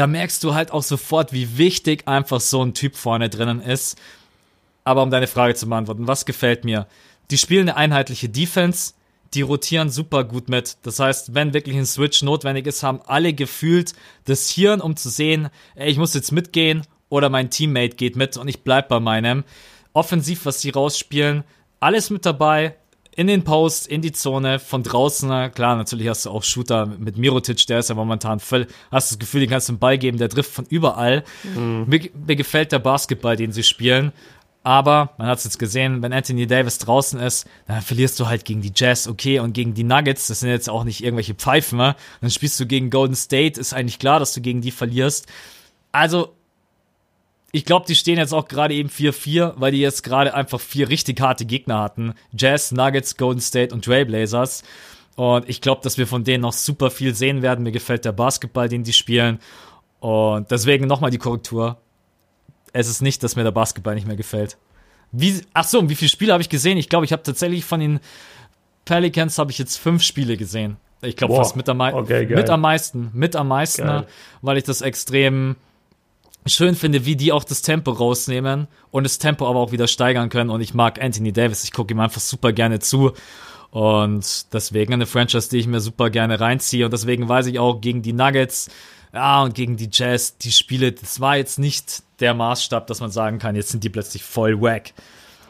da merkst du halt auch sofort, wie wichtig einfach so ein Typ vorne drinnen ist. Aber um deine Frage zu beantworten, was gefällt mir? Die spielen eine einheitliche Defense, die rotieren super gut mit. Das heißt, wenn wirklich ein Switch notwendig ist, haben alle gefühlt das Hirn, um zu sehen, ey, ich muss jetzt mitgehen oder mein Teammate geht mit und ich bleib bei meinem. Offensiv, was sie rausspielen, alles mit dabei, in den Post, in die Zone, von draußen. Klar, natürlich hast du auch Shooter mit Mirotic, der ist ja momentan voll, hast das Gefühl, den kannst du einen Ball geben, der trifft von überall. Mhm. Mir, mir gefällt der Basketball, den sie spielen. Aber man hat es jetzt gesehen, wenn Anthony Davis draußen ist, dann verlierst du halt gegen die Jazz, okay, und gegen die Nuggets, das sind jetzt auch nicht irgendwelche Pfeifen, ne? Dann spielst du gegen Golden State, ist eigentlich klar, dass du gegen die verlierst. Also, ich glaube, die stehen jetzt auch gerade eben 4-4, weil die jetzt gerade einfach vier richtig harte Gegner hatten. Jazz, Nuggets, Golden State und Trailblazers. Und ich glaube, dass wir von denen noch super viel sehen werden. Mir gefällt der Basketball, den die spielen. Und deswegen nochmal die Korrektur. Es ist nicht, dass mir der Basketball nicht mehr gefällt. Wie, ach so, wie viele Spiele habe ich gesehen? Ich glaube, ich habe tatsächlich von den Pelicans habe ich jetzt fünf Spiele gesehen. Ich glaube fast mit am, okay, mit am meisten, mit am meisten, geil. weil ich das extrem schön finde, wie die auch das Tempo rausnehmen und das Tempo aber auch wieder steigern können. Und ich mag Anthony Davis, ich gucke ihm einfach super gerne zu. Und deswegen eine Franchise, die ich mir super gerne reinziehe. Und deswegen weiß ich auch gegen die Nuggets, ja, und gegen die Jazz, die Spiele, das war jetzt nicht der Maßstab, dass man sagen kann, jetzt sind die plötzlich voll wack.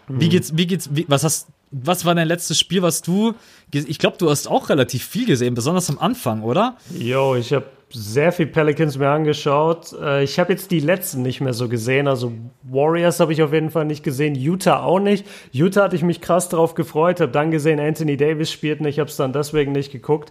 Mhm. Wie geht's, wie geht's, wie, was hast, was war dein letztes Spiel, was du, ich glaube, du hast auch relativ viel gesehen, besonders am Anfang, oder? Jo, ich habe sehr viel Pelicans mir angeschaut. Äh, ich habe jetzt die letzten nicht mehr so gesehen. Also Warriors habe ich auf jeden Fall nicht gesehen. Utah auch nicht. Utah hatte ich mich krass drauf gefreut. Habe dann gesehen, Anthony Davis spielt nicht. Habe es dann deswegen nicht geguckt.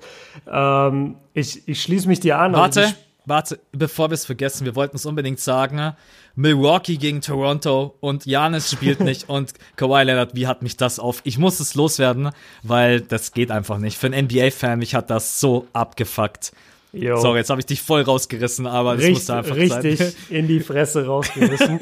Ähm, ich ich schließe mich dir an. Warte, warte, bevor wir es vergessen. Wir wollten es unbedingt sagen. Milwaukee gegen Toronto und Janis spielt nicht (laughs) und Kawhi Leonard, wie hat mich das auf? Ich muss es loswerden, weil das geht einfach nicht. Für einen NBA-Fan, mich hat das so abgefuckt. Jo. Sorry, jetzt habe ich dich voll rausgerissen, aber das Richt, musste einfach richtig sein. in die Fresse rausgerissen.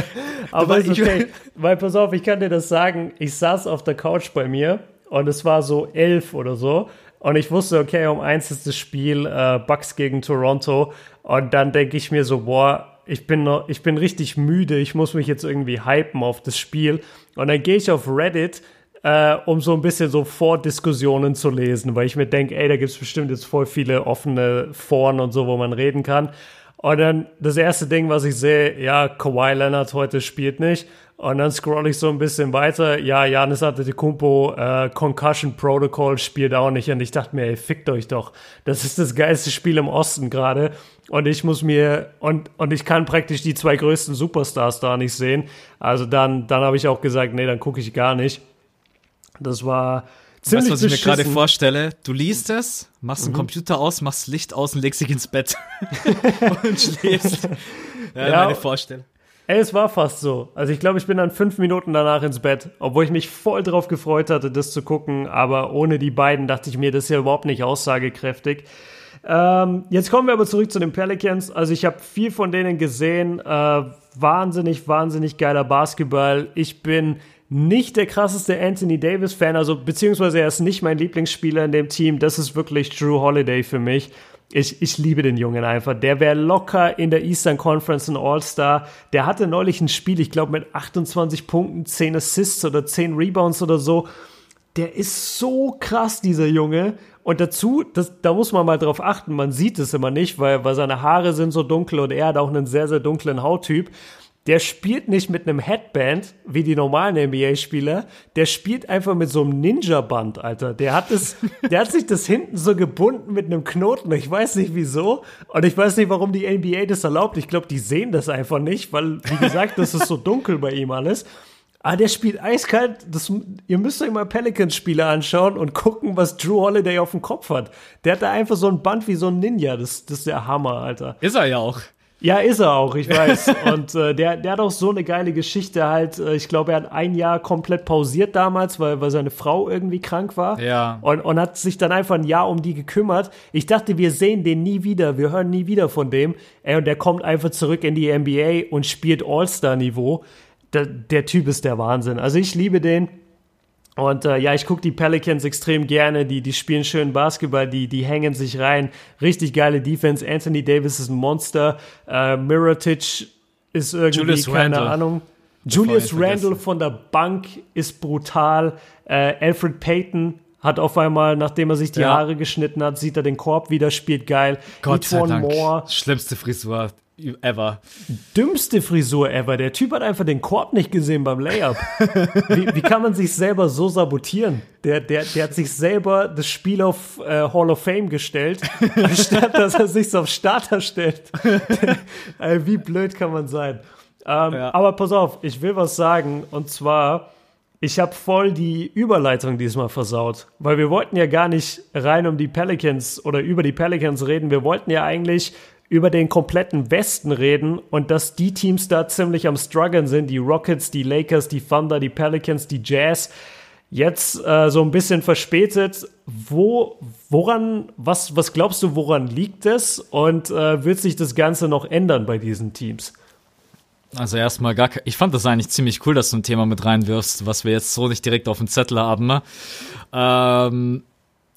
(laughs) aber ist okay, weil pass auf, ich kann dir das sagen, ich saß auf der Couch bei mir und es war so elf oder so und ich wusste, okay, um eins ist das Spiel äh, Bucks gegen Toronto und dann denke ich mir so, boah, ich bin noch, ich bin richtig müde, ich muss mich jetzt irgendwie hypen auf das Spiel und dann gehe ich auf Reddit äh, um so ein bisschen so Vordiskussionen zu lesen, weil ich mir denke, ey, da gibt's bestimmt jetzt voll viele offene Foren und so, wo man reden kann. Und dann das erste Ding, was ich sehe, ja, Kawhi Leonard heute spielt nicht. Und dann scroll ich so ein bisschen weiter. Ja, Janis Antetokounmpo, äh, Concussion Protocol spielt auch nicht. Und ich dachte mir, ey, fickt euch doch. Das ist das geilste Spiel im Osten gerade. Und ich muss mir, und, und ich kann praktisch die zwei größten Superstars da nicht sehen. Also dann, dann habe ich auch gesagt, nee, dann gucke ich gar nicht. Das war ziemlich Weißt was ich mir gerade vorstelle? Du liest es, machst mhm. den Computer aus, machst Licht aus und legst dich ins Bett (laughs) und schläfst. Ja, ja, meine Vorstellung. Ey, es war fast so. Also ich glaube, ich bin dann fünf Minuten danach ins Bett, obwohl ich mich voll drauf gefreut hatte, das zu gucken. Aber ohne die beiden dachte ich mir, das ist ja überhaupt nicht aussagekräftig. Ähm, jetzt kommen wir aber zurück zu den Pelicans. Also ich habe viel von denen gesehen. Äh, wahnsinnig, wahnsinnig geiler Basketball. Ich bin nicht der krasseste Anthony Davis-Fan, also beziehungsweise er ist nicht mein Lieblingsspieler in dem Team. Das ist wirklich Drew Holiday für mich. Ich, ich liebe den Jungen einfach. Der wäre locker in der Eastern Conference ein All-Star. Der hatte neulich ein Spiel, ich glaube mit 28 Punkten, 10 Assists oder 10 Rebounds oder so. Der ist so krass, dieser Junge. Und dazu, das, da muss man mal drauf achten, man sieht es immer nicht, weil, weil seine Haare sind so dunkel und er hat auch einen sehr, sehr dunklen Hauttyp der spielt nicht mit einem Headband wie die normalen NBA-Spieler, der spielt einfach mit so einem Ninja-Band, Alter. Der hat es, (laughs) der hat sich das hinten so gebunden mit einem Knoten. Ich weiß nicht wieso und ich weiß nicht, warum die NBA das erlaubt. Ich glaube, die sehen das einfach nicht, weil, wie gesagt, das ist so dunkel bei ihm alles. Aber der spielt eiskalt. Das, ihr müsst euch mal Pelicans-Spiele anschauen und gucken, was Drew Holiday auf dem Kopf hat. Der hat da einfach so ein Band wie so ein Ninja. Das, das ist der Hammer, Alter. Ist er ja auch. Ja, ist er auch, ich weiß. (laughs) Und äh, der, der hat auch so eine geile Geschichte halt. Äh, ich glaube, er hat ein Jahr komplett pausiert damals, weil, weil seine Frau irgendwie krank war. Ja. Und, und hat sich dann einfach ein Jahr um die gekümmert. Ich dachte, wir sehen den nie wieder, wir hören nie wieder von dem. Ey, und der kommt einfach zurück in die NBA und spielt All-Star-Niveau. Der, der Typ ist der Wahnsinn. Also ich liebe den. Und äh, ja, ich gucke die Pelicans extrem gerne. Die, die spielen schön Basketball, die, die hängen sich rein. Richtig geile Defense. Anthony Davis ist ein Monster. Äh, Mirotic ist irgendwie, Julius keine Randall. Ahnung. Julius Randle von der Bank ist brutal. Äh, Alfred Payton hat auf einmal, nachdem er sich die ja. Haare geschnitten hat, sieht er den Korb wieder, spielt geil. Gott sei Dank. Moore. Schlimmste Frisur ever. Dümmste Frisur ever. Der Typ hat einfach den Korb nicht gesehen beim Layup. wie, wie, kann man sich selber so sabotieren? Der, der, der hat sich selber das Spiel auf äh, Hall of Fame gestellt, (laughs) anstatt dass er sich auf Starter stellt. (laughs) äh, wie blöd kann man sein? Ähm, ja. Aber pass auf, ich will was sagen. Und zwar, ich habe voll die Überleitung diesmal versaut. Weil wir wollten ja gar nicht rein um die Pelicans oder über die Pelicans reden. Wir wollten ja eigentlich über den kompletten Westen reden und dass die Teams da ziemlich am struggeln sind, die Rockets, die Lakers, die Thunder, die Pelicans, die Jazz. Jetzt äh, so ein bisschen verspätet. Wo, woran, was, was glaubst du, woran liegt es? Und äh, wird sich das Ganze noch ändern bei diesen Teams? Also erstmal gar ich fand das eigentlich ziemlich cool, dass du ein Thema mit reinwirfst, was wir jetzt so nicht direkt auf dem Zettel haben. Ähm,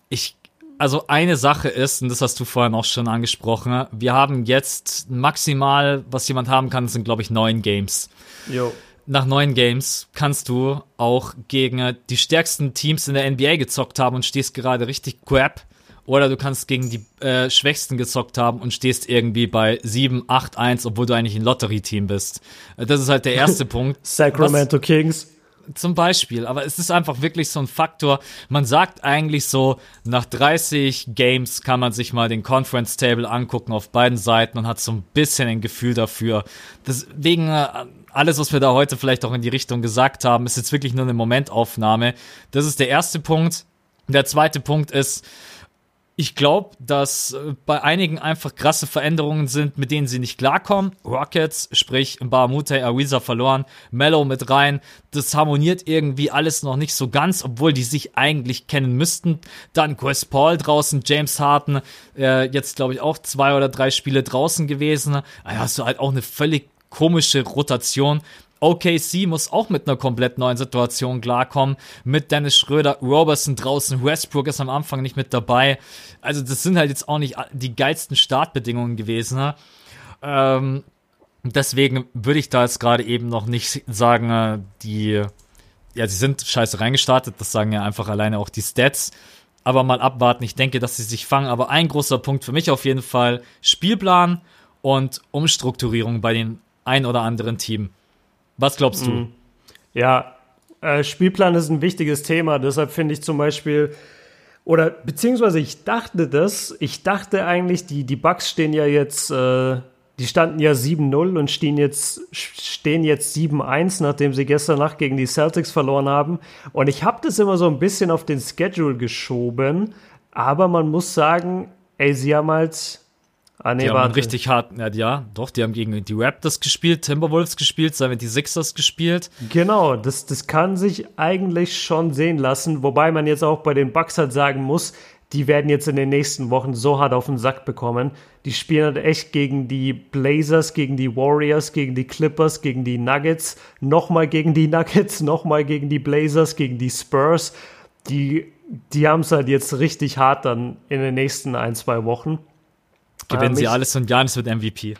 ich also eine Sache ist, und das hast du vorhin auch schon angesprochen, wir haben jetzt maximal, was jemand haben kann, sind glaube ich neun Games. Jo. Nach neun Games kannst du auch gegen die stärksten Teams in der NBA gezockt haben und stehst gerade richtig crap. Oder du kannst gegen die äh, Schwächsten gezockt haben und stehst irgendwie bei 7, 8, 1, obwohl du eigentlich ein Lottery-Team bist. Das ist halt der erste (laughs) Punkt. Sacramento Was, Kings. Zum Beispiel, aber es ist einfach wirklich so ein Faktor. Man sagt eigentlich so, nach 30 Games kann man sich mal den Conference Table angucken auf beiden Seiten und hat so ein bisschen ein Gefühl dafür. Deswegen, äh, alles, was wir da heute vielleicht auch in die Richtung gesagt haben, ist jetzt wirklich nur eine Momentaufnahme. Das ist der erste Punkt. Der zweite Punkt ist, ich glaube, dass äh, bei einigen einfach krasse Veränderungen sind, mit denen sie nicht klarkommen. Rockets, sprich Bahamute Ariza verloren, Mellow mit rein. Das harmoniert irgendwie alles noch nicht so ganz, obwohl die sich eigentlich kennen müssten. Dann Chris Paul draußen, James Harden, äh, jetzt glaube ich auch zwei oder drei Spiele draußen gewesen. Du halt auch eine völlig komische Rotation. OKC muss auch mit einer komplett neuen Situation klarkommen. Mit Dennis Schröder, Robertson draußen, Westbrook ist am Anfang nicht mit dabei. Also das sind halt jetzt auch nicht die geilsten Startbedingungen gewesen. Ne? Ähm, deswegen würde ich da jetzt gerade eben noch nicht sagen, äh, die, ja, sie sind scheiße reingestartet. Das sagen ja einfach alleine auch die Stats. Aber mal abwarten. Ich denke, dass sie sich fangen. Aber ein großer Punkt für mich auf jeden Fall Spielplan und Umstrukturierung bei den ein oder anderen Team. Was glaubst du? Mhm. Ja, äh, Spielplan ist ein wichtiges Thema. Deshalb finde ich zum Beispiel, oder beziehungsweise ich dachte das, ich dachte eigentlich, die, die Bugs stehen ja jetzt, äh, die standen ja 7-0 und stehen jetzt, stehen jetzt 7-1, nachdem sie gestern Nacht gegen die Celtics verloren haben. Und ich habe das immer so ein bisschen auf den Schedule geschoben. Aber man muss sagen, ey, sie haben halt Ah, nee, die haben warte. richtig hart, ja, ja, doch, die haben gegen die Raptors gespielt, Timberwolves gespielt, 76ers gespielt. Genau, das, das kann sich eigentlich schon sehen lassen, wobei man jetzt auch bei den Bucks halt sagen muss, die werden jetzt in den nächsten Wochen so hart auf den Sack bekommen. Die spielen halt echt gegen die Blazers, gegen die Warriors, gegen die Clippers, gegen die Nuggets, nochmal gegen die Nuggets, nochmal gegen die Blazers, gegen die Spurs. Die, die haben es halt jetzt richtig hart dann in den nächsten ein, zwei Wochen. Gewinnen ähm, sie alles und Janis wird MVP.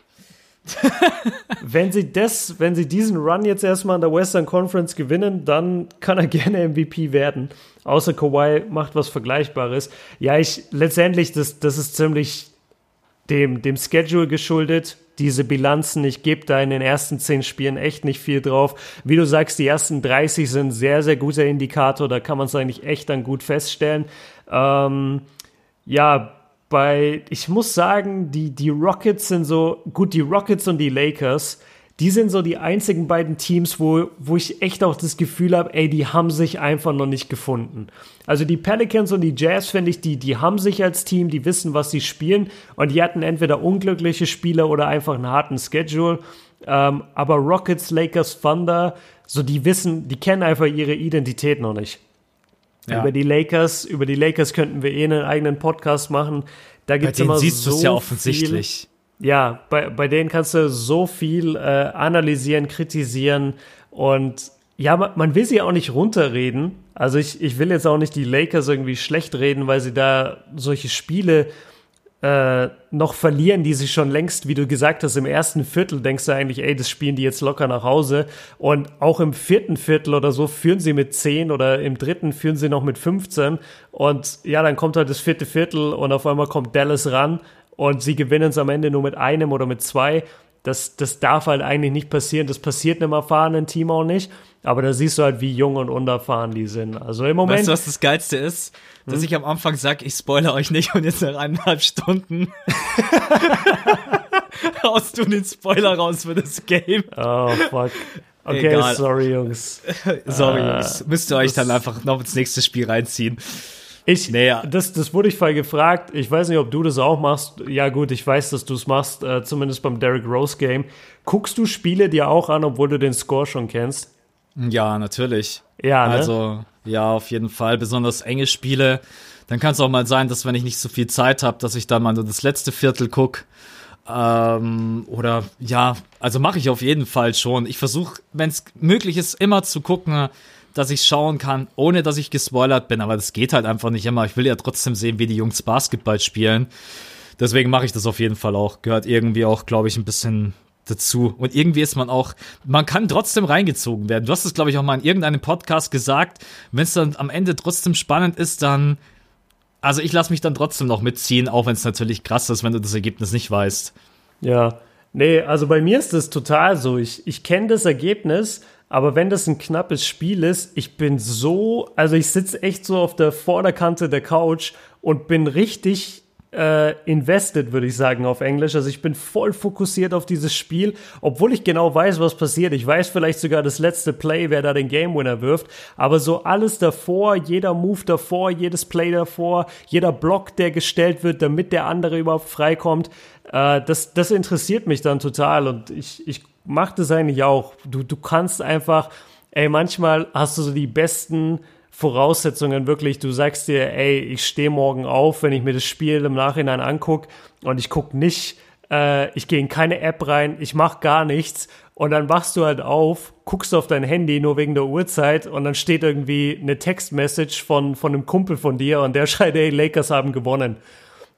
(laughs) wenn sie das, wenn sie diesen Run jetzt erstmal in der Western Conference gewinnen, dann kann er (laughs) gerne MVP werden. Außer Kawhi macht was Vergleichbares. Ja, ich letztendlich, das, das ist ziemlich dem, dem Schedule geschuldet. Diese Bilanzen, ich gebe da in den ersten zehn Spielen echt nicht viel drauf. Wie du sagst, die ersten 30 sind sehr, sehr guter Indikator. Da kann man es eigentlich echt dann gut feststellen. Ähm, ja, bei, ich muss sagen, die, die Rockets sind so, gut, die Rockets und die Lakers, die sind so die einzigen beiden Teams, wo, wo ich echt auch das Gefühl habe, ey, die haben sich einfach noch nicht gefunden. Also die Pelicans und die Jazz, finde ich, die, die haben sich als Team, die wissen, was sie spielen und die hatten entweder unglückliche Spieler oder einfach einen harten Schedule. Ähm, aber Rockets, Lakers, Thunder, so die wissen, die kennen einfach ihre Identität noch nicht. Ja. Über die Lakers, über die Lakers könnten wir eh einen eigenen Podcast machen. Da gibt's immer siehst so ja offensichtlich. Viel, ja, bei, bei denen kannst du so viel äh, analysieren, kritisieren und ja, man, man will sie auch nicht runterreden. Also ich, ich will jetzt auch nicht die Lakers irgendwie schlecht reden, weil sie da solche Spiele äh, noch verlieren, die sie schon längst, wie du gesagt hast, im ersten Viertel denkst du eigentlich, ey, das spielen die jetzt locker nach Hause. Und auch im vierten Viertel oder so führen sie mit 10 oder im dritten führen sie noch mit 15. Und ja, dann kommt halt das vierte Viertel und auf einmal kommt Dallas ran und sie gewinnen es am Ende nur mit einem oder mit zwei. Das, das darf halt eigentlich nicht passieren. Das passiert einem erfahrenen Team auch nicht. Aber da siehst du halt, wie jung und unerfahren die sind. Also im Moment. Weißt du, was das Geilste ist? Dass hm? ich am Anfang sag, ich spoilere euch nicht und jetzt nach eineinhalb Stunden (laughs) haust du den Spoiler raus für das Game. Oh, fuck. Okay, Egal. sorry, Jungs. (laughs) sorry, uh, Jungs. Müsst ihr euch dann einfach noch ins nächste Spiel reinziehen. Ich, naja. das, das wurde ich voll gefragt. Ich weiß nicht, ob du das auch machst. Ja, gut, ich weiß, dass du es machst, äh, zumindest beim Derrick Rose Game. Guckst du Spiele dir auch an, obwohl du den Score schon kennst? Ja, natürlich. Ja, ne? Also, ja, auf jeden Fall. Besonders enge Spiele. Dann kann es auch mal sein, dass wenn ich nicht so viel Zeit habe, dass ich dann mal nur das letzte Viertel guck. Ähm, oder ja, also mache ich auf jeden Fall schon. Ich versuche, wenn es möglich ist, immer zu gucken, dass ich schauen kann, ohne dass ich gespoilert bin, aber das geht halt einfach nicht immer. Ich will ja trotzdem sehen, wie die Jungs Basketball spielen. Deswegen mache ich das auf jeden Fall auch. Gehört irgendwie auch, glaube ich, ein bisschen dazu. Und irgendwie ist man auch, man kann trotzdem reingezogen werden. Du hast es, glaube ich, auch mal in irgendeinem Podcast gesagt. Wenn es dann am Ende trotzdem spannend ist, dann, also ich lasse mich dann trotzdem noch mitziehen, auch wenn es natürlich krass ist, wenn du das Ergebnis nicht weißt. Ja, nee, also bei mir ist das total so. Ich, ich kenne das Ergebnis, aber wenn das ein knappes Spiel ist, ich bin so, also ich sitze echt so auf der Vorderkante der Couch und bin richtig äh, invested, würde ich sagen, auf Englisch. Also ich bin voll fokussiert auf dieses Spiel, obwohl ich genau weiß, was passiert. Ich weiß vielleicht sogar das letzte Play, wer da den Game Winner wirft. Aber so alles davor, jeder Move davor, jedes Play davor, jeder Block, der gestellt wird, damit der andere überhaupt freikommt, äh, das, das interessiert mich dann total. Und ich, ich mache das eigentlich auch. Du, du kannst einfach, ey, manchmal hast du so die besten Voraussetzungen wirklich, du sagst dir, ey, ich stehe morgen auf, wenn ich mir das Spiel im Nachhinein angucke und ich gucke nicht, äh, ich gehe in keine App rein, ich mache gar nichts und dann wachst du halt auf, guckst auf dein Handy nur wegen der Uhrzeit und dann steht irgendwie eine Textmessage von, von einem Kumpel von dir und der (laughs) schreit, ey, Lakers haben gewonnen.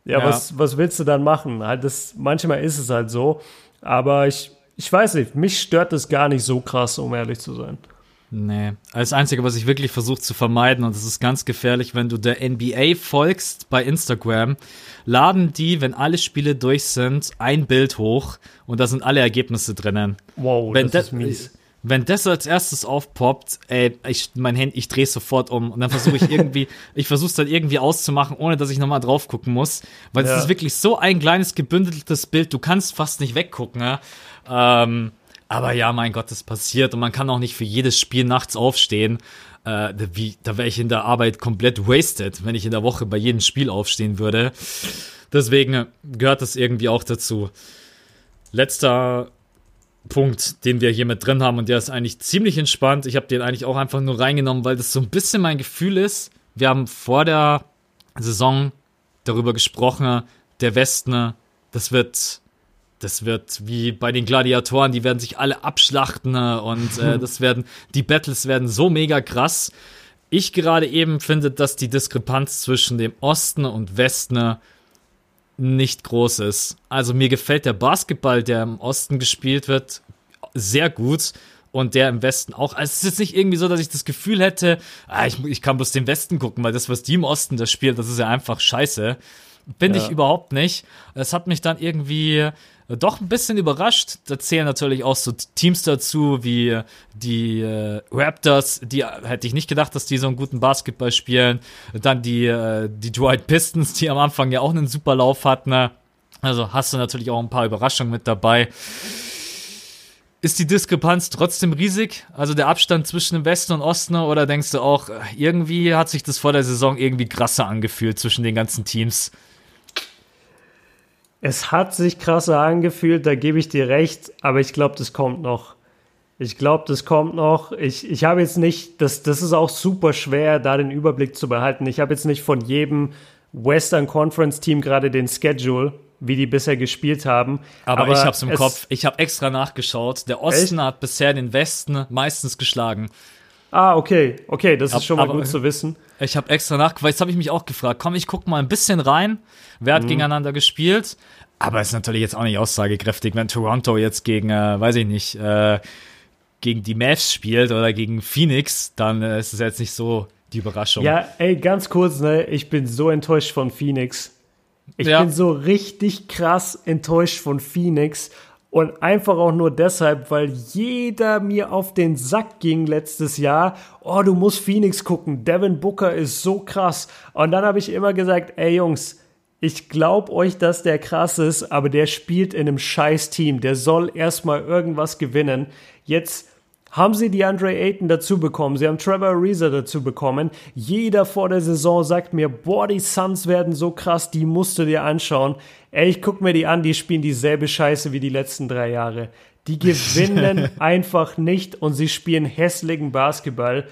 Ja, ja. Was, was willst du dann machen? Halt das, manchmal ist es halt so, aber ich, ich weiß nicht, mich stört das gar nicht so krass, um ehrlich zu sein. Nee. Das Einzige, was ich wirklich versuche zu vermeiden, und das ist ganz gefährlich, wenn du der NBA folgst bei Instagram, laden die, wenn alle Spiele durch sind, ein Bild hoch und da sind alle Ergebnisse drinnen. Wow, wenn das ist mies. Wenn das als erstes aufpoppt, ey, ich, mein Handy, ich drehe sofort um und dann versuche ich irgendwie, (laughs) ich versuche es dann irgendwie auszumachen, ohne dass ich nochmal drauf gucken muss, weil es ja. ist wirklich so ein kleines gebündeltes Bild, du kannst fast nicht weggucken, ja. Ähm, aber ja, mein Gott, das passiert und man kann auch nicht für jedes Spiel nachts aufstehen. Äh, wie, da wäre ich in der Arbeit komplett wasted, wenn ich in der Woche bei jedem Spiel aufstehen würde. Deswegen gehört das irgendwie auch dazu. Letzter Punkt, den wir hier mit drin haben und der ist eigentlich ziemlich entspannt. Ich habe den eigentlich auch einfach nur reingenommen, weil das so ein bisschen mein Gefühl ist. Wir haben vor der Saison darüber gesprochen, der Westen, das wird das wird wie bei den Gladiatoren, die werden sich alle abschlachten ne? und äh, (laughs) das werden, die Battles werden so mega krass. Ich gerade eben finde, dass die Diskrepanz zwischen dem Osten und Westen nicht groß ist. Also mir gefällt der Basketball, der im Osten gespielt wird, sehr gut und der im Westen auch. Also es ist jetzt nicht irgendwie so, dass ich das Gefühl hätte, ah, ich, ich kann bloß den Westen gucken, weil das, was die im Osten das spielen, das ist ja einfach scheiße. Finde ja. ich überhaupt nicht. Es hat mich dann irgendwie doch ein bisschen überrascht. Da zählen natürlich auch so Teams dazu wie die äh, Raptors, die hätte ich nicht gedacht, dass die so einen guten Basketball spielen. Dann die äh, die Dwight Pistons, die am Anfang ja auch einen super Lauf hatten. Ne? Also hast du natürlich auch ein paar Überraschungen mit dabei. Ist die Diskrepanz trotzdem riesig? Also der Abstand zwischen dem Westen und Osten? Oder denkst du auch, irgendwie hat sich das vor der Saison irgendwie krasser angefühlt zwischen den ganzen Teams? Es hat sich krasser angefühlt, da gebe ich dir recht, aber ich glaube, das kommt noch. Ich glaube, das kommt noch. Ich, ich habe jetzt nicht, das, das ist auch super schwer, da den Überblick zu behalten. Ich habe jetzt nicht von jedem Western Conference Team gerade den Schedule, wie die bisher gespielt haben. Aber, aber ich habe es im Kopf. Ich habe extra nachgeschaut. Der Osten echt? hat bisher den Westen meistens geschlagen. Ah, okay, okay, das ist schon mal aber, gut zu wissen. Ich habe extra nachgeguckt, jetzt habe ich mich auch gefragt, komm, ich guck mal ein bisschen rein, wer hat mhm. gegeneinander gespielt, aber ist natürlich jetzt auch nicht aussagekräftig, wenn Toronto jetzt gegen, äh, weiß ich nicht, äh, gegen die Mavs spielt oder gegen Phoenix, dann äh, ist es jetzt nicht so die Überraschung. Ja, ey, ganz kurz, ne, ich bin so enttäuscht von Phoenix. Ich ja. bin so richtig krass enttäuscht von Phoenix und einfach auch nur deshalb, weil jeder mir auf den Sack ging letztes Jahr. Oh, du musst Phoenix gucken. Devin Booker ist so krass. Und dann habe ich immer gesagt, ey Jungs, ich glaube euch, dass der krass ist, aber der spielt in einem scheiß Team. Der soll erstmal irgendwas gewinnen. Jetzt haben sie die Andre Ayton dazu bekommen, sie haben Trevor Ariza dazu bekommen. Jeder vor der Saison sagt mir, boah, die Suns werden so krass, die musst du dir anschauen. Ey, ich guck mir die an, die spielen dieselbe Scheiße wie die letzten drei Jahre. Die (laughs) gewinnen einfach nicht und sie spielen hässlichen Basketball.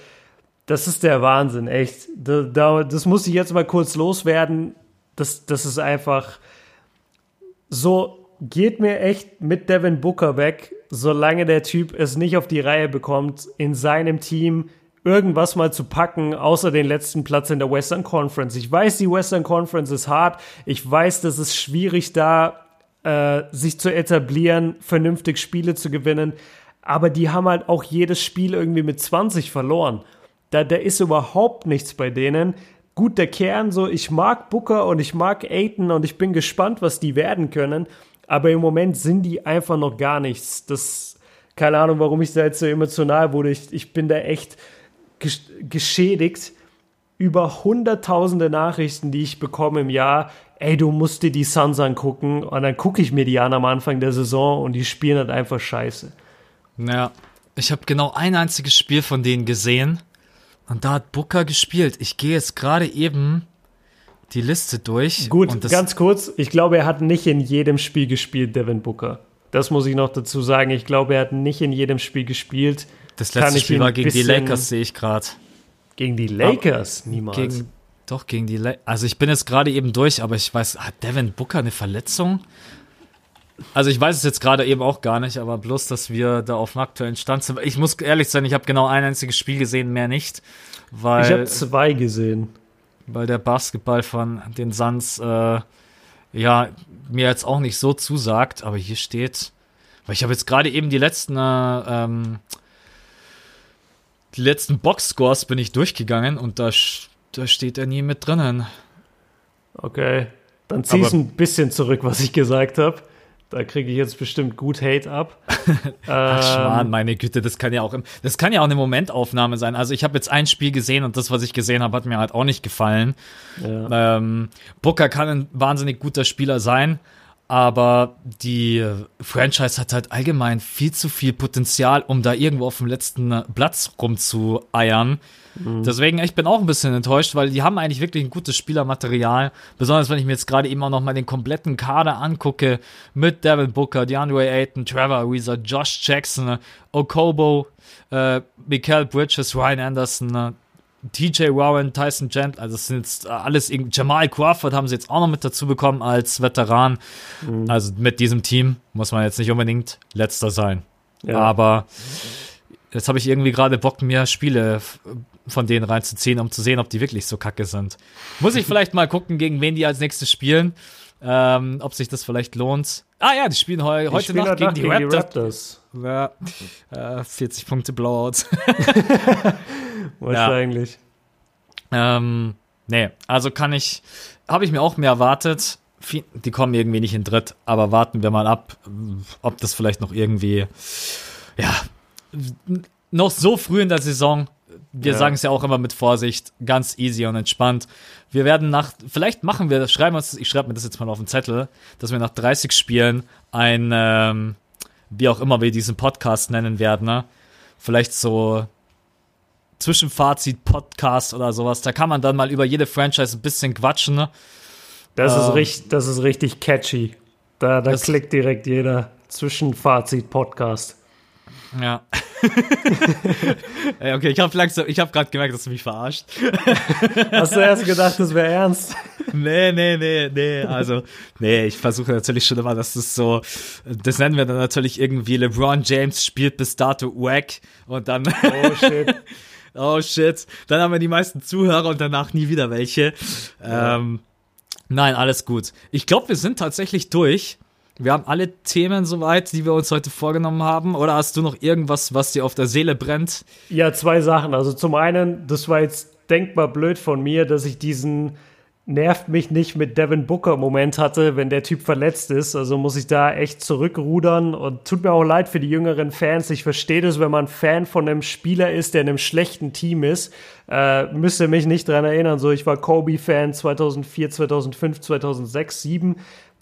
Das ist der Wahnsinn, echt. Da, da, das muss ich jetzt mal kurz loswerden. Das, das ist einfach so, geht mir echt mit Devin Booker weg solange der Typ es nicht auf die Reihe bekommt, in seinem Team irgendwas mal zu packen, außer den letzten Platz in der Western Conference. Ich weiß, die Western Conference ist hart. Ich weiß, dass es schwierig da, äh, sich zu etablieren, vernünftig Spiele zu gewinnen. Aber die haben halt auch jedes Spiel irgendwie mit 20 verloren. Da, da ist überhaupt nichts bei denen. Gut, der Kern so, ich mag Booker und ich mag Aiton und ich bin gespannt, was die werden können. Aber im Moment sind die einfach noch gar nichts. Das, keine Ahnung, warum ich da jetzt so emotional wurde. Ich, ich bin da echt geschädigt über hunderttausende Nachrichten, die ich bekomme im Jahr. Ey, du musst dir die Suns angucken. Und dann gucke ich mir die an am Anfang der Saison und die spielen halt einfach scheiße. Ja, ich habe genau ein einziges Spiel von denen gesehen. Und da hat Booker gespielt. Ich gehe jetzt gerade eben die Liste durch. Gut, ganz kurz. Ich glaube, er hat nicht in jedem Spiel gespielt, Devin Booker. Das muss ich noch dazu sagen. Ich glaube, er hat nicht in jedem Spiel gespielt. Das letzte Spiel war gegen die Lakers, sehe ich gerade. Gegen die Lakers? Aber Niemals. Gegen, doch, gegen die Lakers. Also ich bin jetzt gerade eben durch, aber ich weiß, hat Devin Booker eine Verletzung? Also ich weiß es jetzt gerade eben auch gar nicht, aber bloß, dass wir da auf dem aktuellen Stand sind. Ich muss ehrlich sein, ich habe genau ein einziges Spiel gesehen, mehr nicht. Weil, ich habe zwei gesehen. Weil der Basketball von den Suns äh, ja mir jetzt auch nicht so zusagt, aber hier steht, weil ich habe jetzt gerade eben die letzten äh, ähm, die letzten Box-Scores bin ich durchgegangen und da, da steht er nie mit drinnen. Okay, dann zieh es ein bisschen zurück, was ich gesagt habe. Da kriege ich jetzt bestimmt gut Hate ab. (laughs) Ach, Schwan, ähm, meine Güte, das kann ja auch, das kann ja auch eine Momentaufnahme sein. Also ich habe jetzt ein Spiel gesehen und das, was ich gesehen habe, hat mir halt auch nicht gefallen. Ja. Ähm, Booker kann ein wahnsinnig guter Spieler sein, aber die Franchise hat halt allgemein viel zu viel Potenzial, um da irgendwo auf dem letzten Platz rumzueiern. Mhm. Deswegen, ich bin auch ein bisschen enttäuscht, weil die haben eigentlich wirklich ein gutes Spielermaterial. Besonders wenn ich mir jetzt gerade eben auch noch mal den kompletten Kader angucke mit Devin Booker, DeAndre Ayton, Trevor Ariza, Josh Jackson, Okobo, äh, Mikael Bridges, Ryan Anderson, TJ Warren, Tyson Gent, also das sind jetzt alles, Jamal Crawford haben sie jetzt auch noch mit dazu bekommen als Veteran. Mhm. Also mit diesem Team muss man jetzt nicht unbedingt letzter sein. Ja. Aber jetzt habe ich irgendwie gerade Bock, mir Spiele von denen reinzuziehen, um zu sehen, ob die wirklich so kacke sind. Muss ich vielleicht mal gucken, gegen wen die als nächstes spielen. Ähm, ob sich das vielleicht lohnt. Ah ja, die spielen heu heute spielen Nacht gegen, die, gegen Raptors. die Raptors. Ja, äh, 40 Punkte Blowout. (laughs) Wahrscheinlich. Ja. Ähm, nee, also kann ich, habe ich mir auch mehr erwartet. Die kommen irgendwie nicht in Dritt, aber warten wir mal ab, ob das vielleicht noch irgendwie, ja, noch so früh in der Saison wir ja. sagen es ja auch immer mit Vorsicht, ganz easy und entspannt. Wir werden nach, vielleicht machen wir, schreiben uns, ich schreibe mir das jetzt mal auf den Zettel, dass wir nach 30 Spielen ein, ähm, wie auch immer wir diesen Podcast nennen werden, ne? vielleicht so Zwischenfazit-Podcast oder sowas. Da kann man dann mal über jede Franchise ein bisschen quatschen. Ne? Das, ähm, ist, richtig, das ist richtig catchy. Da, da klickt direkt jeder Zwischenfazit-Podcast. Ja. (laughs) okay, ich habe langsam, ich habe gerade gemerkt, dass du mich verarscht. (laughs) Hast du erst gedacht, das wäre ernst? (laughs) Nee, nee, nee, nee. Also, nee, ich versuche natürlich schon immer, dass das so, das nennen wir dann natürlich irgendwie LeBron James spielt bis dato wack und dann. Oh shit. oh shit. Dann haben wir die meisten Zuhörer und danach nie wieder welche. Ja. Ähm, nein, alles gut. Ich glaube, wir sind tatsächlich durch. Wir haben alle Themen soweit, die wir uns heute vorgenommen haben. Oder hast du noch irgendwas, was dir auf der Seele brennt? Ja, zwei Sachen. Also zum einen, das war jetzt denkbar blöd von mir, dass ich diesen nervt mich nicht mit Devin Booker Moment hatte, wenn der Typ verletzt ist. Also muss ich da echt zurückrudern und tut mir auch leid für die jüngeren Fans. Ich verstehe das, wenn man Fan von einem Spieler ist, der in einem schlechten Team ist. Äh, müsste mich nicht dran erinnern. So, ich war Kobe-Fan 2004, 2005, 2006, 2007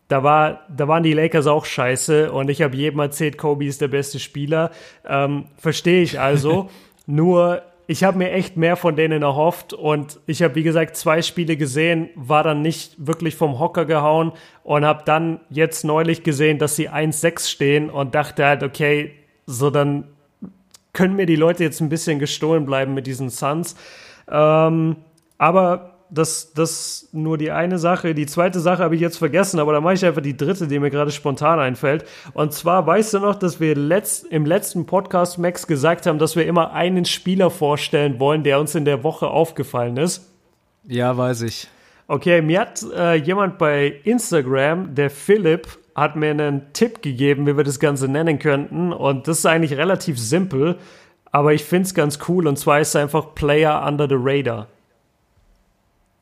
da, war, da waren die Lakers auch scheiße und ich habe jedem erzählt, Kobe ist der beste Spieler. Ähm, Verstehe ich also. (laughs) Nur ich habe mir echt mehr von denen erhofft und ich habe, wie gesagt, zwei Spiele gesehen, war dann nicht wirklich vom Hocker gehauen und habe dann jetzt neulich gesehen, dass sie 1-6 stehen und dachte halt, okay, so dann können mir die Leute jetzt ein bisschen gestohlen bleiben mit diesen Suns. Ähm, aber das, das nur die eine Sache. Die zweite Sache habe ich jetzt vergessen, aber da mache ich einfach die dritte, die mir gerade spontan einfällt. Und zwar weißt du noch, dass wir letzt, im letzten Podcast, Max, gesagt haben, dass wir immer einen Spieler vorstellen wollen, der uns in der Woche aufgefallen ist. Ja, weiß ich. Okay, mir hat äh, jemand bei Instagram, der Philipp, hat mir einen Tipp gegeben, wie wir das Ganze nennen könnten. Und das ist eigentlich relativ simpel, aber ich finde es ganz cool. Und zwar ist es einfach Player Under the Radar.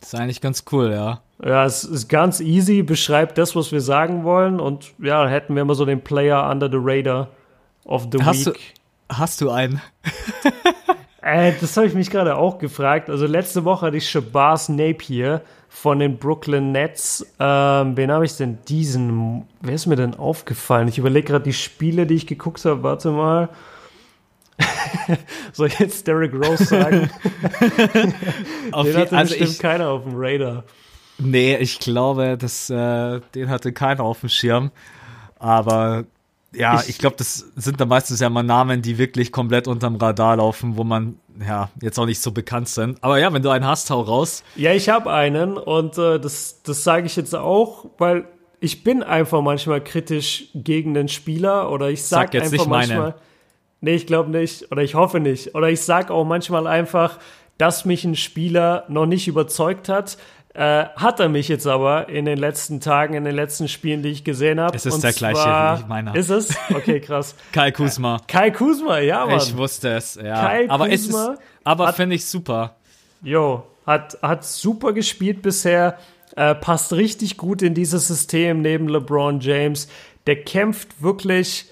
Das ist eigentlich ganz cool, ja. Ja, es ist ganz easy, beschreibt das, was wir sagen wollen. Und ja, hätten wir immer so den Player Under the Radar of the Hast Week. du, hast du einen? (laughs) Äh, das habe ich mich gerade auch gefragt. Also letzte Woche hatte ich Shabazz Napier von den Brooklyn Nets. Ähm, wen habe ich denn diesen? Wer ist mir denn aufgefallen? Ich überlege gerade die Spiele, die ich geguckt habe. Warte mal. (laughs) Soll ich jetzt Derrick Rose sagen? (laughs) Auf den hatte also bestimmt ich, keiner auf dem Radar. nee, ich glaube, das, äh, den hatte keiner auf dem Schirm. Aber ja, Ich- ich, glaube, das sind dann meistens ja mal Namen, die wirklich komplett unterm Radar laufen, wo man ja jetzt auch nicht so bekannt sind. Aber ja, wenn du einen hast, hau raus. Ja, ich habe einen und äh, das, das sage ich jetzt auch, weil ich bin einfach manchmal kritisch gegen den Spieler oder ich sag, Sag jetzt einfach nicht manchmal, nee, ich glaube nicht oder ich hoffe nicht oder ich sag auch manchmal einfach, dass mich ein Spieler noch nicht überzeugt hat. Äh, hat er mich jetzt aber in den letzten Tagen, in den letzten Spielen, die ich gesehen habe. Es ist Und der gleiche wie meiner. Ist es? Okay, krass. (laughs) Kai Kusma. Kai Kusma, ja, Mann. Ich wusste es, ja. Kyle aber es ist, Kuzma aber hat- finde ich super. Jo, hat, hat super gespielt bisher, äh, passt richtig gut in dieses System neben LeBron James. Der kämpft wirklich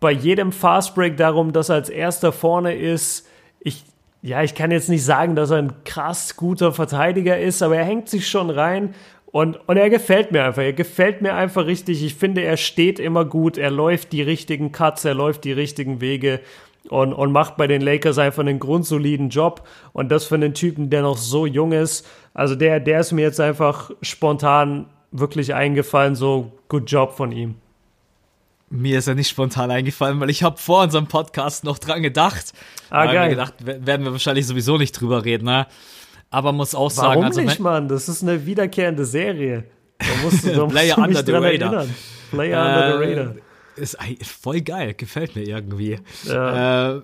bei jedem Fastbreak darum, dass er als erster vorne ist. Ich, ja, ich kann jetzt nicht sagen, dass er ein krass guter Verteidiger ist, aber er hängt sich schon rein und, und er gefällt mir einfach. Er gefällt mir einfach richtig. Ich finde, er steht immer gut, er läuft die richtigen Cuts, er läuft die richtigen Wege und, und macht bei den Lakers einfach einen grundsoliden Job. Und das für einen Typen, der noch so jung ist. Also der, der ist mir jetzt einfach spontan wirklich eingefallen. So, good Job von ihm. Mir ist ja nicht spontan eingefallen, weil ich habe vor unserem Podcast noch dran gedacht. Ah, geil. mir gedacht, we- werden wir wahrscheinlich sowieso nicht drüber reden, ne? Aber muss auch sagen, Warum also nicht, Mann? Das ist eine wiederkehrende Serie. Da musst du, (laughs) da musst Player du mich dran radar. erinnern. Player under the radar. äh, ist ei- voll geil, gefällt mir irgendwie. Ja. Äh,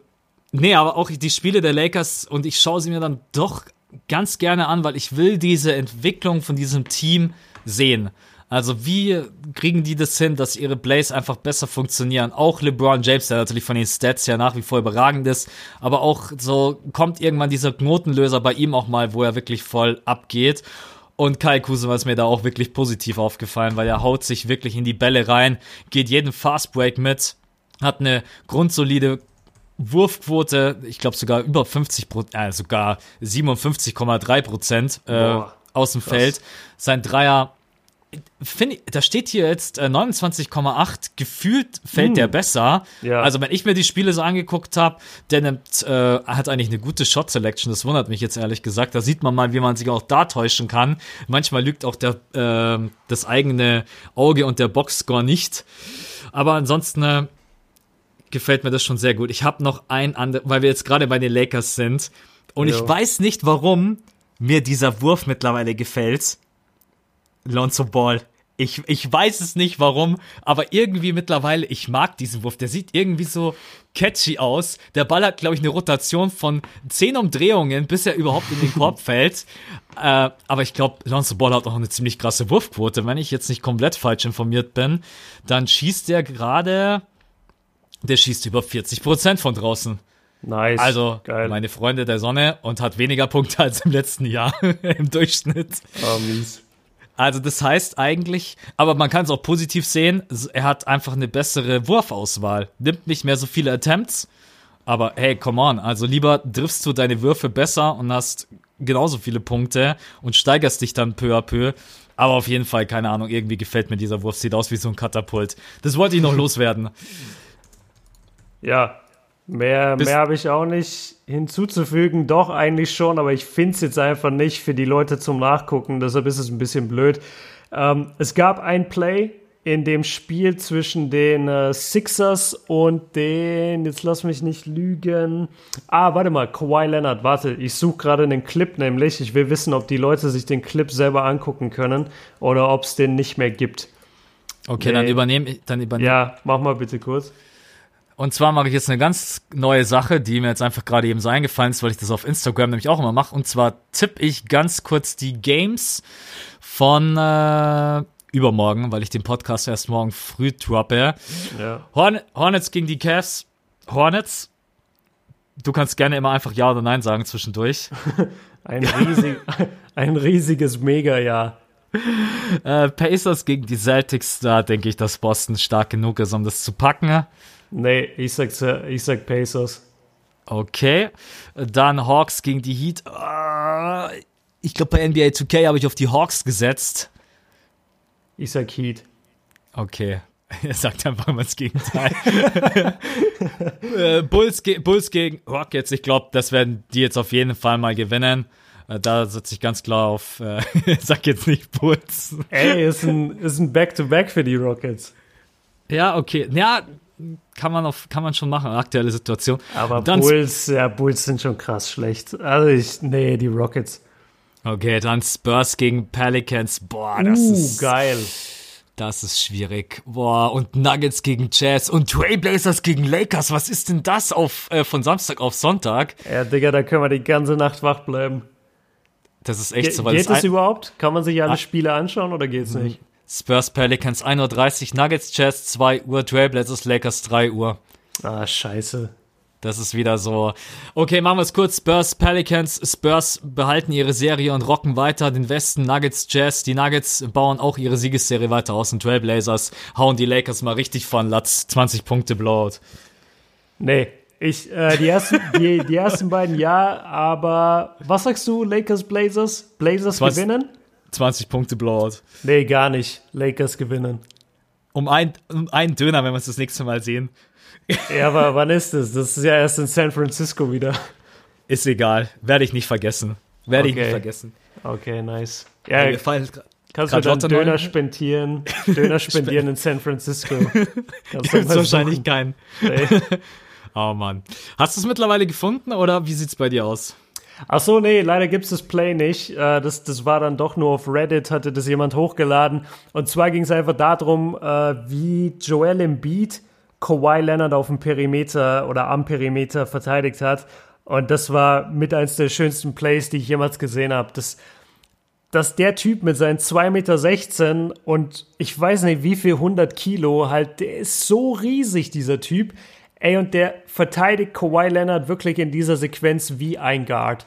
nee, aber auch die Spiele der Lakers und ich schaue sie mir dann doch ganz gerne an, weil ich will diese Entwicklung von diesem Team sehen. Also wie kriegen die das hin, dass ihre Plays einfach besser funktionieren? Auch LeBron James, der natürlich von den Stats ja nach wie vor überragend ist, aber auch so kommt irgendwann dieser Knotenlöser bei ihm auch mal, wo er wirklich voll abgeht. Und Kai Kusuma ist mir da auch wirklich positiv aufgefallen, weil er haut sich wirklich in die Bälle rein, geht jeden Fastbreak mit, hat eine grundsolide Wurfquote, ich glaube sogar über 50 Prozent, äh, sogar 57,3 Prozent äh, aus dem Feld. Sein Dreier, finde da steht hier jetzt äh, 29,8, gefühlt fällt der besser. Ja. Also wenn ich mir die Spiele so angeguckt habe, der nimmt, äh, hat eigentlich eine gute Shot Selection, das wundert mich jetzt ehrlich gesagt. Da sieht man mal, wie man sich auch da täuschen kann. Manchmal lügt auch der, äh, das eigene Auge und der Boxscore nicht. Aber ansonsten äh, gefällt mir das schon sehr gut. Ich habe noch ein anderes, weil wir jetzt gerade bei den Lakers sind. Und Jo. ich weiß nicht, warum mir dieser Wurf mittlerweile gefällt. Lonzo Ball. Ich, ich weiß es nicht warum, aber irgendwie mittlerweile, ich mag diesen Wurf. Der sieht irgendwie so catchy aus. Der Ball hat, glaube ich, eine Rotation von 10 Umdrehungen, bis er überhaupt in den Korb (laughs) fällt. Äh, aber ich glaube, Lonzo Ball hat auch eine ziemlich krasse Wurfquote. Wenn ich jetzt nicht komplett falsch informiert bin, dann schießt der gerade, der schießt über 40 Prozent von draußen. Nice. Also, Geil. meine Freunde der Sonne und hat weniger Punkte als im letzten Jahr (laughs) im Durchschnitt. Ah, mies. Also das heißt eigentlich, aber man kann es auch positiv sehen, er hat einfach eine bessere Wurfauswahl. Nimmt nicht mehr so viele Attempts, aber hey, come on, also lieber triffst du deine Würfe besser und hast genauso viele Punkte und steigerst dich dann peu à peu. Aber auf jeden Fall, keine Ahnung, irgendwie gefällt mir dieser Wurf, sieht aus wie so ein Katapult. Das wollte ich noch (laughs) loswerden. Ja, mehr, Bis- mehr habe ich auch nicht hinzuzufügen. Doch, eigentlich schon, aber ich finde es jetzt einfach nicht für die Leute zum Nachgucken. Deshalb ist es ein bisschen blöd. Ähm, es gab ein Play in dem Spiel zwischen den äh, Sixers und den, jetzt lass mich nicht lügen. Ah, warte mal, Kawhi Leonard, warte, ich suche gerade einen Clip nämlich. Ich will wissen, ob die Leute sich den Clip selber angucken können oder ob es den nicht mehr gibt. Okay, Nee. dann übernehme dann übernehm. Ja, mach mal bitte kurz. Und zwar mache ich jetzt eine ganz neue Sache, die mir jetzt einfach gerade eben so eingefallen ist, weil ich das auf Instagram nämlich auch immer mache. Und zwar tippe ich ganz kurz die Games von äh, übermorgen, weil ich den Podcast erst morgen früh droppe. Ja. Horn Hornets gegen die Cavs. Hornets. Du kannst gerne immer einfach Ja oder Nein sagen zwischendurch. (laughs) Ein, riesig, (laughs) ein riesiges Mega-Jahr. Äh, Pacers gegen die Celtics, da denke ich, dass Boston stark genug ist, um das zu packen. Nee, ich sag, ich sag Pacers. Okay. Dann Hawks gegen die Heat. Ah, Ich glaube, bei NBA 2K habe ich auf die Hawks gesetzt. Ich sag Heat. Okay. (laughs) Er sagt einfach mal das Gegenteil. (laughs) Äh, Bulls, ge Bulls gegen Rockets. Ich glaube, das werden die jetzt auf jeden Fall mal gewinnen. Äh, Da setze ich ganz klar auf, äh, (laughs) sag jetzt nicht Bulls. Ey, ist ein, ist ein Back-to-Back für die Rockets. Ja, okay. Ja, kann man, auf, kann man schon machen, aktuelle Situation. Aber Dann- Bulls, ja, Bulls sind schon krass schlecht. Also ich, nee, die Rockets. Okay, dann Spurs gegen Pelicans. Boah, das uh, ist. geil. Das ist schwierig. Boah, und Nuggets gegen Jazz und Trailblazers gegen Lakers. Was ist denn das auf, äh, von Samstag auf Sonntag? Ja, Digga, da können wir die ganze Nacht wach bleiben. Das ist echt Ge so, weil geht es das ein- überhaupt? Kann man sich alle Ah. Spiele anschauen oder geht's nicht? Spurs Pelicans 1.30 Uhr, Nuggets Jazz 2 Uhr, Trailblazers Lakers 3 Uhr. Ah, scheiße. Das ist wieder so. Okay, machen wir es kurz. Spurs Pelicans. Spurs behalten ihre Serie und rocken weiter den Westen. Nuggets Jazz. Die Nuggets bauen auch ihre Siegesserie weiter aus. Und Trailblazers hauen die Lakers mal richtig von Latz. 20 Punkte Blowout. Nee, ich, äh, die, ersten, die, die ersten beiden ja, aber was sagst du, Lakers, Blazers? Blazers Was? gewinnen? 20 Punkte Blowout. Nee, gar nicht. Lakers gewinnen. Um, ein, um einen Döner, wenn wir uns das nächste Mal sehen. Ja, aber wann ist das? Das ist ja erst in San Francisco wieder. Ist egal. Werde ich nicht vergessen. Werde ich Okay. nicht vergessen. Okay, nice. Ja, fallen kannst du dann Döner neue- spendieren, Döner (laughs) spendieren in San Francisco. (laughs) Mal wahrscheinlich suchen. keinen. Nee. (laughs) Oh Mann. Hast du es mittlerweile gefunden oder wie sieht's bei dir aus? Ach so, nee, leider gibt's das Play nicht. Äh, Das, das war dann doch nur auf Reddit, hatte das jemand hochgeladen. Und zwar ging es einfach darum, äh, wie Joel Embiid Kawhi Leonard auf dem Perimeter oder am Perimeter verteidigt hat. Und das war mit eins der schönsten Plays, die ich jemals gesehen habe. Das, dass der Typ mit seinen 2,16 Meter und ich weiß nicht wie viel 100 Kilo halt, der ist so riesig, dieser Typ. Ey, und der verteidigt Kawhi Leonard wirklich in dieser Sequenz wie ein Guard.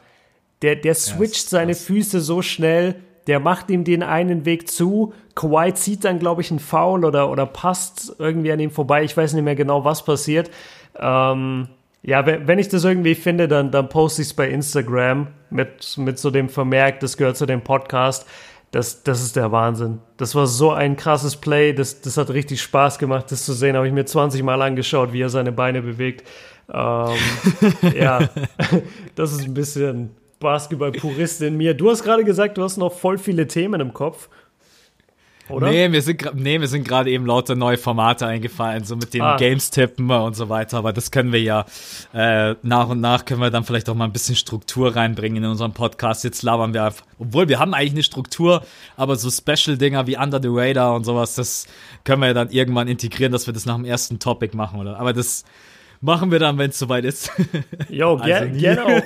Der, der switcht seine Füße so schnell, der macht ihm den einen Weg zu. Kawhi zieht dann, glaube ich, einen Foul oder, oder passt irgendwie an ihm vorbei. Ich weiß nicht mehr genau, was passiert. Ähm, ja, wenn, wenn ich das irgendwie finde, dann, dann poste ich es bei Instagram mit, mit so dem Vermerk, das gehört zu dem Podcast. Das, das ist der Wahnsinn. Das war so ein krasses Play. Das, das hat richtig Spaß gemacht, das zu sehen. Habe ich mir 20 Mal angeschaut, wie er seine Beine bewegt. Ähm, (laughs) ja, das ist ein bisschen Basketball-Purist in mir. Du hast gerade gesagt, du hast noch voll viele Themen im Kopf. Oder? Nee, mir sind, nee, mir sind gerade eben lauter neue Formate eingefallen, so mit den Ah. Games tippen und so weiter. Aber das können wir ja äh, nach und nach können wir dann vielleicht auch mal ein bisschen Struktur reinbringen in unserem Podcast. Jetzt labern wir einfach, obwohl wir haben eigentlich eine Struktur, aber so Special-Dinger wie Under the Radar und sowas, das können wir ja dann irgendwann integrieren, dass wir das nach dem ersten Topic machen, oder? Aber das machen wir dann, wenn es soweit ist. (laughs) Jo, ger Also gerne, auch,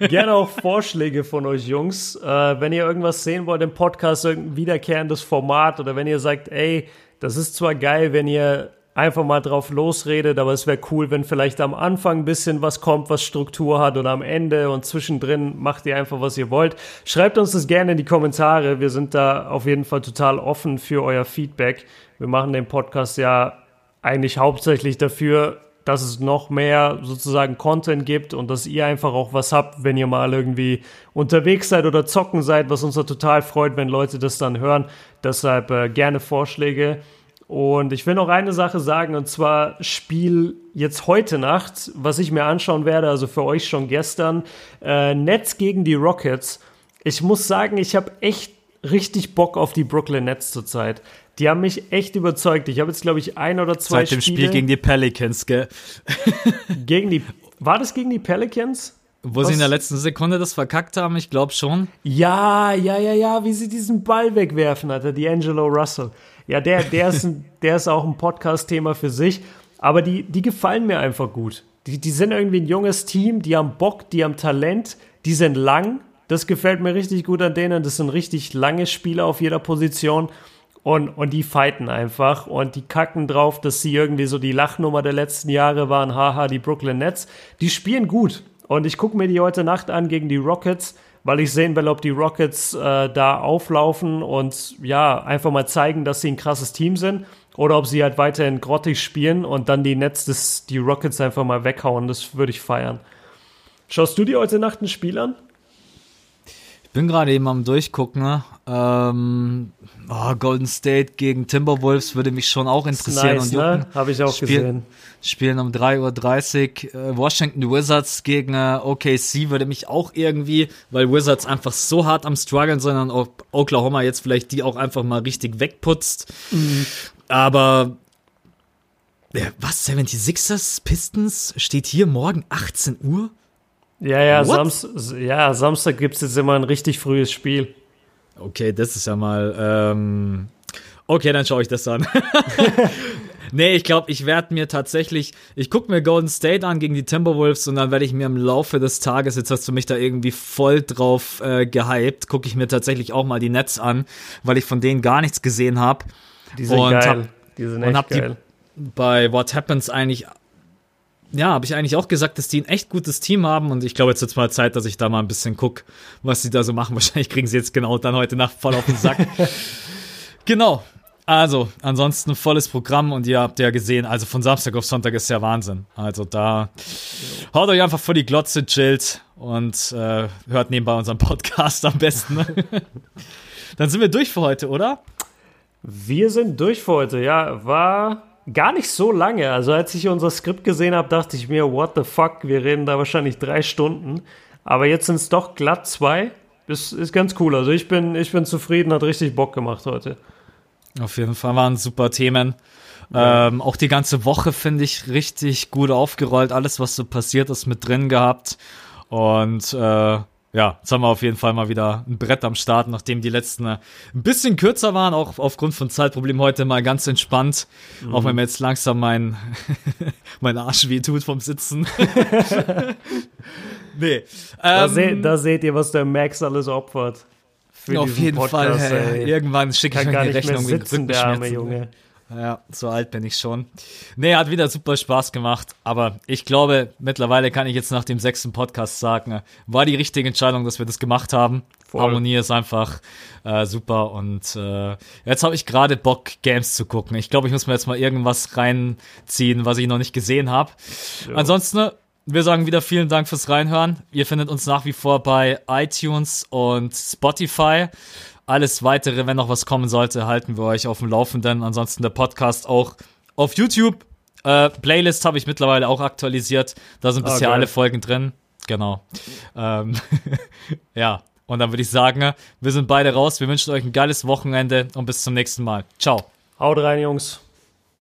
(laughs) gerne auch Vorschläge von euch Jungs. Äh, wenn ihr irgendwas sehen wollt im Podcast, irgendein wiederkehrendes Format oder wenn ihr sagt, ey, das ist zwar geil, wenn ihr einfach mal drauf losredet, aber es wäre cool, wenn vielleicht am Anfang ein bisschen was kommt, was Struktur hat oder am Ende und zwischendrin macht ihr einfach, was ihr wollt. Schreibt uns das gerne in die Kommentare. Wir sind da auf jeden Fall total offen für euer Feedback. Wir machen den Podcast ja eigentlich hauptsächlich dafür, dass es noch mehr sozusagen Content gibt und dass ihr einfach auch was habt, wenn ihr mal irgendwie unterwegs seid oder zocken seid, was uns da total freut, wenn Leute das dann hören. Deshalb äh, gerne Vorschläge. Und ich will noch eine Sache sagen, und zwar Spiel jetzt heute Nacht, was ich mir anschauen werde, also für euch schon gestern, äh, Nets gegen die Rockets. Ich muss sagen, ich habe echt richtig Bock auf die Brooklyn Nets zurzeit. Die haben mich echt überzeugt. Ich habe jetzt, glaube ich, ein oder zwei Seit dem Spiele Spiel gegen die Pelicans, gell? (laughs) gegen die. War das gegen die Pelicans? Wo sie in der letzten Sekunde das verkackt haben, ich glaube schon. Ja, ja, ja, ja, wie sie diesen Ball wegwerfen, hatte D'Angelo Russell. Ja, der, der, ist ein, (laughs) der ist auch ein Podcast-Thema für sich. Aber die, die gefallen mir einfach gut. Die, die sind irgendwie ein junges Team, die haben Bock, die haben Talent, die sind lang. Das gefällt mir richtig gut an denen. Das sind richtig lange Spieler auf jeder Position. Und, und die fighten einfach und die kacken drauf, dass sie irgendwie so die Lachnummer der letzten Jahre waren. Haha, die Brooklyn Nets. Die spielen gut. Und ich gucke mir die heute Nacht an gegen die Rockets, weil ich sehen will, ob die Rockets äh, da auflaufen und ja, einfach mal zeigen, dass sie ein krasses Team sind. Oder ob sie halt weiterhin grottig spielen und dann die Nets, des, die Rockets einfach mal weghauen. Das würde ich feiern. Schaust du dir heute Nacht ein Spiel an? Ich bin gerade eben am Durchgucken. Ne? Ähm, oh, Golden State gegen Timberwolves würde mich schon auch interessieren. Nice, ne? Habe ich auch Spiel, gesehen. Spielen um 3.30 Uhr. Äh, Washington Wizards gegen äh, OKC würde mich auch irgendwie, weil Wizards einfach so hart am struggeln, sondern auch Oklahoma jetzt vielleicht die auch einfach mal richtig wegputzt. Mhm. Aber was, 76ers Pistons steht hier morgen 18 Uhr? Ja, ja, Samst ja Samstag gibt es jetzt immer ein richtig frühes Spiel. Okay, das ist ja mal. Ähm okay, dann schaue ich das an. (laughs) nee, ich glaube, ich werde mir tatsächlich. Ich gucke mir Golden State an gegen die Timberwolves und dann werde ich mir im Laufe des Tages, jetzt hast du mich da irgendwie voll drauf äh, gehypt, gucke ich mir tatsächlich auch mal die Nets an, weil ich von denen gar nichts gesehen habe. Die sind und geil. Hab, die sind echt und hab geil. Die bei What Happens eigentlich ja, habe ich eigentlich auch gesagt, dass die ein echt gutes Team haben und ich glaube, jetzt wird mal Zeit, dass ich da mal ein bisschen gucke, was sie da so machen. (laughs) Wahrscheinlich kriegen sie jetzt genau dann heute Nacht voll auf den Sack. (laughs) genau. Also, ansonsten volles Programm und ihr habt ja gesehen, also von Samstag auf Sonntag ist ja Wahnsinn. Also da haut euch einfach vor die Glotze, chillt und äh, hört nebenbei unseren Podcast am besten. (laughs) dann sind wir durch für heute, oder? Wir sind durch für heute, ja. War gar nicht so lange. Also als ich unser Skript gesehen habe, dachte ich mir, what the fuck, wir reden da wahrscheinlich drei Stunden. Aber jetzt sind es doch glatt zwei. Das ist ganz cool. Also ich bin, ich bin zufrieden, hat richtig Bock gemacht heute. Auf jeden Fall waren super Themen. Ja. Ähm, auch die ganze Woche finde ich richtig gut aufgerollt. Alles, was so passiert ist, mit drin gehabt. Und äh, ja, jetzt haben wir auf jeden Fall mal wieder ein Brett am Start, nachdem die letzten äh, ein bisschen kürzer waren, auch aufgrund von Zeitproblemen heute mal ganz entspannt. Mhm. Auch wenn mir jetzt langsam mein, (laughs) mein Arsch weh tut vom Sitzen. (laughs) nee. Da, ähm, se da, seht ihr, was der Max alles opfert. auf jeden Podcast, Fall. Hey, irgendwann schicke ich mir eine Rechnung mehr sitzen, der arme Junge. Ja, so alt bin ich schon. Nee, hat wieder super Spaß gemacht. Aber ich glaube, mittlerweile kann ich jetzt nach dem sechsten Podcast sagen, war die richtige Entscheidung, dass wir das gemacht haben. Voll. Harmonie ist einfach äh, super. Und äh, jetzt habe ich gerade Bock, Games zu gucken. Ich glaube, ich muss mir jetzt mal irgendwas reinziehen, was ich noch nicht gesehen habe. Ja. Ansonsten, wir sagen wieder vielen Dank fürs Reinhören. Ihr findet uns nach wie vor bei iTunes und Spotify. Alles weitere, wenn noch was kommen sollte, halten wir euch auf dem Laufenden. Ansonsten der Podcast auch auf YouTube. Äh, Playlist habe ich mittlerweile auch aktualisiert. Da sind bisher okay. alle Folgen drin. Genau. Ähm, (laughs) ja, und dann würde ich sagen, wir sind beide raus. Wir wünschen euch ein geiles Wochenende und bis zum nächsten Mal. Ciao. Haut rein, Jungs.